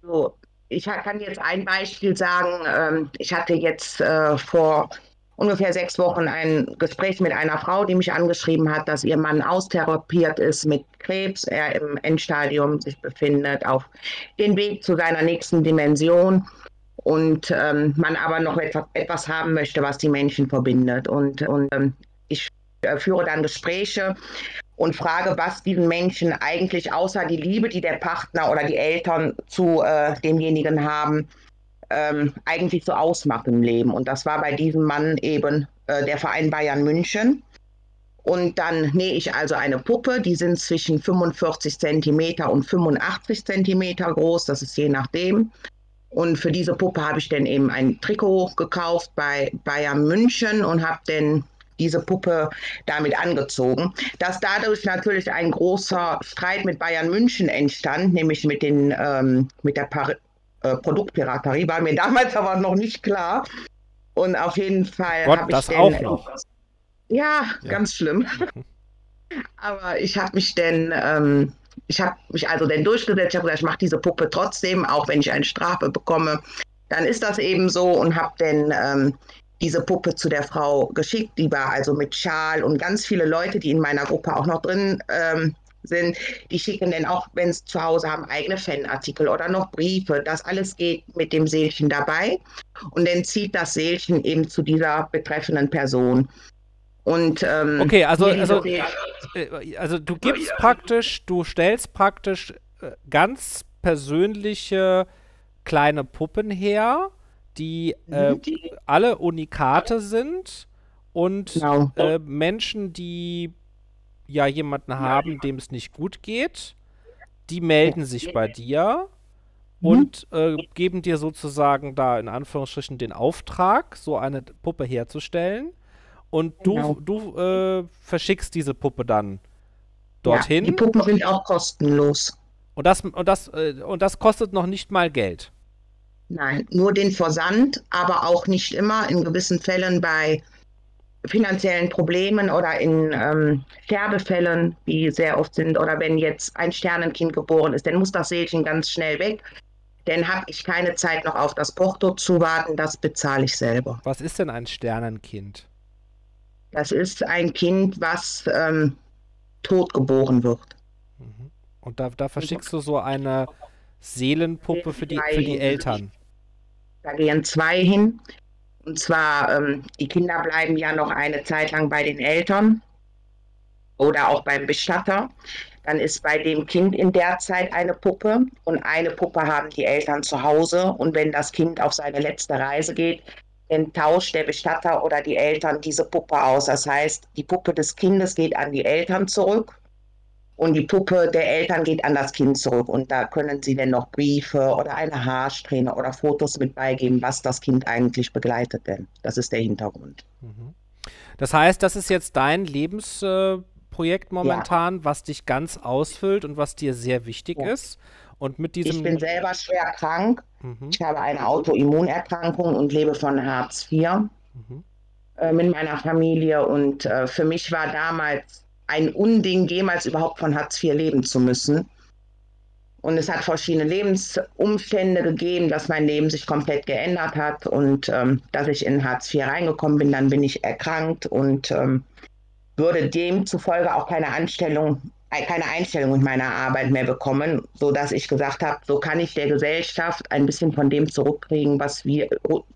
So, ich kann jetzt ein Beispiel sagen. Ähm, ich hatte jetzt äh, vor ungefähr sechs Wochen ein Gespräch mit einer Frau, die mich angeschrieben hat, dass ihr Mann austherapiert ist mit Krebs, er im Endstadium sich befindet, auf den Weg zu seiner nächsten Dimension und ähm, man aber noch etwas, etwas, haben möchte, was die Menschen verbindet. Und, und ähm, ich äh, führe dann Gespräche und frage, was diesen Menschen eigentlich außer die Liebe, die der Partner oder die Eltern zu äh, demjenigen haben, ähm, eigentlich so ausmacht im Leben. Und das war bei diesem Mann eben äh, der Verein Bayern München. Und dann nähe ich also eine Puppe, die sind zwischen 45 Zentimeter und 85 Zentimeter groß, das ist je nachdem. Und für diese Puppe habe ich dann eben ein Trikot gekauft bei Bayern München und habe dann diese Puppe damit angezogen. Dass dadurch natürlich ein großer Streit mit Bayern München entstand, nämlich mit, den, ähm, mit der Par äh, Produktpiraterie, war mir [LAUGHS] damals aber noch nicht klar. Und auf jeden Fall habe ich das den, auch noch. Ja, ja, ganz schlimm. [LAUGHS] [LAUGHS] aber ich habe mich denn, ähm, ich habe mich also dann durchgesetzt, ich habe gesagt, ich mache diese Puppe trotzdem, auch wenn ich eine Strafe bekomme. Dann ist das eben so und habe dann ähm, diese Puppe zu der Frau geschickt. Die war also mit Schal und ganz viele Leute, die in meiner Gruppe auch noch drin ähm, sind, die schicken dann auch, wenn sie zu Hause haben, eigene Fanartikel oder noch Briefe. Das alles geht mit dem Seelchen dabei. Und dann zieht das Seelchen eben zu dieser betreffenden Person. Und, ähm, okay, also, also, äh, also du gibst praktisch, du stellst praktisch äh, ganz persönliche kleine Puppen her, die, äh, die alle Unikate sind und Genau. äh, Menschen, die ja jemanden haben, dem es nicht gut geht, die melden sich bei dir Mhm. und äh, geben dir sozusagen da in Anführungsstrichen den Auftrag, so eine Puppe herzustellen. Und du, Genau. du äh, verschickst diese Puppe dann Ja, dorthin. die Puppen sind auch kostenlos. und, das, und, das, äh, und das kostet noch nicht mal Geld. Nein, nur den Versand, aber auch nicht immer. In gewissen Fällen bei finanziellen Problemen oder in ähm, Sterbefällen, die sehr oft sind, oder wenn jetzt ein Sternenkind geboren ist, dann muss das Seelchen ganz schnell weg. Dann habe ich keine Zeit noch auf das Porto zu warten, das bezahle ich selber. Was ist denn ein Sternenkind? Das ist ein Kind, was ähm, tot geboren wird. Mhm. Und da, da verschickst du so eine Seelenpuppe für die, für die. Eltern. Da gehen zwei hin. Und zwar, ähm, die Kinder bleiben ja noch eine Zeit lang bei den Eltern oder auch beim Bestatter. Dann ist bei dem Kind in der Zeit eine Puppe und eine Puppe haben die Eltern zu Hause. Und wenn das Kind auf seine letzte Reise geht, dann tauscht der Bestatter oder die Eltern diese Puppe aus. Das heißt, die Puppe des Kindes geht an die Eltern zurück und die Puppe der Eltern geht an das Kind zurück. Und da können sie dann noch Briefe oder eine Haarsträhne oder Fotos mit beigeben, was das Kind eigentlich begleitet denn. Das ist der Hintergrund. Mhm. Das heißt, das ist jetzt dein Lebensprojekt momentan, was dich ganz ausfüllt und was dir sehr wichtig Ja. ist. Und mit Ich diesem. bin selber schwer krank. Mhm, Ich habe eine Autoimmunerkrankung und lebe von Hartz IV mhm. äh, mit meiner Familie. Und äh, für mich war damals ein Unding, jemals überhaupt von Hartz IV leben zu müssen. Und es hat verschiedene Lebensumstände gegeben, dass mein Leben sich komplett geändert hat und ähm, dass ich in Hartz IV reingekommen bin. Dann bin ich erkrankt und ähm, würde demzufolge auch keine Anstellung, äh, keine Einstellung in meiner Arbeit mehr bekommen, sodass ich gesagt habe, so kann ich der Gesellschaft ein bisschen von dem zurückkriegen, was wir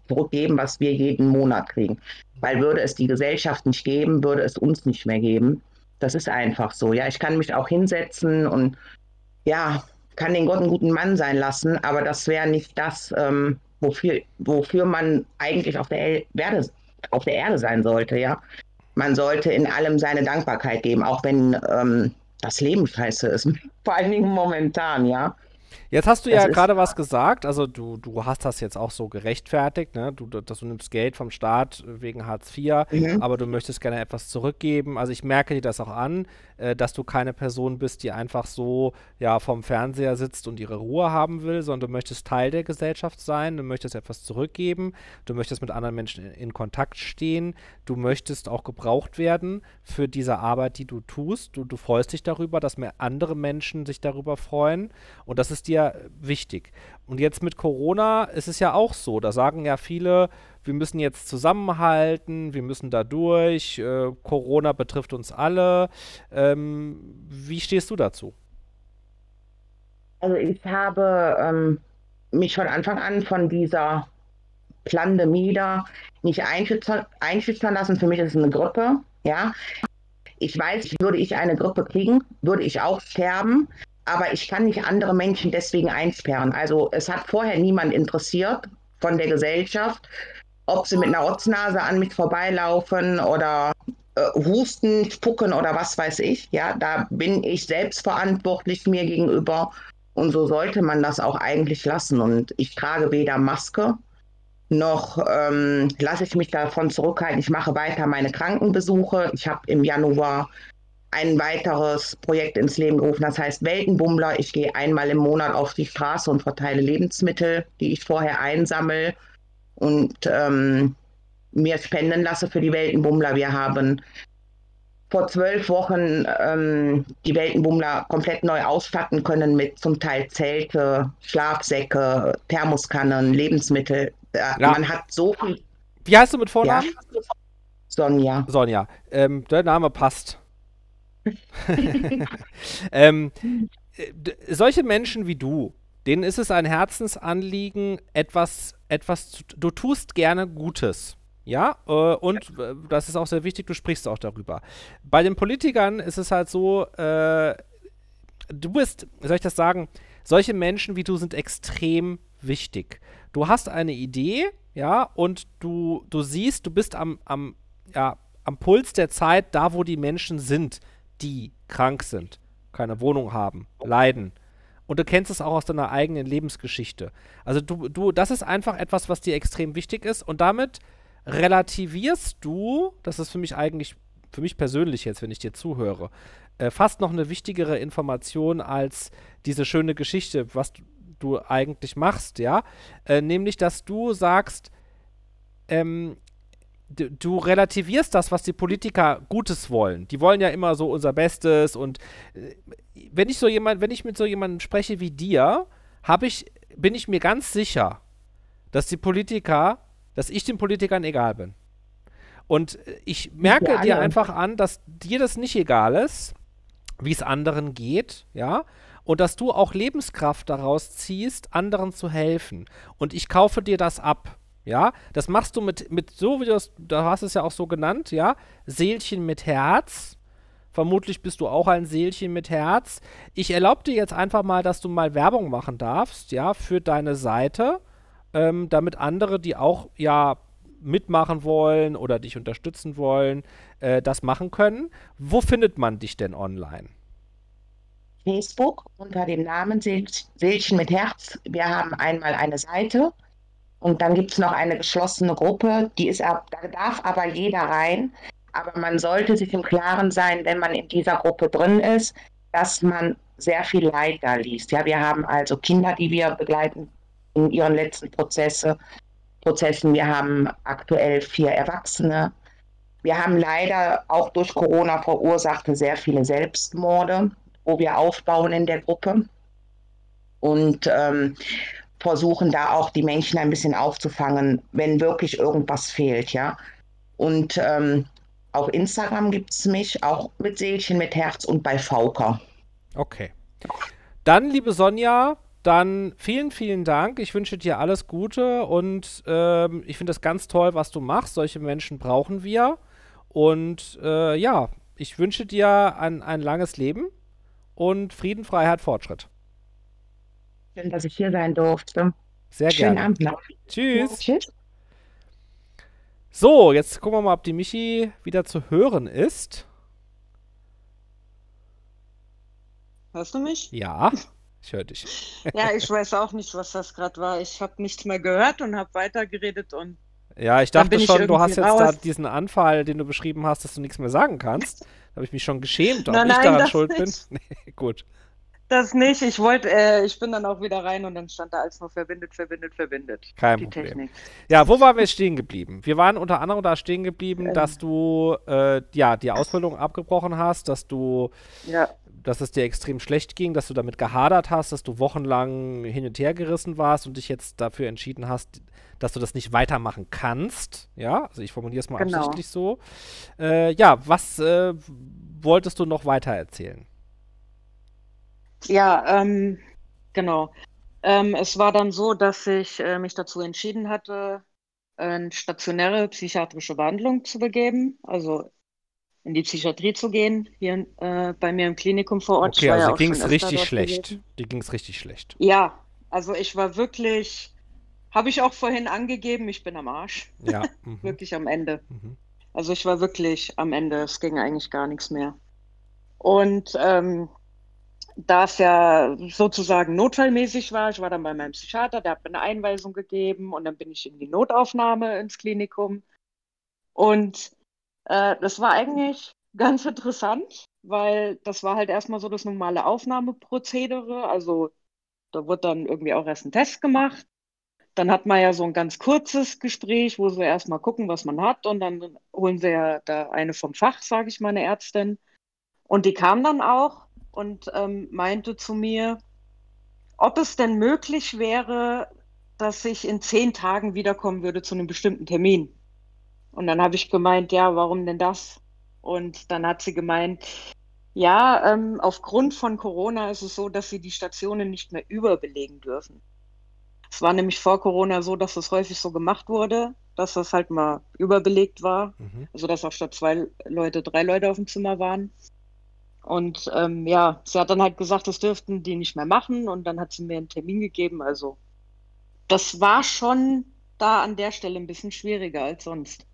zurückgeben, was wir jeden Monat kriegen. Weil würde es die Gesellschaft nicht geben, würde es uns nicht mehr geben. Das ist einfach so. Ja, ich kann mich auch hinsetzen und ja, kann den Gott einen guten Mann sein lassen, aber das wäre nicht das, ähm, wofür, wofür man eigentlich auf der, El Erde, auf der Erde sein sollte, ja. Man sollte in allem seine Dankbarkeit geben, auch wenn ähm, das Leben scheiße ist. [LAUGHS] Vor allen Dingen momentan, ja. Jetzt hast du Das ja gerade was gesagt, also du, du hast das jetzt auch so gerechtfertigt, ne? Du, dass du nimmst Geld vom Staat wegen Hartz IV, Mhm. aber du möchtest gerne etwas zurückgeben. Also ich merke dir das auch an, äh, dass du keine Person bist, die einfach so ja vom Fernseher sitzt und ihre Ruhe haben will, sondern du möchtest Teil der Gesellschaft sein, du möchtest etwas zurückgeben, du möchtest mit anderen Menschen in, in Kontakt stehen, du möchtest auch gebraucht werden für diese Arbeit, die du tust. Du, du freust dich darüber, dass mehr andere Menschen sich darüber freuen und das ist dir wichtig. Und jetzt mit Corona ist es ja auch so, da sagen ja viele, wir müssen jetzt zusammenhalten, wir müssen da durch, äh, Corona betrifft uns alle. Ähm, wie stehst du dazu? Also ich habe ähm, mich von Anfang an von dieser Pandemie da nicht einschüchtern, einschüchtern lassen. Für mich ist es eine Grippe, ja. Ich weiß, würde ich eine Grippe kriegen, würde ich auch sterben, aber ich kann nicht andere Menschen deswegen einsperren. Also es hat vorher niemand interessiert von der Gesellschaft, ob sie mit einer Rotznase an mich vorbeilaufen oder äh, husten, spucken oder was weiß ich. Ja, da bin ich selbst verantwortlich mir gegenüber. Und so sollte man das auch eigentlich lassen. Und ich trage weder Maske noch ähm, lasse ich mich davon zurückhalten. Ich mache weiter meine Krankenbesuche. Ich habe im Januar ein weiteres Projekt ins Leben gerufen, das heißt Weltenbummler. Ich gehe einmal im Monat auf die Straße und verteile Lebensmittel, die ich vorher einsammle und ähm, mir spenden lasse für die Weltenbummler. Wir haben vor zwölf Wochen ähm, die Weltenbummler komplett neu ausstatten können mit zum Teil Zelte, Schlafsäcke, Thermoskannen, Lebensmittel. Äh, Ja. Man hat so viel. Wie heißt du mit Ja, Vornamen? Sonja. Sonja. Ähm, der Name passt. [LAUGHS] ähm, äh, d- solche Menschen wie du, denen ist es ein Herzensanliegen, etwas, etwas zu, du tust gerne Gutes. Ja, äh, und äh, das ist auch sehr wichtig, du sprichst auch darüber. Bei den Politikern ist es halt so, äh, du bist, soll ich das sagen, solche Menschen wie du sind extrem wichtig. Du hast eine Idee, ja, und du, du siehst, du bist am, am, ja, am Puls der Zeit, da wo die Menschen sind, die krank sind, keine Wohnung haben, leiden. Und du kennst es auch aus deiner eigenen Lebensgeschichte. Also du, du, das ist einfach etwas, was dir extrem wichtig ist. Und damit relativierst du, das ist für mich eigentlich, für mich persönlich jetzt, wenn ich dir zuhöre, äh, fast noch eine wichtigere Information als diese schöne Geschichte, was du, du eigentlich machst, ja. Äh, nämlich, dass du sagst, ähm, du, du, relativierst das, was die Politiker Gutes wollen. Die wollen ja immer so unser Bestes und äh, wenn ich so jemand, wenn ich mit so jemandem spreche wie dir, habe ich, bin ich mir ganz sicher, dass die Politiker, dass ich den Politikern egal bin. Und äh, ich merke ja, dir einfach an, dass dir das nicht egal ist, wie es anderen geht, ja, und dass du auch Lebenskraft daraus ziehst, anderen zu helfen. Und ich kaufe dir das ab. Ja, das machst du mit, mit so wie du das, da hast es ja auch so genannt, ja, Seelchen mit Herz. Vermutlich bist du auch ein Seelchen mit Herz. Ich erlaube dir jetzt einfach mal, dass du mal Werbung machen darfst, ja, für deine Seite, ähm, damit andere, die auch, ja, mitmachen wollen oder dich unterstützen wollen, äh, das machen können. Wo findet man dich denn online? Facebook unter dem Namen Seelchen mit Herz. Wir haben einmal eine Seite und dann gibt es noch eine geschlossene Gruppe, die ist da darf aber jeder rein. Aber man sollte sich im Klaren sein, wenn man in dieser Gruppe drin ist, dass man sehr viel Leid da liest. Ja, wir haben also Kinder, die wir begleiten in ihren letzten Prozesse, Prozessen. Wir haben aktuell vier Erwachsene. Wir haben leider auch durch Corona verursachte sehr viele Selbstmorde, wo wir aufbauen in der Gruppe. Und ähm, versuchen da auch die Menschen ein bisschen aufzufangen, wenn wirklich irgendwas fehlt, ja. Und ähm, auf Instagram gibt es mich, auch mit Seelchen mit Herz und bei Fauker. Okay. Dann, liebe Sonja, dann vielen, vielen Dank. Ich wünsche dir alles Gute und ähm, ich finde es ganz toll, was du machst. Solche Menschen brauchen wir. Und äh, ja, ich wünsche dir ein, ein langes Leben und Frieden, Freiheit, Fortschritt. Schön, dass ich hier sein durfte. Sehr Schönen gerne. Abend noch. Tschüss. Ja, tschüss. So, jetzt gucken wir mal, ob die Michi wieder zu hören ist. Hörst du mich? Ja, ich höre dich. [LAUGHS] ja, ich weiß auch nicht, was das gerade war. Ich habe nichts mehr gehört und habe weitergeredet und. Ja, ich dachte schon, du hast jetzt raus. da diesen Anfall, den du beschrieben hast, dass du nichts mehr sagen kannst. Da habe ich mich schon geschämt, ob nein, ich nein, daran schuld nicht. bin. [LAUGHS] Nee, gut. Das nicht. Ich wollte, äh, ich bin dann auch wieder rein und dann stand da alles nur verbindet, verbindet, verbindet. Kein Problem. Technik. Ja, wo waren wir stehen geblieben? Wir waren unter anderem da stehen geblieben, ähm. dass du äh, ja die Ausbildung abgebrochen hast, dass du ja. dass es dir extrem schlecht ging, dass du damit gehadert hast, dass du wochenlang hin und her gerissen warst und dich jetzt dafür entschieden hast, dass du das nicht weitermachen kannst. Ja, also ich formuliere es mal genau. absichtlich so. Äh, ja, was äh, wolltest du noch weiter erzählen? Ja, ähm, genau. Ähm, es war dann so, dass ich äh, mich dazu entschieden hatte, eine stationäre psychiatrische Behandlung zu begeben, also in die Psychiatrie zu gehen, hier äh, bei mir im Klinikum vor Ort. Okay, also ja ging es richtig schlecht. Die ging es richtig schlecht. Ja, also ich war wirklich, habe ich auch vorhin angegeben, ich bin am Arsch. Ja. [LAUGHS] Mhm. wirklich am Ende. Mhm. Also ich war wirklich am Ende, es ging eigentlich gar nichts mehr. Und ähm, da es ja sozusagen notfallmäßig war, ich war dann bei meinem Psychiater, der hat mir eine Einweisung gegeben und dann bin ich in die Notaufnahme ins Klinikum. Und äh, das war eigentlich ganz interessant, weil das war halt erstmal so das normale Aufnahmeprozedere. Also da wird dann irgendwie auch erst ein Test gemacht. Dann hat man ja so ein ganz kurzes Gespräch, wo sie erstmal gucken, was man hat. Und dann holen sie ja da eine vom Fach, sage ich mal, eine Ärztin. Und die kam dann auch und ähm, meinte zu mir, ob es denn möglich wäre, dass ich in zehn Tagen wiederkommen würde zu einem bestimmten Termin. Und dann habe ich gemeint, ja, warum denn das? Und dann hat sie gemeint, ja, ähm, aufgrund von Corona ist es so, dass sie die Stationen nicht mehr überbelegen dürfen. Es war nämlich vor Corona so, dass es häufig so gemacht wurde, dass das halt mal überbelegt war. Mhm. Also dass auch statt zwei Leute drei Leute auf dem Zimmer waren. Und ähm, ja, sie hat dann halt gesagt, das dürften die nicht mehr machen und dann hat sie mir einen Termin gegeben. Also das war schon da an der Stelle ein bisschen schwieriger als sonst.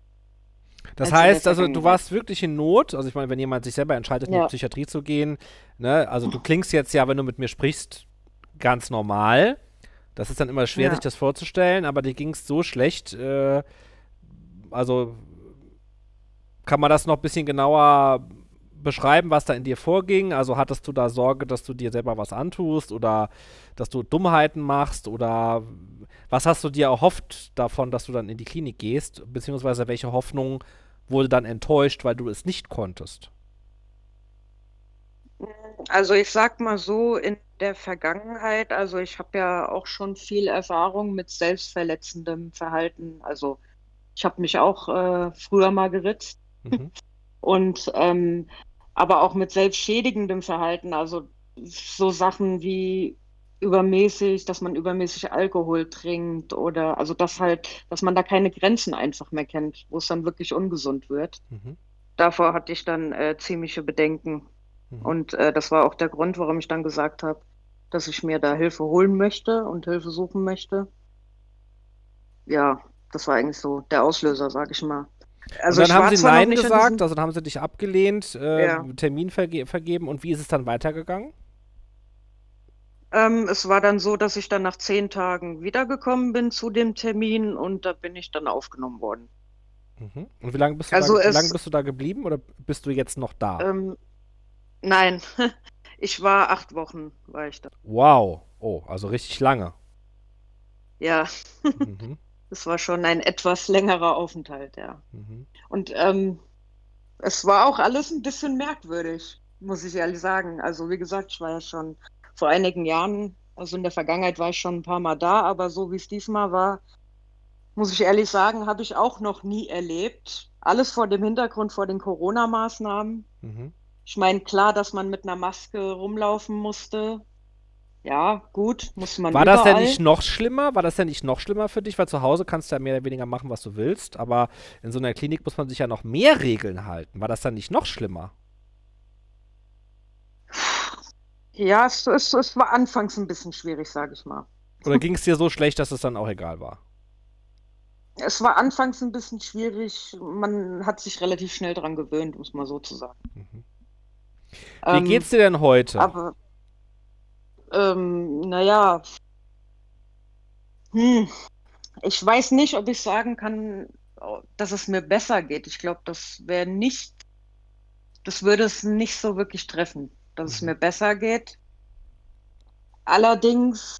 Das als heißt, also du warst wirklich in Not. Also ich meine, wenn jemand sich selber entscheidet, in die Ja. Psychiatrie zu gehen, ne, also du klingst jetzt ja, wenn du mit mir sprichst, ganz normal. Das ist dann immer schwer, Ja. sich das vorzustellen, aber dir ging es so schlecht. Äh, also kann man das noch ein bisschen genauer beschreiben, was da in dir vorging? Also hattest du da Sorge, dass du dir selber was antust oder dass du Dummheiten machst oder was hast du dir erhofft davon, dass du dann in die Klinik gehst? Beziehungsweise welche Hoffnung wurde dann enttäuscht, weil du es nicht konntest? Also ich sag mal so, in der Vergangenheit, also ich habe ja auch schon viel Erfahrung mit selbstverletzendem Verhalten. Also ich habe mich auch äh, früher mal geritzt Mhm. und ähm, aber auch mit selbstschädigendem Verhalten, also so Sachen wie übermäßig, dass man übermäßig Alkohol trinkt oder also das halt, dass man da keine Grenzen einfach mehr kennt, wo es dann wirklich ungesund wird. Mhm. Davor hatte ich dann äh, ziemliche Bedenken. Mhm. Und äh, das war auch der Grund, warum ich dann gesagt habe, dass ich mir da Hilfe holen möchte und Hilfe suchen möchte. Ja, das war eigentlich so der Auslöser, sag ich mal. Also und dann haben sie Nein gesagt, also dann haben sie dich abgelehnt, äh, Ja. Termin verge vergeben und wie ist es dann weitergegangen? Ähm, es war dann so, dass ich dann nach zehn Tagen wiedergekommen bin zu dem Termin und da bin ich dann aufgenommen worden. Mhm. Und wie lange bist du, Also da, wie es- lange bist du da geblieben oder bist du jetzt noch da? Ähm, nein, [LAUGHS] ich war acht Wochen, war ich da. Wow. Oh, also richtig lange. Ja, Mhm. Es war schon ein etwas längerer Aufenthalt, ja. Mhm. Und ähm, es war auch alles ein bisschen merkwürdig, muss ich ehrlich sagen. Also wie gesagt, ich war ja schon vor einigen Jahren, also in der Vergangenheit war ich schon ein paar Mal da, aber so wie es diesmal war, muss ich ehrlich sagen, habe ich auch noch nie erlebt. Alles vor dem Hintergrund vor den Corona-Maßnahmen. Mhm. Ich meine, klar, dass man mit einer Maske rumlaufen musste. Ja, gut, musste man War das denn überall. nicht noch schlimmer? War das denn nicht noch schlimmer für dich? Weil zu Hause kannst du ja mehr oder weniger machen, was du willst, aber in so einer Klinik muss man sich ja noch mehr Regeln halten. War das dann nicht noch schlimmer? Ja, es, es, es war anfangs ein bisschen schwierig, sage ich mal. Oder ging es dir so schlecht, dass es dann auch egal war? Es war anfangs ein bisschen schwierig. Man hat sich relativ schnell dran gewöhnt, muss man so zu sagen. Mhm. Wie Ähm, geht's dir denn heute? Aber, ähm, naja, hm, ich weiß nicht, ob ich sagen kann, dass es mir besser geht. Ich glaube, das wäre nicht, das würde es nicht so wirklich treffen, dass es Mhm. mir besser geht. Allerdings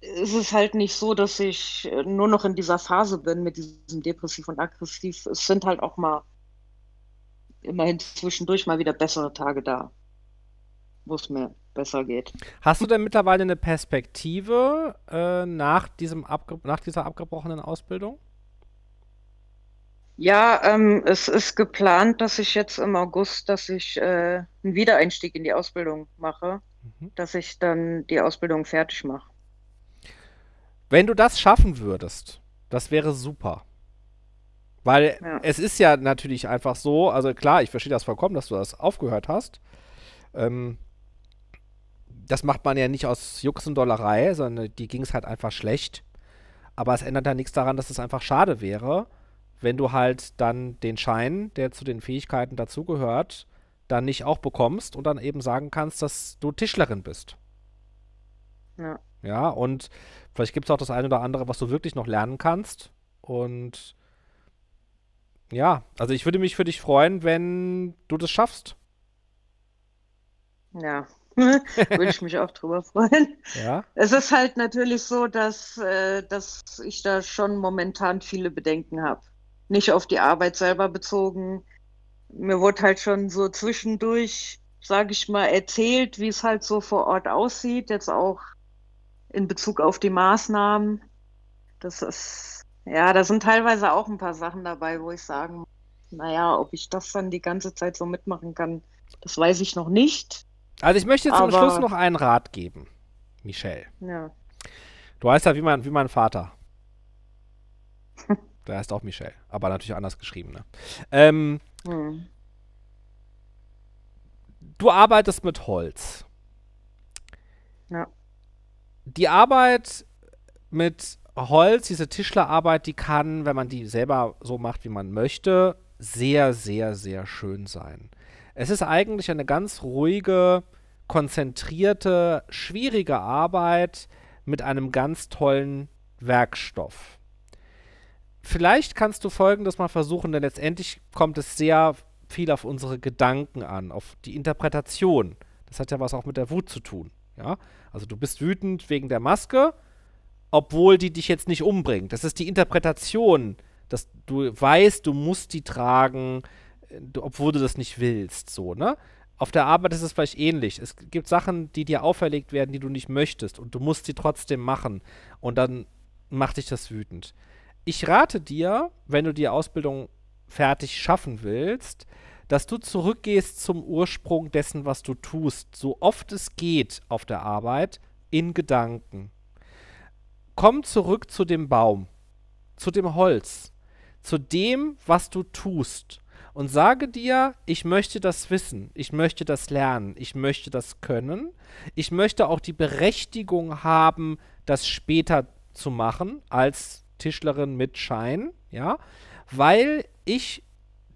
ist es halt nicht so, dass ich äh, nur noch in dieser Phase bin mit diesem Depressiv und Aggressiv. Es sind halt auch mal immerhin zwischendurch mal wieder bessere Tage da, wo es mir besser geht. Hast du denn mittlerweile eine Perspektive äh, nach, diesem abge nach dieser abgebrochenen Ausbildung? Ja, ähm, es ist geplant, dass ich jetzt im August, dass ich äh, einen Wiedereinstieg in die Ausbildung mache, Mhm. dass ich dann die Ausbildung fertig mache. Wenn du das schaffen würdest, das wäre super. Weil Ja. es ist ja natürlich einfach so, also klar, ich verstehe das vollkommen, dass du das aufgehört hast. Ähm, das macht man ja nicht aus Jux und Dollerei, sondern die ging es halt einfach schlecht. Aber es ändert ja nichts daran, dass es einfach schade wäre, wenn du halt dann den Schein, der zu den Fähigkeiten dazugehört, dann nicht auch bekommst und dann eben sagen kannst, dass du Tischlerin bist. Ja. Ja, und vielleicht gibt es auch das eine oder andere, was du wirklich noch lernen kannst. Und ja, also ich würde mich für dich freuen, wenn du das schaffst. Ja, [LAUGHS] würde ich mich auch drüber freuen. Ja. Es ist halt natürlich so, dass, äh, dass ich da schon momentan viele Bedenken habe. Nicht auf die Arbeit selber bezogen. Mir wurde halt schon so zwischendurch, sage ich mal, erzählt, wie es halt so vor Ort aussieht, jetzt auch in Bezug auf die Maßnahmen. Das ist, ja, da sind teilweise auch ein paar Sachen dabei, wo ich sagen muss, naja, ob ich das dann die ganze Zeit so mitmachen kann, das weiß ich noch nicht. Also ich möchte zum Schluss noch einen Rat geben, Michelle. Ja, Du heißt ja wie mein, wie mein Vater. [LAUGHS] Der heißt auch Michelle, aber natürlich anders geschrieben, ne? Ähm, hm. du arbeitest mit Holz. Ja. Die Arbeit mit Holz, diese Tischlerarbeit, die kann, wenn man die selber so macht, wie man möchte, sehr, sehr, sehr schön sein. Es ist eigentlich eine ganz ruhige, konzentrierte, schwierige Arbeit mit einem ganz tollen Werkstoff. Vielleicht kannst du folgendes mal versuchen, denn letztendlich kommt es sehr viel auf unsere Gedanken an, auf die Interpretation. Das hat ja was auch mit der Wut zu tun. Ja? Also du bist wütend wegen der Maske, obwohl die dich jetzt nicht umbringt. Das ist die Interpretation, dass du weißt, du musst die tragen, obwohl du das nicht willst. So, ne? Auf der Arbeit ist es vielleicht ähnlich. Es gibt Sachen, die dir auferlegt werden, die du nicht möchtest und du musst sie trotzdem machen. Und dann macht dich das wütend. Ich rate dir, wenn du die Ausbildung fertig schaffen willst, dass du zurückgehst zum Ursprung dessen, was du tust, so oft es geht auf der Arbeit, in Gedanken. Komm zurück zu dem Baum, zu dem Holz, zu dem, was du tust und sage dir, ich möchte das wissen, ich möchte das lernen, ich möchte das können, ich möchte auch die Berechtigung haben, das später zu machen als Tischlerin mit Schein, ja, weil ich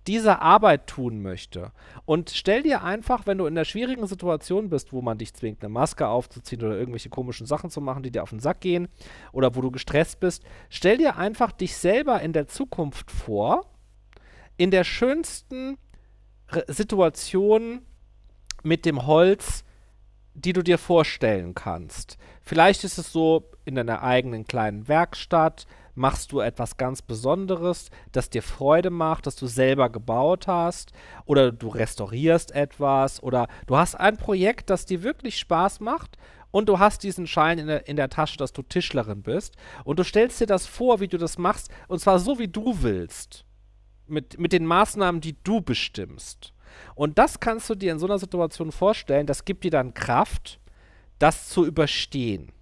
diese Arbeit tun möchte. Und stell dir einfach, wenn du in der schwierigen Situation bist, wo man dich zwingt, eine Maske aufzuziehen oder irgendwelche komischen Sachen zu machen, die dir auf den Sack gehen, oder wo du gestresst bist, stell dir einfach dich selber in der Zukunft vor, in der schönsten Re Situation mit dem Holz, die du dir vorstellen kannst. Vielleicht ist es so in deiner eigenen kleinen Werkstatt, machst du etwas ganz Besonderes, das dir Freude macht, das du selber gebaut hast, oder du restaurierst etwas, oder du hast ein Projekt, das dir wirklich Spaß macht und du hast diesen Schein in der, in der Tasche, dass du Tischlerin bist und du stellst dir das vor, wie du das machst, und zwar so, wie du willst. Mit, mit den Maßnahmen, die du bestimmst. Und das kannst du dir in so einer Situation vorstellen, das gibt dir dann Kraft, das zu überstehen.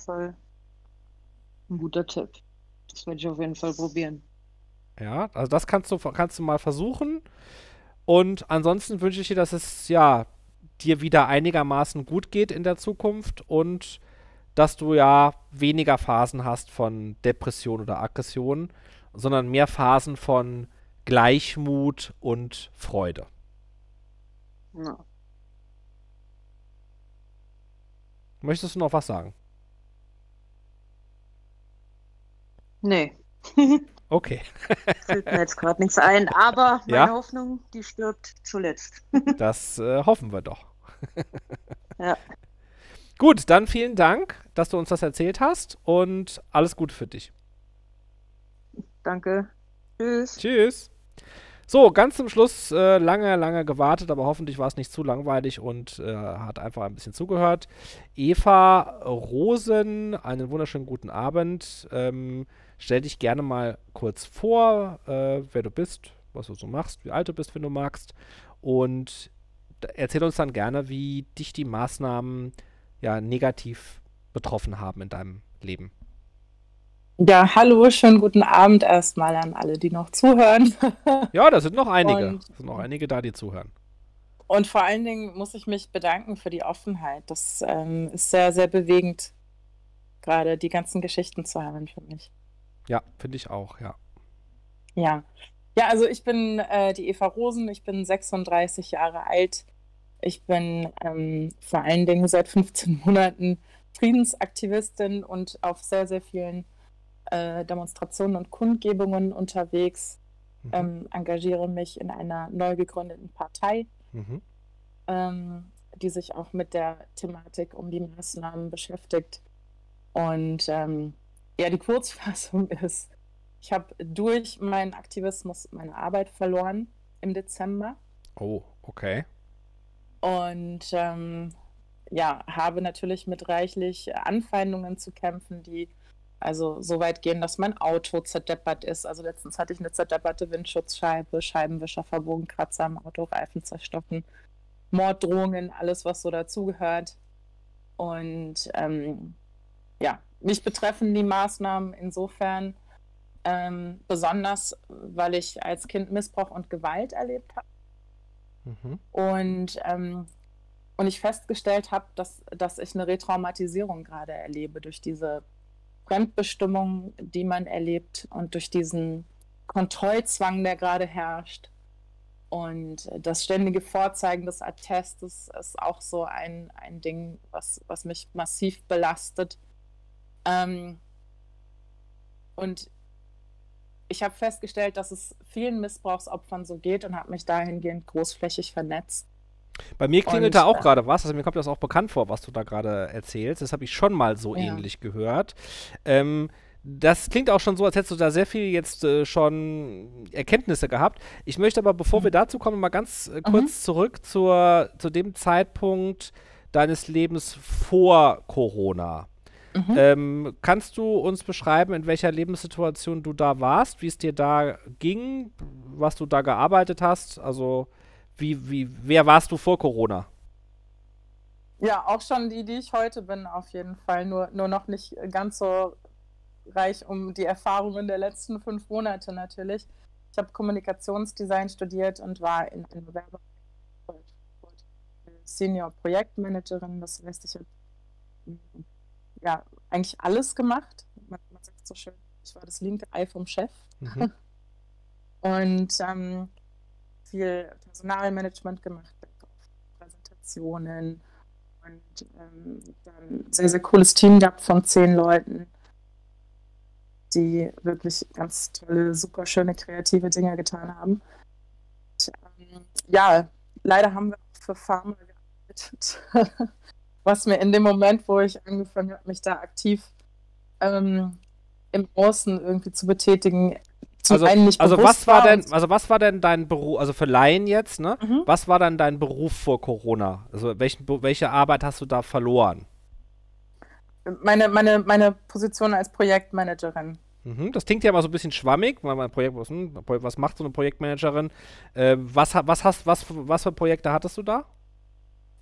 Fall ein guter Tipp. Das werde ich auf jeden Fall probieren. Ja, also das kannst du, kannst du mal versuchen. Und ansonsten wünsche ich dir, dass es ja dir wieder einigermaßen gut geht in der Zukunft und dass du ja weniger Phasen hast von Depression oder Aggression, sondern mehr Phasen von Gleichmut und Freude. Ja. Möchtest du noch was sagen? Nee. [LAUGHS] Okay. [LAUGHS] Fällt mir jetzt gerade nichts ein, aber meine ja? Hoffnung, die stirbt zuletzt. das äh, hoffen wir doch. ja. [LAUGHS] Gut, dann vielen Dank, dass du uns das erzählt hast und alles Gute für dich. Danke. Tschüss. Tschüss. So, ganz zum Schluss äh, lange, lange gewartet, aber hoffentlich war es nicht zu langweilig und äh, hat einfach ein bisschen zugehört. Eva Rosen, einen wunderschönen guten Abend. Ähm, Stell dich gerne mal kurz vor, äh, wer du bist, was du so machst, wie alt du bist, wenn du magst. Und erzähl uns dann gerne, wie dich die Maßnahmen ja negativ betroffen haben in deinem Leben. Ja, hallo, schönen guten Abend erstmal an alle, die noch zuhören. [LAUGHS] ja, da sind noch einige. Und, sind noch einige da, die zuhören. Und vor allen Dingen muss ich mich bedanken für die Offenheit. Das ähm, ist sehr, sehr bewegend, gerade die ganzen Geschichten zu hören für mich. Ja, finde ich auch, ja. Ja. Ja, also ich bin äh, die Eva Rosen, ich bin 36 Jahre alt. Ich bin ähm, vor allen Dingen seit 15 [LAUGHS] Monaten Friedensaktivistin und auf sehr, sehr vielen äh, Demonstrationen und Kundgebungen unterwegs. Mhm. Ähm, engagiere mich in einer neu gegründeten Partei, mhm. ähm, die sich auch mit der Thematik um die Maßnahmen beschäftigt. Und ähm, ja, die Kurzfassung [LAUGHS] ist, ich habe durch meinen Aktivismus meine Arbeit verloren im Dezember. Oh, okay. Und ähm, ja, habe natürlich mit reichlich Anfeindungen zu kämpfen, die also so weit gehen, dass mein Auto zerdeppert ist. Also letztens hatte ich eine zerdepperte Windschutzscheibe, Scheibenwischer verbogen, Kratzer am Auto, Reifen zerstochen, Morddrohungen, alles, was so dazugehört. Und ähm, ja, mich betreffen die Maßnahmen insofern ähm, besonders, weil ich als Kind Missbrauch und Gewalt erlebt habe. Mhm. Und, ähm, und ich festgestellt habe, dass, dass ich eine Retraumatisierung gerade erlebe durch diese Fremdbestimmung, die man erlebt und durch diesen Kontrollzwang, der gerade herrscht. Und das ständige Vorzeigen des Attestes ist auch so ein, ein Ding, was, was mich massiv belastet. Ähm, und ich habe festgestellt, dass es vielen Missbrauchsopfern so geht und habe mich dahingehend großflächig vernetzt. Bei mir klingelt da auch äh, gerade was, also mir kommt das auch bekannt vor, was du da gerade erzählst. Das habe ich schon mal so ja. ähnlich gehört. Ähm, das klingt auch schon so, als hättest du da sehr viel jetzt äh, schon Erkenntnisse gehabt. Ich möchte aber, bevor mhm. wir dazu kommen, mal ganz äh, kurz mhm. zurück zur, zu dem Zeitpunkt deines Lebens vor Corona. Mhm. Ähm, kannst du uns beschreiben, in welcher Lebenssituation du da warst, wie es dir da ging, was du da gearbeitet hast? Also, wie, wie, wer warst du vor Corona? Ja, auch schon die, die ich heute bin, auf jeden Fall. Nur, nur noch nicht ganz so reich um die Erfahrungen der letzten fünf Monate natürlich. Ich habe Kommunikationsdesign studiert und war in einer Werbung Senior Projektmanagerin. Das heißt, ich habe ja eigentlich alles gemacht. Man, man, sagt so schön, ich war das linke Ei vom Chef. Mhm. [LAUGHS] und ähm, viel Personalmanagement gemacht, Präsentationen und ähm, dann sehr, sehr cooles Team gehabt von zehn Leuten die wirklich ganz tolle, super schöne, kreative Dinge getan haben. Und, ähm, ja, leider haben wir auch für Pharma gearbeitet, [LAUGHS] was mir in dem Moment, wo ich angefangen habe, mich da aktiv ähm, im Außen irgendwie zu betätigen, zum also, einen nicht also was war denn, also was war denn dein Beruf, also für Laien jetzt, ne? Mhm. Was war dann dein Beruf vor Corona? Also welchen, welche Arbeit hast du da verloren? Meine, meine, meine Position als Projektmanagerin. Mhm, das klingt ja mal so ein bisschen schwammig, weil man Projekt, was, hm, was macht so eine Projektmanagerin? Äh, was, was, hast, was, was für Projekte hattest du da?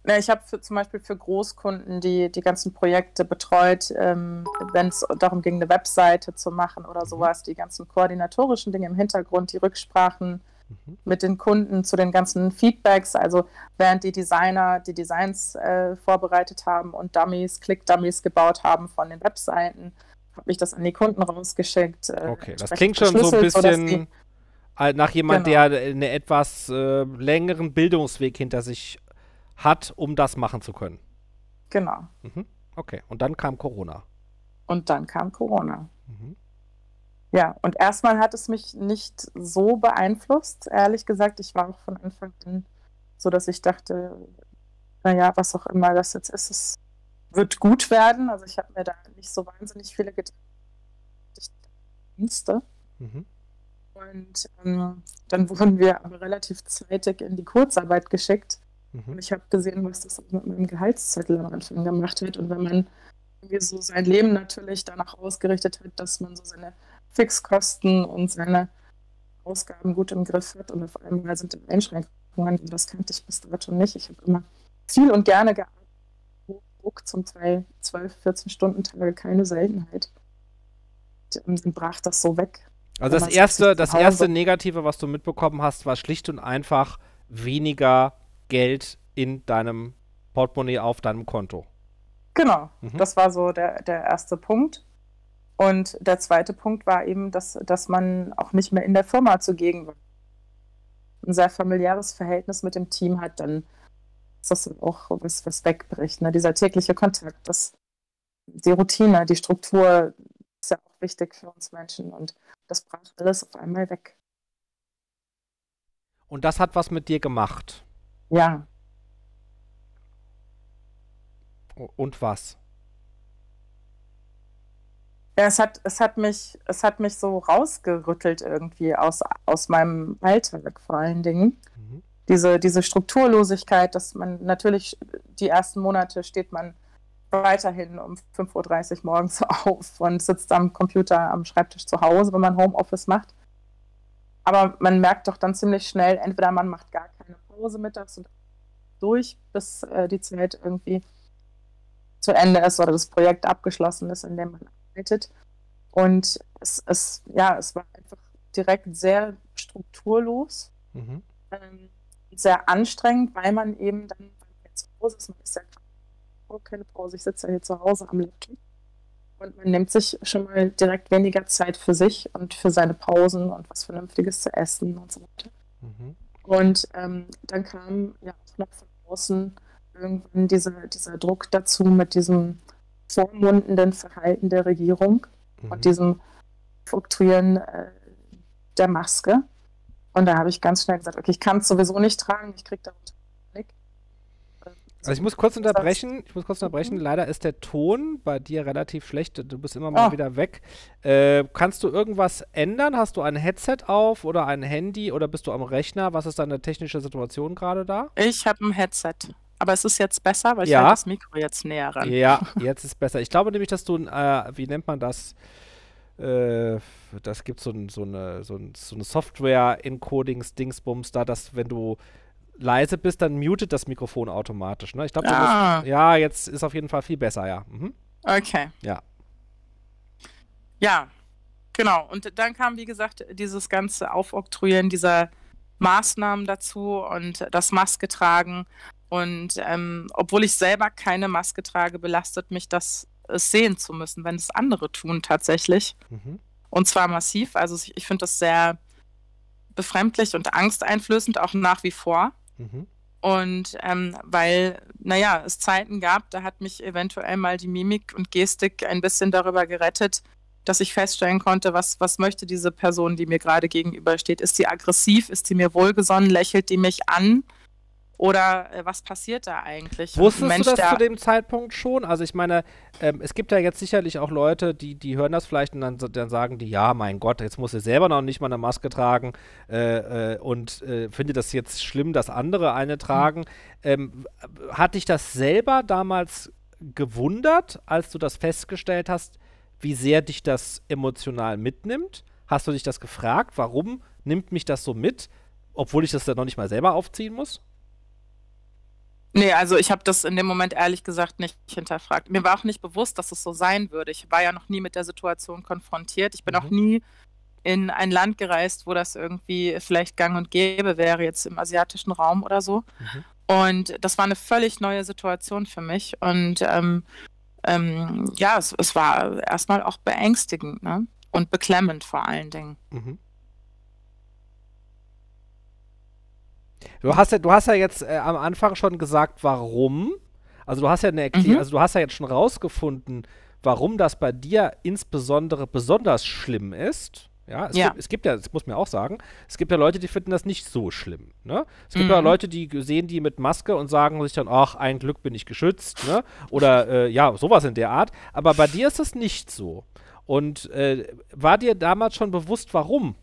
Ja, ich habe zum Beispiel für Großkunden die, die ganzen Projekte betreut, ähm, wenn es darum ging, eine Webseite zu machen oder mhm. sowas, die ganzen koordinatorischen Dinge im Hintergrund, die Rücksprachen, mhm. mit den Kunden zu den ganzen Feedbacks. Also während die Designer die Designs äh, vorbereitet haben und Dummies, Click-Dummies gebaut haben von den Webseiten, habe ich das an die Kunden rausgeschickt. Äh, okay, das klingt schon so ein bisschen nach jemand, genau. der einen etwas äh, längeren Bildungsweg hinter sich hat, um das machen zu können. Genau. Mhm. Okay, und dann kam Corona. Und dann kam Corona. Mhm. Ja, und erstmal hat es mich nicht so beeinflusst, ehrlich gesagt. Ich war auch von Anfang an so, dass ich dachte, naja, was auch immer das jetzt ist, es wird gut werden. Also ich habe mir da nicht so wahnsinnig viele Gedanken mhm. Und ähm, dann wurden wir aber relativ zeitig in die Kurzarbeit geschickt. Mhm. Und ich habe gesehen, was das mit meinem Gehaltszettel am Anfang gemacht hat. Und wenn man irgendwie so sein Leben natürlich danach ausgerichtet hat, dass man so seine Fixkosten und seine Ausgaben gut im Griff hat und auf einmal sind Einschränkungen, das kannte ich bis dato nicht. Ich habe immer viel und gerne gearbeitet, Druck, zum Teil 12, 14 Stunden Tage, keine Seltenheit. Und dann brach das so weg. Also das erste, das erste Negative, was du mitbekommen hast, war schlicht und einfach weniger Geld in deinem Portemonnaie auf deinem Konto. Genau, mhm. das war so der, der erste Punkt. Und der zweite Punkt war eben, dass, dass man auch nicht mehr in der Firma zugegen war. Ein sehr familiäres Verhältnis mit dem Team hat, dann ist das auch was, was wegbricht. Ne? Dieser tägliche Kontakt, das, die Routine, die Struktur ist ja auch wichtig für uns Menschen und das brach alles auf einmal weg. Und das hat was mit dir gemacht? Ja. Und was? Ja, es hat, es hat mich, es hat mich so rausgerüttelt irgendwie aus, aus meinem Alltag vor allen Dingen. Mhm. Diese, diese Strukturlosigkeit, dass man natürlich die ersten Monate steht man weiterhin um 5.30 Uhr morgens [LAUGHS] auf und sitzt am Computer am Schreibtisch zu Hause, wenn man Homeoffice macht. Aber man merkt doch dann ziemlich schnell, entweder man macht gar keine Pause mittags und durch, bis äh, die Zeit irgendwie zu Ende ist oder das Projekt abgeschlossen ist, in dem man arbeitet. Und es, es, ja, es war einfach direkt sehr strukturlos, mhm. ähm, sehr anstrengend, weil man eben dann, wenn man zu Hause ist, man ist ja keine Pause, ich sitze ja hier zu Hause am Laptop. und man nimmt sich schon mal direkt weniger Zeit für sich und für seine Pausen und was Vernünftiges zu essen und so weiter. Mhm. Und ähm, dann kam ja auch noch von außen irgendwann diese, dieser Druck dazu mit diesem vormundenden Verhalten der Regierung Mhm. und diesem Fluktuieren äh, der Maske. Und da habe ich ganz schnell gesagt, okay, ich kann es sowieso nicht tragen, ich kriege darunter. Also ich muss kurz unterbrechen, ich muss kurz unterbrechen. Mhm. Leider ist der Ton bei dir relativ schlecht. Du bist immer mal Oh. wieder weg. Äh, kannst du irgendwas ändern? Hast du ein Headset auf oder ein Handy oder bist du am Rechner? Was ist deine technische Situation gerade da? Ich habe ein Headset. Aber es ist jetzt besser, weil ich Ja. halt das Mikro jetzt näher ran. Ja, [LAUGHS] jetzt ist besser. Ich glaube nämlich, dass du, ein, äh, wie nennt man das? Äh, das gibt so, ein, so eine, so, ein, so eine Software-Encodings-Dingsbums da, dass wenn du leise bist, dann mutet das Mikrofon automatisch. Ne? Ich glaube, Ah. ja, jetzt ist auf jeden Fall viel besser, ja. Mhm. Okay. Ja. Ja, genau. Und dann kam, wie gesagt, dieses ganze Aufoktroyieren dieser Maßnahmen dazu und das Maske tragen. Und ähm, obwohl ich selber keine Maske trage, belastet mich das, es sehen zu müssen, wenn es andere tun tatsächlich. Mhm. Und zwar massiv. Also ich, ich finde das sehr befremdlich und angsteinflößend, auch nach wie vor. Mhm. Und ähm, weil, naja, es Zeiten gab, da hat mich eventuell mal die Mimik und Gestik ein bisschen darüber gerettet, dass ich feststellen konnte, was, was möchte diese Person, die mir gerade gegenübersteht. Ist sie aggressiv? Ist sie mir wohlgesonnen? Lächelt die mich an? Oder äh, was passiert da eigentlich? Wusstest Mensch, du das zu dem Zeitpunkt schon? Also ich meine, ähm, es gibt ja jetzt sicherlich auch Leute, die, die hören das vielleicht und dann, dann sagen die, ja, mein Gott, jetzt muss sie selber noch nicht mal eine Maske tragen äh, äh, und äh, finde das jetzt schlimm, dass andere eine tragen. Ähm, w- hat dich das selber damals gewundert, als du das festgestellt hast, wie sehr dich das emotional mitnimmt? Hast du dich das gefragt? Warum nimmt mich das so mit, obwohl ich das dann noch nicht mal selber aufziehen muss? Nee, also ich habe das in dem Moment ehrlich gesagt nicht hinterfragt. Mir war auch nicht bewusst, dass es so sein würde. Ich war ja noch nie mit der Situation konfrontiert. Ich bin Mhm. auch nie in ein Land gereist, wo das irgendwie vielleicht gang und gäbe wäre, jetzt im asiatischen Raum oder so. Mhm. Und das war eine völlig neue Situation für mich. Und ähm, ähm, ja, es, es war erstmal auch beängstigend ne? und beklemmend vor allen Dingen. Mhm. Du hast ja, du hast ja jetzt äh, am Anfang schon gesagt, warum. Also du hast ja eine Erklärung, Mhm. also du hast ja jetzt schon rausgefunden, warum das bei dir insbesondere besonders schlimm ist. Ja, es, Ja. Gibt, es gibt ja, das muss man auch sagen, es gibt ja Leute, die finden das nicht so schlimm. Ne? Es gibt ja Mhm. Leute, die sehen die mit Maske und sagen sich dann, ach, ein Glück bin ich geschützt. Ne? Oder äh, ja, sowas in der Art. Aber bei dir ist das nicht so. Und äh, war dir damals schon bewusst, warum?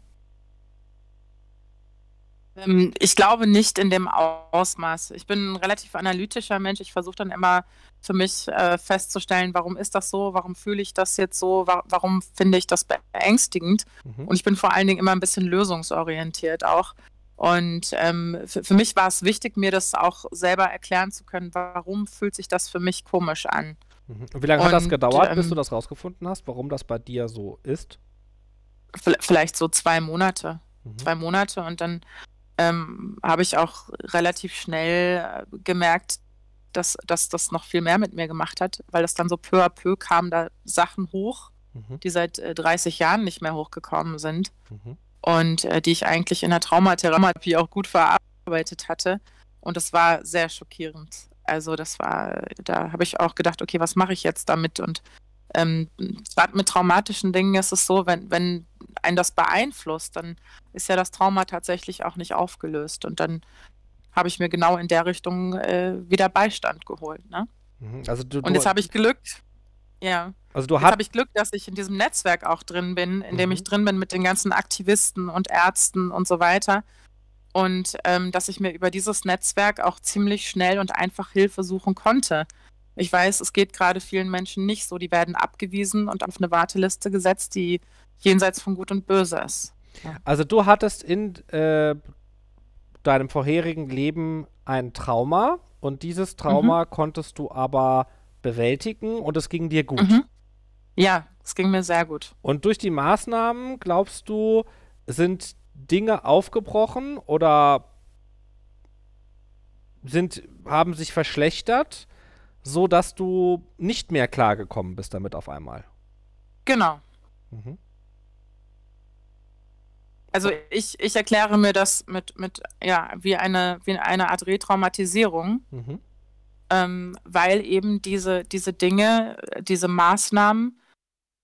Ähm, Ich glaube nicht in dem Ausmaß. Ich bin ein relativ analytischer Mensch. Ich versuche dann immer für mich äh, festzustellen, warum ist das so, warum fühle ich das jetzt so, wa warum finde ich das beängstigend. Mhm. Und ich bin vor allen Dingen immer ein bisschen lösungsorientiert auch. Und ähm, für, mich war es wichtig, mir das auch selber erklären zu können, warum fühlt sich das für mich komisch an. Mhm. Und wie lange hat das Und, gedauert, bis ähm, du das rausgefunden hast, warum das bei dir so ist? Vielleicht so zwei Monate. Mhm. zwei Monate und dann ähm, habe ich auch relativ schnell äh, gemerkt, dass, dass das noch viel mehr mit mir gemacht hat, weil das dann so peu à peu kamen da Sachen hoch, Mhm. die seit äh, 30 Jahren nicht mehr hochgekommen sind Mhm. und äh, die ich eigentlich in der Traumatherapie auch gut verarbeitet hatte. Und das war sehr schockierend. Also das war, da habe ich auch gedacht, okay, was mache ich jetzt damit? Und ähm, gerade mit traumatischen Dingen ist es so, wenn, wenn einen das beeinflusst, dann ist ja das Trauma tatsächlich auch nicht aufgelöst. Und dann habe ich mir genau in der Richtung äh, wieder Beistand geholt. Ne? Mhm. Also du, Und du, jetzt habe ich Glück, ja, also du jetzt habe ich Glück, dass ich in diesem Netzwerk auch drin bin, in dem Mhm. ich drin bin mit den ganzen Aktivisten und Ärzten und so weiter. Und ähm, dass ich mir über dieses Netzwerk auch ziemlich schnell und einfach Hilfe suchen konnte. Ich weiß, es geht gerade vielen Menschen nicht so. Die werden abgewiesen und auf eine Warteliste gesetzt, die jenseits von Gut und Böse ist. also du hattest in äh, deinem vorherigen Leben ein Trauma und dieses Trauma konntest du aber bewältigen und es ging dir gut. Mhm. Ja, es ging mir sehr gut. Und durch die Maßnahmen, glaubst du, sind Dinge aufgebrochen oder sind, haben sich verschlechtert, so dass du nicht mehr klargekommen bist damit auf einmal? Genau. Mhm. Also ich, ich erkläre mir das mit, mit ja, wie eine, wie eine Art Retraumatisierung, Mhm. ähm, weil eben diese, diese Dinge, diese Maßnahmen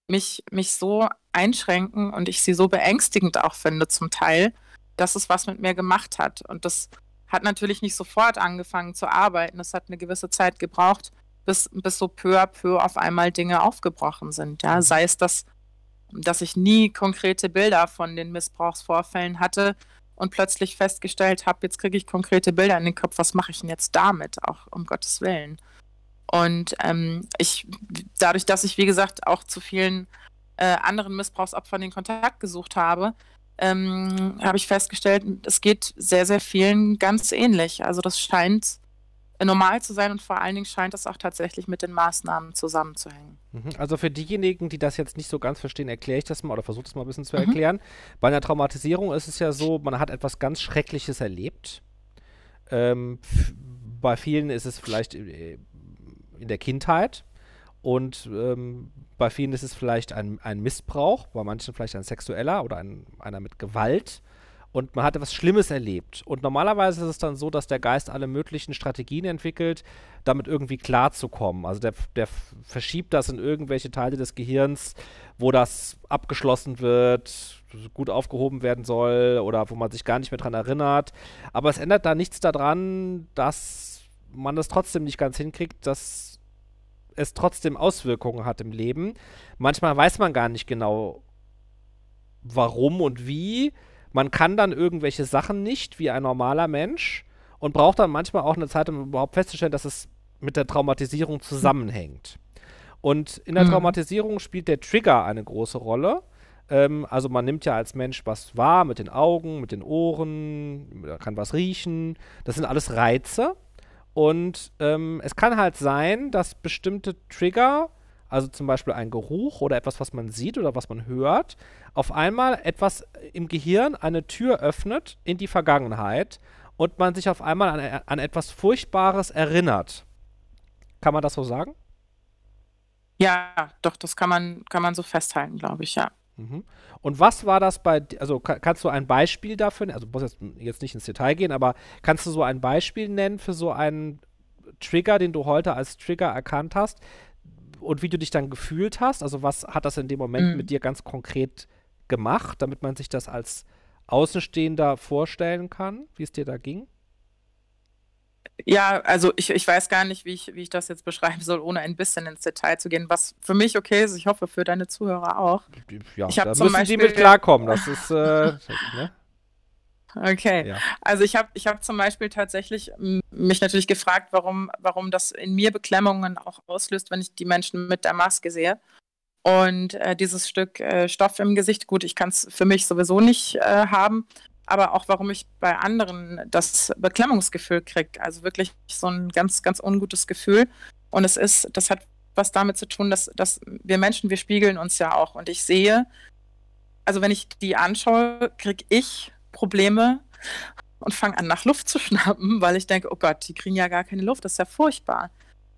mich, mich so einschränken und ich sie so beängstigend auch finde zum Teil, dass es was mit mir gemacht hat. Und das hat natürlich nicht sofort angefangen zu arbeiten. Es hat eine gewisse Zeit gebraucht, bis, bis so peu à peu auf einmal Dinge aufgebrochen sind. Ja, sei es das, dass ich nie konkrete Bilder von den Missbrauchsvorfällen hatte und plötzlich festgestellt habe, jetzt kriege ich konkrete Bilder in den Kopf, was mache ich denn jetzt damit, auch um Gottes Willen. Und ähm, ich, dadurch, dass ich, wie gesagt, auch zu vielen äh, anderen Missbrauchsopfern den Kontakt gesucht habe, ähm, habe ich festgestellt, es geht sehr, sehr vielen ganz ähnlich. Also das scheint normal zu sein und vor allen Dingen scheint es auch tatsächlich mit den Maßnahmen zusammenzuhängen. Mhm. Also für diejenigen, die das jetzt nicht so ganz verstehen, erkläre ich das mal oder versuche das mal ein bisschen zu Mhm. erklären. Bei einer Traumatisierung ist es ja so, man hat etwas ganz Schreckliches erlebt. Ähm, bei vielen ist es vielleicht äh, in der Kindheit und ähm, bei vielen ist es vielleicht ein, ein Missbrauch, bei manchen vielleicht ein sexueller oder ein, einer mit Gewalt. Und man hat etwas Schlimmes erlebt. Und normalerweise ist es dann so, dass der Geist alle möglichen Strategien entwickelt, damit irgendwie klarzukommen. Also der, der verschiebt das in irgendwelche Teile des Gehirns, wo das abgeschlossen wird, gut aufgehoben werden soll oder wo man sich gar nicht mehr dran erinnert. Aber es ändert da nichts daran, dass man das trotzdem nicht ganz hinkriegt, dass es trotzdem Auswirkungen hat im Leben. Manchmal weiß man gar nicht genau, warum und wie. Man kann dann irgendwelche Sachen nicht, wie ein normaler Mensch, und braucht dann manchmal auch eine Zeit, um überhaupt festzustellen, dass es mit der Traumatisierung zusammenhängt. Und in der Mhm. Traumatisierung spielt der Trigger eine große Rolle. Ähm, also man nimmt ja als Mensch was wahr mit den Augen, mit den Ohren, kann was riechen. Das sind alles Reize. Und ähm, es kann halt sein, dass bestimmte Trigger, also zum Beispiel ein Geruch oder etwas, was man sieht oder was man hört, auf einmal etwas im Gehirn eine Tür öffnet in die Vergangenheit und man sich auf einmal an, an etwas Furchtbares erinnert. Kann man das so sagen? Ja, doch, das kann man, kann man so festhalten, glaube ich, ja. Mhm. Und was war das bei, also ka kannst du ein Beispiel dafür, ne- also du musst jetzt, jetzt nicht ins Detail gehen, aber kannst du so ein Beispiel nennen für so einen Trigger, den du heute als Trigger erkannt hast und wie du dich dann gefühlt hast? Also was hat das in dem Moment Mhm. mit dir ganz konkret gemacht, damit man sich das als Außenstehender vorstellen kann, wie es dir da ging? Ja, also ich, ich weiß gar nicht, wie ich, wie ich das jetzt beschreiben soll, ohne ein bisschen ins Detail zu gehen, was für mich okay ist. Ich hoffe, für deine Zuhörer auch. Ja, Ich da zum müssen die mit Beispiel- klarkommen. Das ist, äh, [LAUGHS] ne? Okay. Ja. Also ich habe ich hab zum Beispiel tatsächlich mich natürlich gefragt, warum, warum das in mir Beklemmungen auch auslöst, wenn ich die Menschen mit der Maske sehe. Und äh, dieses Stück äh, Stoff im Gesicht, gut, ich kann es für mich sowieso nicht äh, haben, aber auch warum ich bei anderen das Beklemmungsgefühl kriege. Also wirklich so ein ganz, ganz ungutes Gefühl. Und es ist, das hat was damit zu tun, dass, dass wir Menschen, wir spiegeln uns ja auch. Und ich sehe, also wenn ich die anschaue, kriege ich Probleme und fange an, nach Luft zu [LAUGHS] schnappen, weil ich denke, oh Gott, die kriegen ja gar keine Luft, das ist ja furchtbar.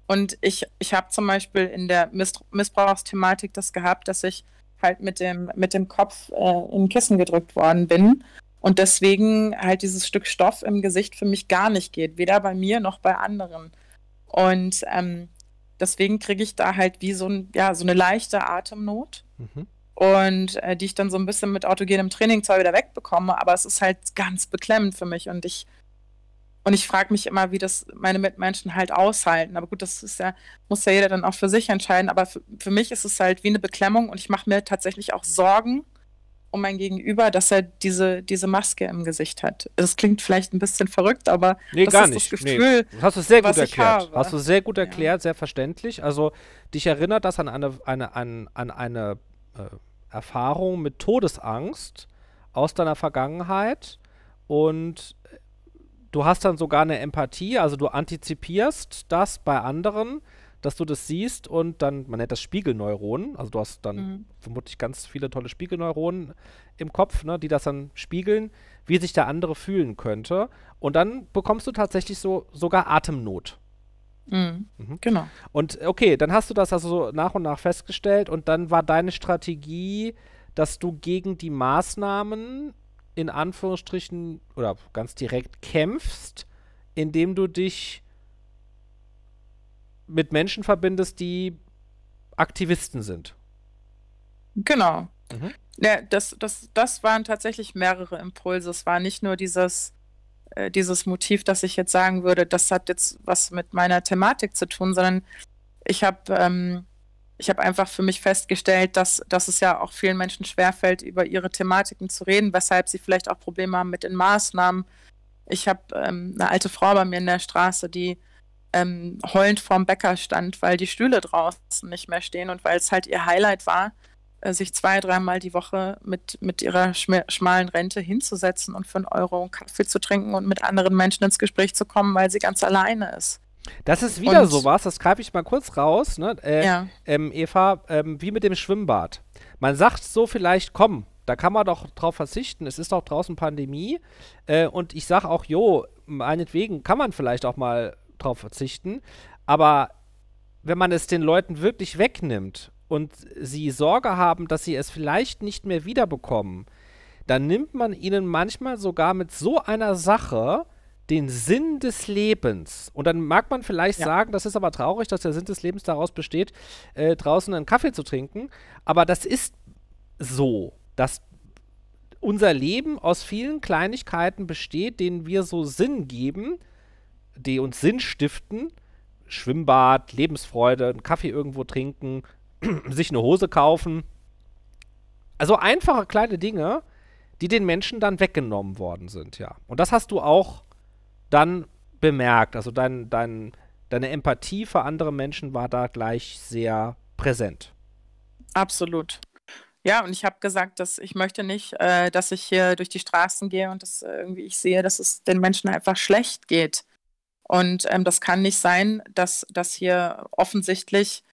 Und ich, ich habe zum Beispiel in der Miss Missbrauchsthematik das gehabt, dass ich halt mit dem, mit dem Kopf äh, in Kissen gedrückt worden bin und deswegen halt dieses Stück Stoff im Gesicht für mich gar nicht geht, weder bei mir noch bei anderen. Und ähm, deswegen kriege ich da halt wie so, ein, ja, so eine leichte Atemnot Mhm. und äh, die ich dann so ein bisschen mit autogenem Training zwar wieder wegbekomme, aber es ist halt ganz beklemmend für mich und ich und ich frage mich immer, wie das meine Mitmenschen halt aushalten. Aber gut, das ist ja, muss ja jeder dann auch für sich entscheiden. Aber für, für mich ist es halt wie eine Beklemmung und ich mache mir tatsächlich auch Sorgen um mein Gegenüber, dass er diese, diese Maske im Gesicht hat. Das klingt vielleicht ein bisschen verrückt, aber Nee, das gar ist nicht. das Nee. Gefühl. Das hast du sehr gut erklärt. Hast du sehr gut Ja. erklärt, sehr verständlich. Also dich erinnert das an eine, eine, an, an eine äh, Erfahrung mit Todesangst aus deiner Vergangenheit und du hast dann sogar eine Empathie, also du antizipierst das bei anderen, dass du das siehst und dann, man nennt das Spiegelneuronen, also du hast dann Mhm. vermutlich ganz viele tolle Spiegelneuronen im Kopf, ne, die das dann spiegeln, wie sich der andere fühlen könnte. Und dann bekommst du tatsächlich so sogar Atemnot. Mhm. Mhm. Genau. Und okay, dann hast du das also so nach und nach festgestellt und dann war deine Strategie, dass du gegen die Maßnahmen in Anführungsstrichen oder ganz direkt kämpfst, indem du dich mit Menschen verbindest, die Aktivisten sind. Genau. Mhm. Ja, das, das, das waren tatsächlich mehrere Impulse. Es war nicht nur dieses, äh, dieses Motiv, dass ich jetzt sagen würde, das hat jetzt was mit meiner Thematik zu tun, sondern ich habe ähm, ich hab einfach für mich festgestellt, dass, dass es ja auch vielen Menschen schwerfällt, über ihre Thematiken zu reden, weshalb sie vielleicht auch Probleme haben mit den Maßnahmen. Ich habe ähm, eine alte Frau bei mir in der Straße, die ähm, heulend vorm Bäcker stand, weil die Stühle draußen nicht mehr stehen und weil es halt ihr Highlight war, äh, sich zwei, dreimal die Woche mit, mit ihrer schma- schmalen Rente hinzusetzen und für einen Euro einen Kaffee zu trinken und mit anderen Menschen ins Gespräch zu kommen, weil sie ganz alleine ist. Das ist wieder Und- sowas, das greife ich mal kurz raus, ne? Äh, Ja. ähm, Eva, ähm, wie mit dem Schwimmbad. Man sagt so vielleicht, komm, da kann man doch drauf verzichten, es ist doch draußen Pandemie. Äh, und ich sage auch, jo, meinetwegen kann man vielleicht auch mal drauf verzichten. Aber wenn man es den Leuten wirklich wegnimmt und sie Sorge haben, dass sie es vielleicht nicht mehr wiederbekommen, dann nimmt man ihnen manchmal sogar mit so einer Sache den Sinn des Lebens. Und dann mag man vielleicht Ja. sagen, das ist aber traurig, dass der Sinn des Lebens daraus besteht, äh, draußen einen Kaffee zu trinken. Aber das ist so, dass unser Leben aus vielen Kleinigkeiten besteht, denen wir so Sinn geben, die uns Sinn stiften. Schwimmbad, Lebensfreude, einen Kaffee irgendwo trinken, [CLEARS THROAT] sich eine Hose kaufen. Also einfache kleine Dinge, die den Menschen dann weggenommen worden sind, ja. Und das hast du auch dann bemerkt. Also dein, dein, deine Empathie für andere Menschen war da gleich sehr präsent. Absolut. Ja, und ich habe gesagt, dass ich möchte nicht, äh, dass ich hier durch die Straßen gehe und dass äh, irgendwie ich sehe, dass es den Menschen einfach schlecht geht. Und ähm, das kann nicht sein, dass, dass hier offensichtlich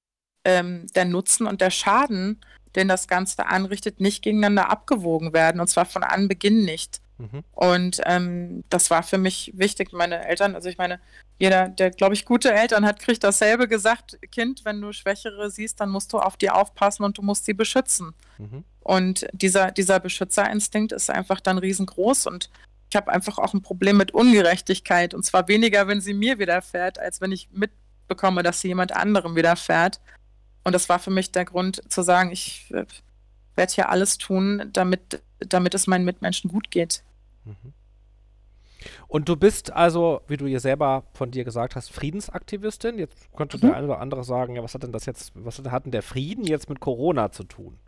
ähm, der Nutzen und der Schaden, den das Ganze anrichtet, nicht gegeneinander abgewogen werden. Und zwar von Anbeginn nicht. Mhm. Und ähm, das war für mich wichtig. Meine Eltern, also ich meine, jeder, der, glaube ich, gute Eltern hat, kriegt dasselbe gesagt. Kind, wenn du Schwächere siehst, dann musst du auf die aufpassen und du musst sie beschützen. Mhm. Und dieser, dieser Beschützerinstinkt ist einfach dann riesengroß. Und ich habe einfach auch ein Problem mit Ungerechtigkeit. Und zwar weniger, wenn sie mir widerfährt, als wenn ich mitbekomme, dass sie jemand anderem widerfährt. Und das war für mich der Grund zu sagen, ich äh, werde hier alles tun, damit, damit es meinen Mitmenschen gut geht. Mhm. Und du bist also, wie du hier selber von dir gesagt hast, Friedensaktivistin. Jetzt könnte Mhm. der eine oder andere sagen, ja, was hat denn das jetzt, was hat denn der Frieden jetzt mit Corona zu tun?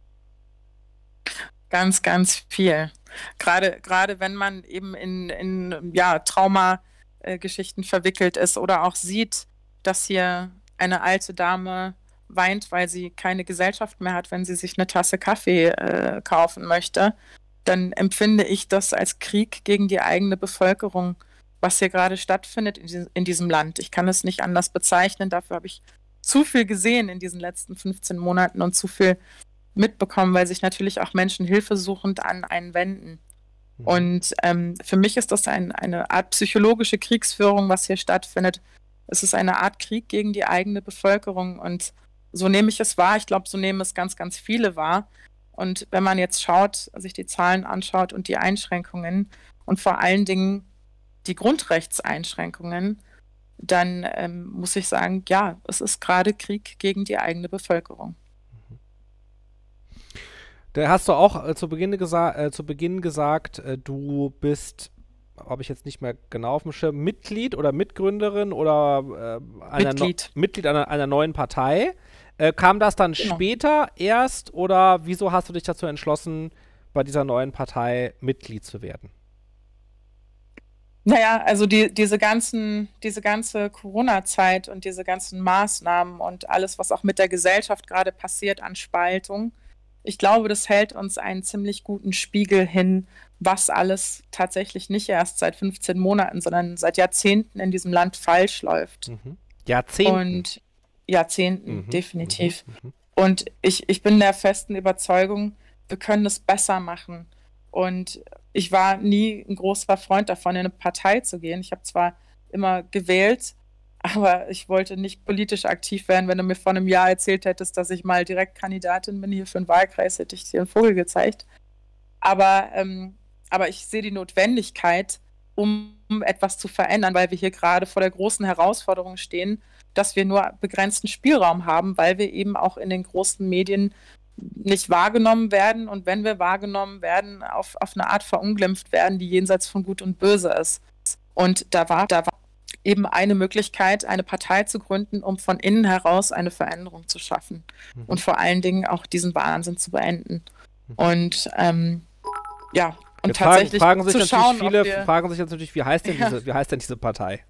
Ganz, ganz viel. Gerade, gerade wenn man eben in, in ja, Traumageschichten verwickelt ist oder auch sieht, dass hier eine alte Dame weint, weil sie keine Gesellschaft mehr hat, wenn sie sich eine Tasse Kaffee äh, kaufen möchte, dann empfinde ich das als Krieg gegen die eigene Bevölkerung, was hier gerade stattfindet in, in diesem Land. Ich kann es nicht anders bezeichnen. Dafür habe ich zu viel gesehen in diesen letzten 15 Monaten und zu viel mitbekommen, weil sich natürlich auch Menschen hilfesuchend an einen wenden. Mhm. Und ähm, für mich ist das ein, eine Art psychologische Kriegsführung, was hier stattfindet. Es ist eine Art Krieg gegen die eigene Bevölkerung. Und so nehme ich es wahr. Ich glaube, so nehmen es ganz, ganz viele wahr. Und wenn man jetzt schaut, sich die Zahlen anschaut und die Einschränkungen und vor allen Dingen die Grundrechtseinschränkungen, dann ähm, muss ich sagen, ja, es ist gerade Krieg gegen die eigene Bevölkerung. Da hast du auch äh, zu, Beginn äh, zu Beginn gesagt, äh, du bist, habe ich jetzt nicht mehr genau auf dem Schirm, Mitglied oder Mitgründerin oder äh, einer Mitglied. No Mitglied einer, einer neuen Partei. Äh, kam das dann Genau. später erst oder wieso hast du dich dazu entschlossen, bei dieser neuen Partei Mitglied zu werden? Naja, also die, diese ganzen, diese ganze Corona-Zeit und diese ganzen Maßnahmen und alles, was auch mit der Gesellschaft gerade passiert an Spaltung, ich glaube, das hält uns einen ziemlich guten Spiegel hin, was alles tatsächlich nicht erst seit 15 Monaten, sondern seit Jahrzehnten in diesem Land falsch läuft. Mhm. Jahrzehnten. Und Jahrzehnten, Mhm, definitiv. mhm, mhm. Und ich, ich bin der festen Überzeugung, wir können es besser machen. Und ich war nie ein großer Freund davon, in eine Partei zu gehen. Ich habe zwar immer gewählt, Aber ich wollte nicht politisch aktiv werden. Wenn du mir vor einem Jahr erzählt hättest, dass ich mal direkt Kandidatin bin hier für einen Wahlkreis, hätte ich dir einen Vogel gezeigt. Aber, ähm, aber ich sehe die Notwendigkeit, um etwas zu verändern, weil wir hier gerade vor der großen Herausforderung stehen, dass wir nur begrenzten Spielraum haben, weil wir eben auch in den großen Medien nicht wahrgenommen werden und wenn wir wahrgenommen werden, auf, auf eine Art verunglimpft werden, die jenseits von Gut und Böse ist. Und da war, da war eben eine Möglichkeit, eine Partei zu gründen, um von innen heraus eine Veränderung zu schaffen mhm. und vor allen Dingen auch diesen Wahnsinn zu beenden. Mhm. Und ähm, ja, und jetzt tatsächlich fragen, fragen sich zu schauen, viele wir, fragen sich jetzt natürlich, wie heißt denn, Ja. diese, wie heißt denn diese Partei?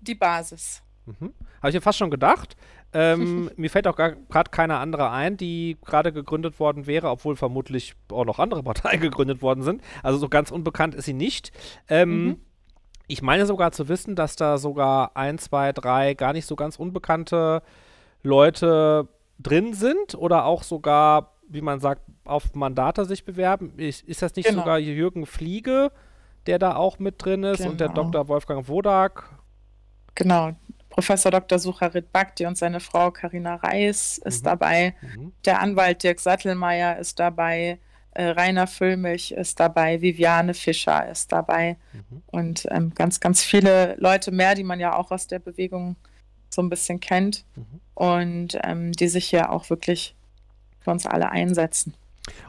die Basis. Mhm. Habe ich mir fast schon gedacht. Ähm, [LAUGHS] mir fällt auch gerade keine andere ein, die gerade gegründet worden wäre, obwohl vermutlich auch noch andere Parteien [LAUGHS] gegründet worden sind. Also so ganz unbekannt ist sie nicht. Ähm, Mhm. Ich meine sogar zu wissen, dass da sogar ein, zwei, drei gar nicht so ganz unbekannte Leute drin sind oder auch sogar, wie man sagt, auf Mandate sich bewerben. Ist, ist das nicht Genau. sogar Jürgen Fliege, der da auch mit drin ist und der Genau. Dr. Wolfgang Wodak? Genau. Professor Dr. Sucharit Bhakti und seine Frau Karina Reis ist Mhm. dabei. Mhm. Der Anwalt Dirk Sattelmeier ist dabei. Äh, Rainer Füllmilch ist dabei. Viviane Fischer ist dabei. Mhm. Und ähm, ganz, ganz viele Leute mehr, die man ja auch aus der Bewegung so ein bisschen kennt. Mhm. Und ähm, die sich hier auch wirklich für uns alle einsetzen.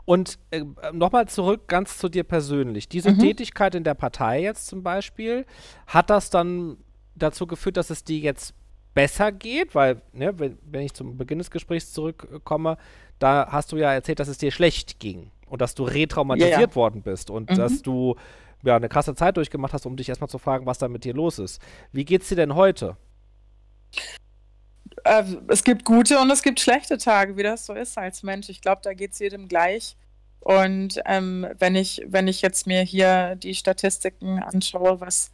Und äh, nochmal zurück ganz zu dir persönlich. Diese Mhm. Tätigkeit in der Partei jetzt zum Beispiel, hat das dann dazu geführt, dass es dir jetzt besser geht? Weil, ne, wenn, wenn ich zum Beginn des Gesprächs zurückkomme, da hast du ja erzählt, dass es dir schlecht ging und dass du retraumatisiert ja. worden bist und Mhm. dass du ja eine krasse Zeit durchgemacht hast, um dich erstmal zu fragen, was da mit dir los ist. Wie geht's dir denn heute? Äh, es gibt gute und es gibt schlechte Tage, wie das so ist als Mensch. Ich glaube, da geht es jedem gleich. Und ähm, wenn ich, wenn ich jetzt mir hier die Statistiken anschaue, was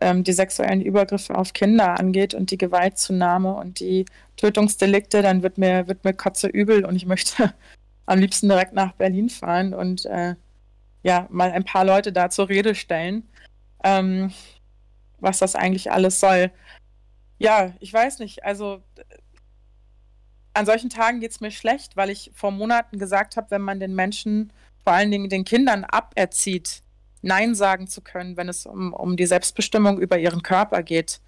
ähm, die sexuellen Übergriffe auf Kinder angeht und die Gewaltzunahme und die Tötungsdelikte, dann wird mir, wird mir Kotze übel und ich möchte am liebsten direkt nach Berlin fahren und äh, ja, mal ein paar Leute da zur Rede stellen, ähm, was das eigentlich alles soll. Ja, ich weiß nicht. Also äh, an solchen Tagen geht es mir schlecht, weil ich vor Monaten gesagt habe, wenn man den Menschen, vor allen Dingen den Kindern, aberzieht, Nein sagen zu können, wenn es um, um die Selbstbestimmung über ihren Körper geht,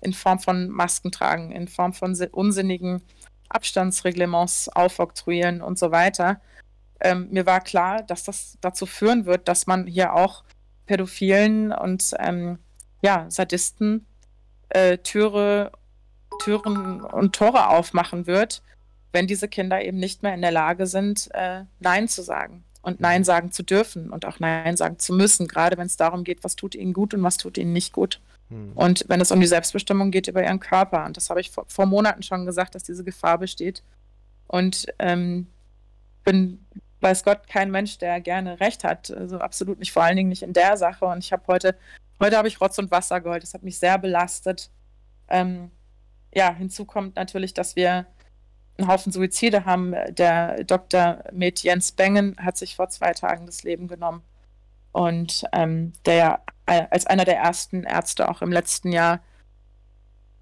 in Form von Masken tragen, in Form von si- unsinnigen Abstandsreglements aufoktroyieren und so weiter. Ähm, mir war klar, dass das dazu führen wird, dass man hier auch Pädophilen und ähm, ja, Sadisten äh, Türe, Türen und Tore aufmachen wird, wenn diese Kinder eben nicht mehr in der Lage sind, äh, Nein zu sagen und Nein sagen zu dürfen und auch Nein sagen zu müssen, gerade wenn es darum geht, was tut ihnen gut und was tut ihnen nicht gut. Hm. Und wenn es um die Selbstbestimmung geht über ihren Körper. Und das habe ich vor, vor Monaten schon gesagt, dass diese Gefahr besteht. Und ähm, bin, weiß Gott, kein Mensch, der gerne Recht hat. Also absolut nicht, vor allen Dingen nicht in der Sache. Und ich habe heute, heute habe ich Rotz und Wasser geheult. Das hat mich sehr belastet. Ähm, ja, hinzu kommt natürlich, dass wir einen Haufen Suizide haben. Der Dr. Med Jens Bengen hat sich vor zwei Tagen das Leben genommen. Und ähm, der als einer der ersten Ärzte auch im letzten Jahr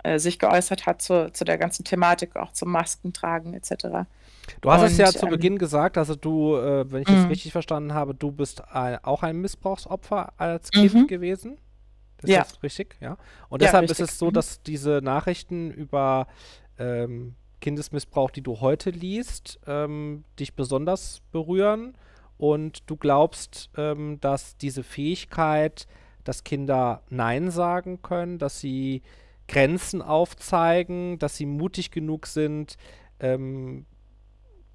äh, sich geäußert hat zu, zu der ganzen Thematik, auch zum Maskentragen etc. Du hast es Und, ja zu ähm, Beginn gesagt, also du, äh, wenn ich das Mhm. richtig verstanden habe, du bist ein, auch ein Missbrauchsopfer als Mhm. Kind gewesen. Ist Ja. das richtig? Ja. Und Ja, deshalb ist richtig. es so, Mhm. dass diese Nachrichten über ähm, Kindesmissbrauch, die du heute liest, ähm, dich besonders berühren und du glaubst, ähm, dass diese Fähigkeit, dass Kinder Nein sagen können, dass sie Grenzen aufzeigen, dass sie mutig genug sind, ähm,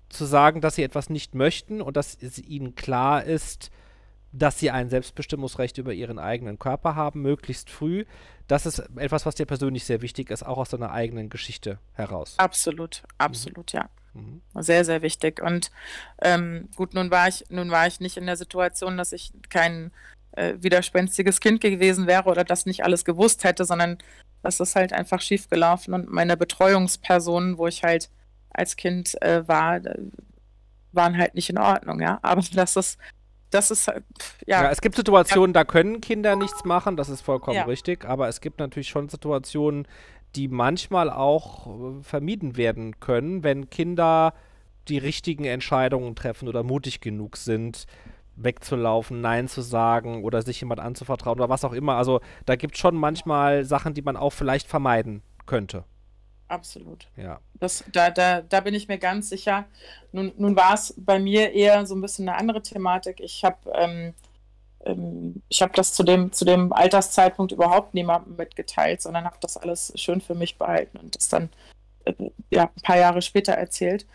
zu sagen, dass sie etwas nicht möchten und dass es ihnen klar ist, dass sie ein Selbstbestimmungsrecht über ihren eigenen Körper haben, möglichst früh. Das ist etwas, was dir persönlich sehr wichtig ist, auch aus deiner eigenen Geschichte heraus. Absolut, absolut, ja. Mhm. Sehr, sehr wichtig. Und ähm, gut, nun war ich, nun war ich nicht in der Situation, dass ich kein äh, widerspenstiges Kind gewesen wäre oder das nicht alles gewusst hätte, sondern das ist halt einfach schiefgelaufen und meine Betreuungspersonen, wo ich halt als Kind äh, war, äh, waren halt nicht in Ordnung, ja. [LAUGHS] Aber das ist, das ist halt, Ja, ja, es gibt Situationen, da können Kinder nichts machen, das ist vollkommen Ja. richtig, aber es gibt natürlich schon Situationen, die manchmal auch äh, vermieden werden können, wenn Kinder die richtigen Entscheidungen treffen oder mutig genug sind, wegzulaufen, Nein zu sagen oder sich jemand anzuvertrauen oder was auch immer. Also da gibt es schon manchmal Sachen, die man auch vielleicht vermeiden könnte. Absolut. Ja. Das, da, da, da bin ich mir ganz sicher. Nun, nun war es bei mir eher so ein bisschen eine andere Thematik. Ich habe ähm, ähm, ich habe das zu dem, zu dem Alterszeitpunkt überhaupt niemandem mitgeteilt, sondern habe das alles schön für mich behalten und das dann äh, ja, ein paar Jahre später erzählt,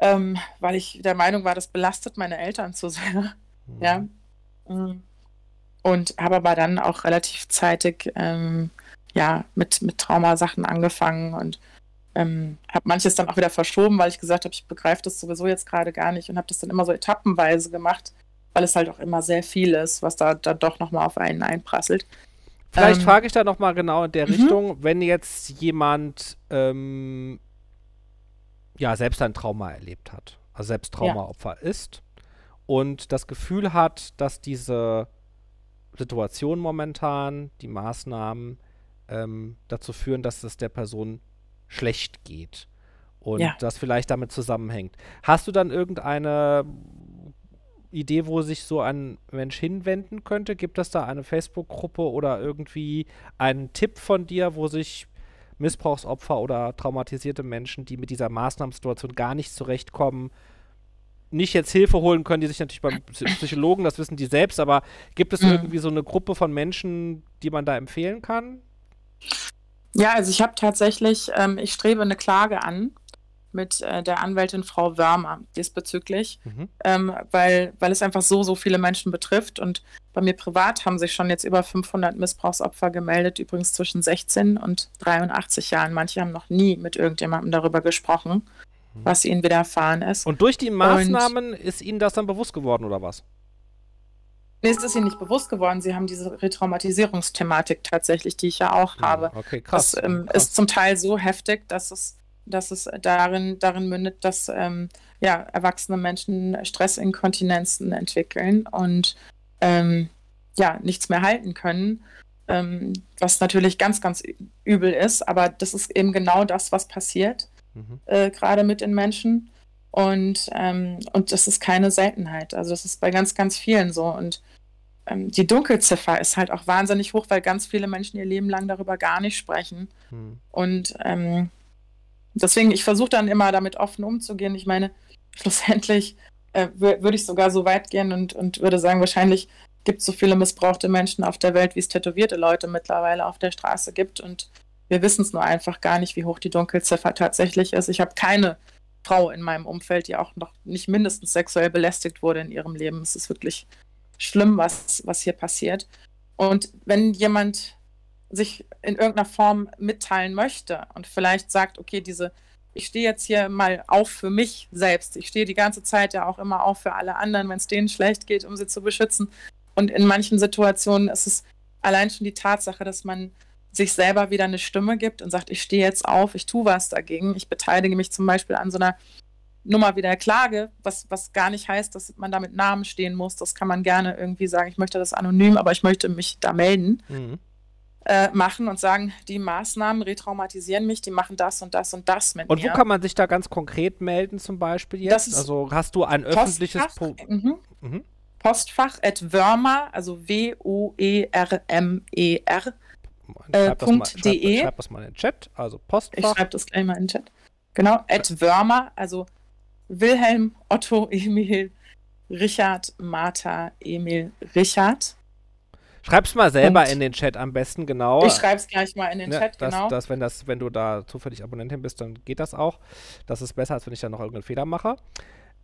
ähm, weil ich der Meinung war, das belastet meine Eltern zu sehr. Mhm. Ja. Mm. Und habe aber dann auch relativ zeitig ähm, ja, mit, mit Traumasachen angefangen und ähm, habe manches dann auch wieder verschoben, weil ich gesagt habe, ich begreife das sowieso jetzt gerade gar nicht und habe das dann immer so etappenweise gemacht weil es halt auch immer sehr viel ist, was da, da doch nochmal auf einen einprasselt. Vielleicht ähm, frage ich da nochmal genau in der mhm. Richtung, wenn jetzt jemand ähm, ja selbst ein Trauma erlebt hat, also selbst Traumaopfer ja. ist und das Gefühl hat, dass diese Situation momentan, die Maßnahmen ähm, dazu führen, dass es der Person schlecht geht und ja. das vielleicht damit zusammenhängt. Hast du dann irgendeine Idee, wo sich so ein Mensch hinwenden könnte? Gibt es da eine Facebook-Gruppe oder irgendwie einen Tipp von dir, wo sich Missbrauchsopfer oder traumatisierte Menschen, die mit dieser Maßnahmensituation gar nicht zurechtkommen, nicht jetzt Hilfe holen können, die sich natürlich beim Psychologen, das wissen die selbst, aber gibt es mhm. irgendwie so eine Gruppe von Menschen, die man da empfehlen kann? Ja, also ich habe tatsächlich, ähm, ich strebe eine Klage an mit äh, der Anwältin Frau Wörmer diesbezüglich, mhm. ähm, weil, weil es einfach so, so viele Menschen betrifft. Und bei mir privat haben sich schon jetzt über 500 Missbrauchsopfer gemeldet, übrigens zwischen 16 und 83 Jahren. Manche haben noch nie mit irgendjemandem darüber gesprochen, mhm. was ihnen widerfahren ist. Und durch die Maßnahmen und, ist Ihnen das dann bewusst geworden oder was? Nee, es ist ihnen nicht bewusst geworden. Sie haben diese Retraumatisierungsthematik tatsächlich, die ich ja auch mhm. habe. Okay, krass. Das ähm, krass. ist zum Teil so heftig, dass es dass es darin, darin mündet, dass ähm, ja, erwachsene Menschen Stressinkontinenzen entwickeln und ähm, ja, nichts mehr halten können, ähm, was natürlich ganz, ganz übel ist, aber das ist eben genau das, was passiert, mhm. äh, gerade mit den Menschen. Und, ähm, und das ist keine Seltenheit. Also das ist bei ganz, ganz vielen so. Und ähm, die Dunkelziffer ist halt auch wahnsinnig hoch, weil ganz viele Menschen ihr Leben lang darüber gar nicht sprechen. Mhm. Und ähm, Deswegen, ich versuche dann immer damit offen umzugehen. Ich meine, [LAUGHS] schlussendlich äh, würde ich sogar so weit gehen und, und würde sagen, wahrscheinlich gibt es so viele missbrauchte Menschen auf der Welt, wie es tätowierte Leute mittlerweile auf der Straße gibt. Und wir wissen es nur einfach gar nicht, wie hoch die Dunkelziffer tatsächlich ist. Ich habe keine Frau in meinem Umfeld, die auch noch nicht mindestens sexuell belästigt wurde in ihrem Leben. Es ist wirklich schlimm, was, was hier passiert. Und wenn jemand sich in irgendeiner Form mitteilen möchte und vielleicht sagt, okay, diese, ich stehe jetzt hier mal auf für mich selbst. Ich stehe die ganze Zeit ja auch immer auf für alle anderen, wenn es denen schlecht geht, um sie zu beschützen. Und in manchen Situationen ist es allein schon die Tatsache, dass man sich selber wieder eine Stimme gibt und sagt, ich stehe jetzt auf, ich tue was dagegen. Ich beteilige mich zum Beispiel an so einer Nummer wie der Klage, was, was gar nicht heißt, dass man da mit Namen stehen muss. Das kann man gerne irgendwie sagen, ich möchte das anonym, aber ich möchte mich da melden. Mhm äh, machen und sagen, die Maßnahmen retraumatisieren mich, die machen das und das und das mit und mir. Und wo kann man sich da ganz konkret melden zum Beispiel jetzt? also hast du ein öffentliches Pro mhm. Mhm. Postfach at Wörmer, also W-O-E-R-M-E-R. Äh, schreib, das mal, schreib, schreib das mal in den Chat, also Postfach. Ich schreibe das gleich mal in den Chat. Genau, at Wörmer, also Wilhelm, Otto, Emil, Richard, Martha, Emil, Richard Schreib's mal selber und in den Chat am besten, genau. Ich schreib's gleich mal in den ja, Chat, dass, genau. Dass, wenn, das, wenn du da zufällig Abonnentin bist, dann geht das auch. Das ist besser, als wenn ich da noch irgendeinen Fehler mache.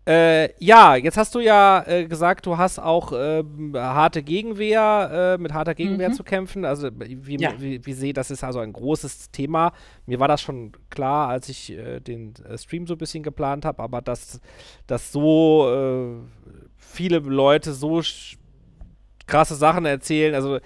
Äh, ja, jetzt hast du ja äh, gesagt, du hast auch äh, harte Gegenwehr, äh, mit harter Gegenwehr mhm. zu kämpfen. Also wie, ja. wie, wie sehe, das ist also ein großes Thema. Mir war das schon klar, als ich äh, den äh, Stream so ein bisschen geplant habe, aber dass, dass so viele Leute so krasse Sachen erzählen. Also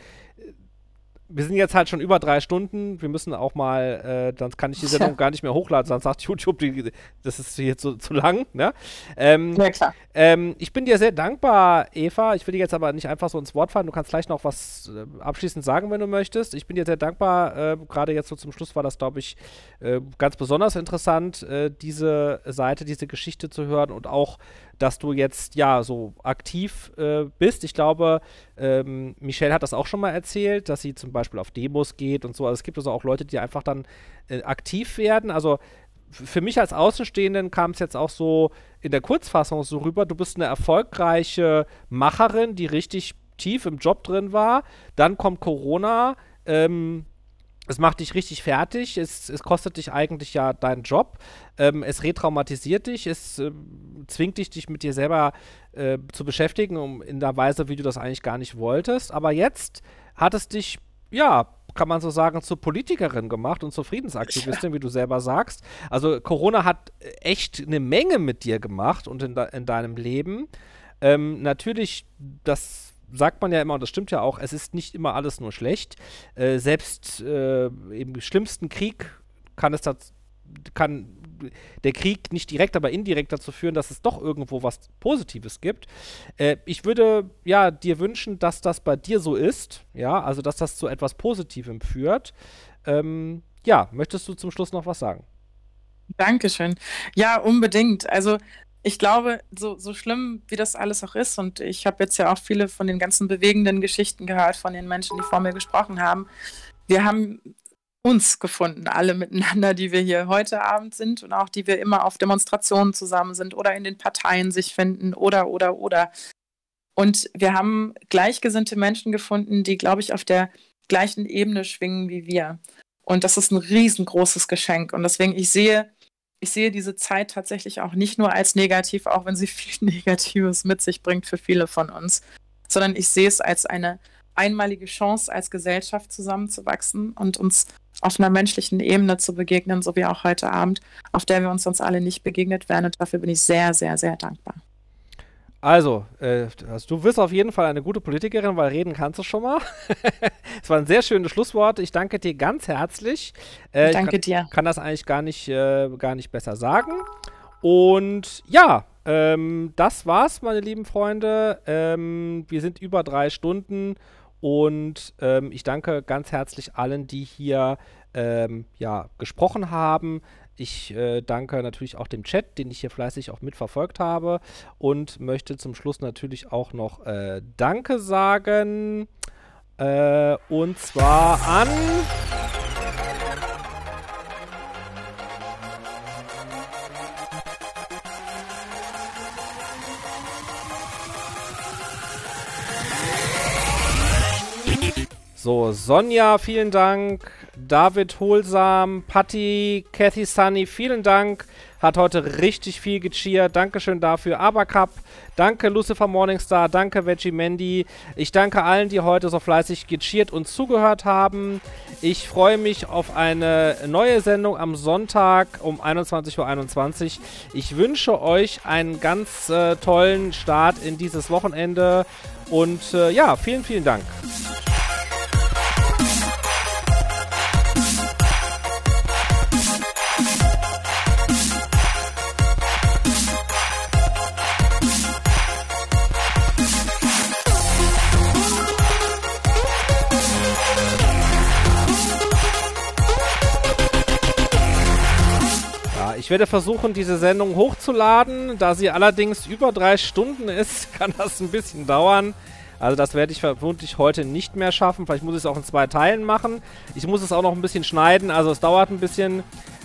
wir sind jetzt halt schon über drei Stunden. Wir müssen auch mal, äh, sonst kann ich die Sendung [LAUGHS] gar nicht mehr hochladen, sonst sagt YouTube, die, das ist jetzt so, zu lang. Ne? Ähm, Ja, klar. ähm, ich bin dir sehr dankbar, Eva. Ich will dir jetzt aber nicht einfach so ins Wort fallen. Du kannst gleich noch was äh, abschließend sagen, wenn du möchtest. Ich bin dir sehr dankbar. Äh, Gerade jetzt so zum Schluss war das, glaube ich, äh, ganz besonders interessant, äh, diese Seite, diese Geschichte zu hören und auch, dass du jetzt ja so aktiv äh, bist. Ich glaube, ähm, Michelle hat das auch schon mal erzählt, dass sie zum Beispiel auf Demos geht und so. Also es gibt also auch Leute, die einfach dann äh, aktiv werden. Also für mich als Außenstehenden kam es jetzt auch so in der Kurzfassung so rüber, du bist eine erfolgreiche Macherin, die richtig tief im Job drin war. Dann kommt Corona, ähm, es macht dich richtig fertig, es, es kostet dich eigentlich ja deinen Job, ähm, es retraumatisiert dich, es ähm, zwingt dich, dich mit dir selber äh, zu beschäftigen, um in der Weise, wie du das eigentlich gar nicht wolltest. Aber jetzt hat es dich, ja, kann man so sagen, zur Politikerin gemacht und zur Friedensaktivistin, [LAUGHS] wie du selber sagst. Also Corona hat echt eine Menge mit dir gemacht und in, de in deinem Leben. Ähm, natürlich, das sagt man ja immer, und das stimmt ja auch, es ist nicht immer alles nur schlecht. Äh, selbst äh, im schlimmsten Krieg kann es tats- kann der Krieg nicht direkt, aber indirekt dazu führen, dass es doch irgendwo was Positives gibt. Äh, ich würde ja dir wünschen, dass das bei dir so ist, ja, also dass das zu etwas Positivem führt. Ähm, ja, möchtest du zum Schluss noch was sagen? Dankeschön. Ja, unbedingt. Also ich glaube, so, so schlimm wie das alles auch ist, und ich habe jetzt ja auch viele von den ganzen bewegenden Geschichten gehört von den Menschen, die vor mir gesprochen haben. Wir haben uns gefunden, alle miteinander, die wir hier heute Abend sind und auch die wir immer auf Demonstrationen zusammen sind oder in den Parteien sich finden oder, oder, oder. Und wir haben gleichgesinnte Menschen gefunden, die, glaube ich, auf der gleichen Ebene schwingen wie wir. Und das ist ein riesengroßes Geschenk. Und deswegen, ich sehe, ich sehe diese Zeit tatsächlich auch nicht nur als negativ, auch wenn sie [LAUGHS] viel Negatives mit sich bringt für viele von uns, sondern ich sehe es als eine einmalige Chance, als Gesellschaft zusammenzuwachsen und uns auf einer menschlichen Ebene zu begegnen, so wie auch heute Abend, auf der wir uns sonst alle nicht begegnet wären. Und dafür bin ich sehr, sehr, sehr dankbar. Also, äh, also, du wirst auf jeden Fall eine gute Politikerin, weil reden kannst du schon mal. [LAUGHS] Es war ein sehr schönes Schlusswort. Ich danke dir ganz herzlich. Äh, Danke ich dir. kann, kann das eigentlich gar nicht, äh, gar nicht besser sagen. Und ja, ähm, das war's, meine lieben Freunde. Ähm, wir sind über drei Stunden und ähm, ich danke ganz herzlich allen, die hier ähm, ja, gesprochen haben. Ich äh, danke natürlich auch dem Chat, den ich hier fleißig auch mitverfolgt habe und möchte zum Schluss natürlich auch noch äh, Danke sagen. Äh, und zwar an. So, Sonja, vielen Dank. David Holsam, Patti, Cathy Sunny, vielen Dank. Hat heute richtig viel gecheert. Dankeschön dafür. Abercup, danke Lucifer Morningstar, danke Veggie Mandy. Ich danke allen, die heute so fleißig gecheert und zugehört haben. Ich freue mich auf eine neue Sendung am Sonntag um 21.21 Uhr. Ich wünsche euch einen ganz äh, tollen Start in dieses Wochenende. Und äh, ja, vielen, vielen Dank. Ich werde versuchen, diese Sendung hochzuladen. Da sie allerdings über drei Stunden ist, [LAUGHS] kann das ein bisschen dauern. Also das werde ich vermutlich heute nicht mehr schaffen. Vielleicht muss ich es auch in zwei Teilen machen. Ich muss es auch noch ein bisschen schneiden, also es dauert ein bisschen.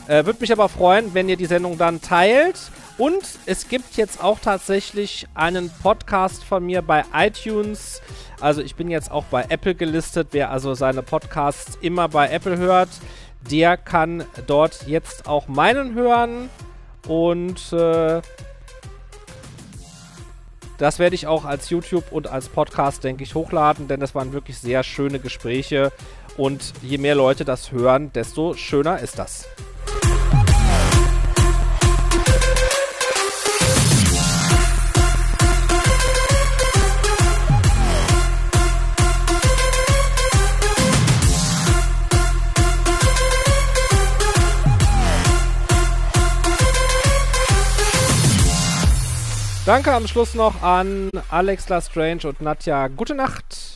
Äh, Würde mich aber freuen, wenn ihr die Sendung dann teilt. Und es gibt jetzt auch tatsächlich einen Podcast von mir bei iTunes. Also ich bin jetzt auch bei Apple gelistet. Wer also seine Podcasts immer bei Apple hört, der kann dort jetzt auch meinen hören. Und äh, das werde ich auch als YouTube und als Podcast, denke ich, hochladen, denn das waren wirklich sehr schöne Gespräche. Und je mehr Leute das hören, desto schöner ist das. Danke am Schluss noch an Alex Lestrange und Nadja. Gute Nacht.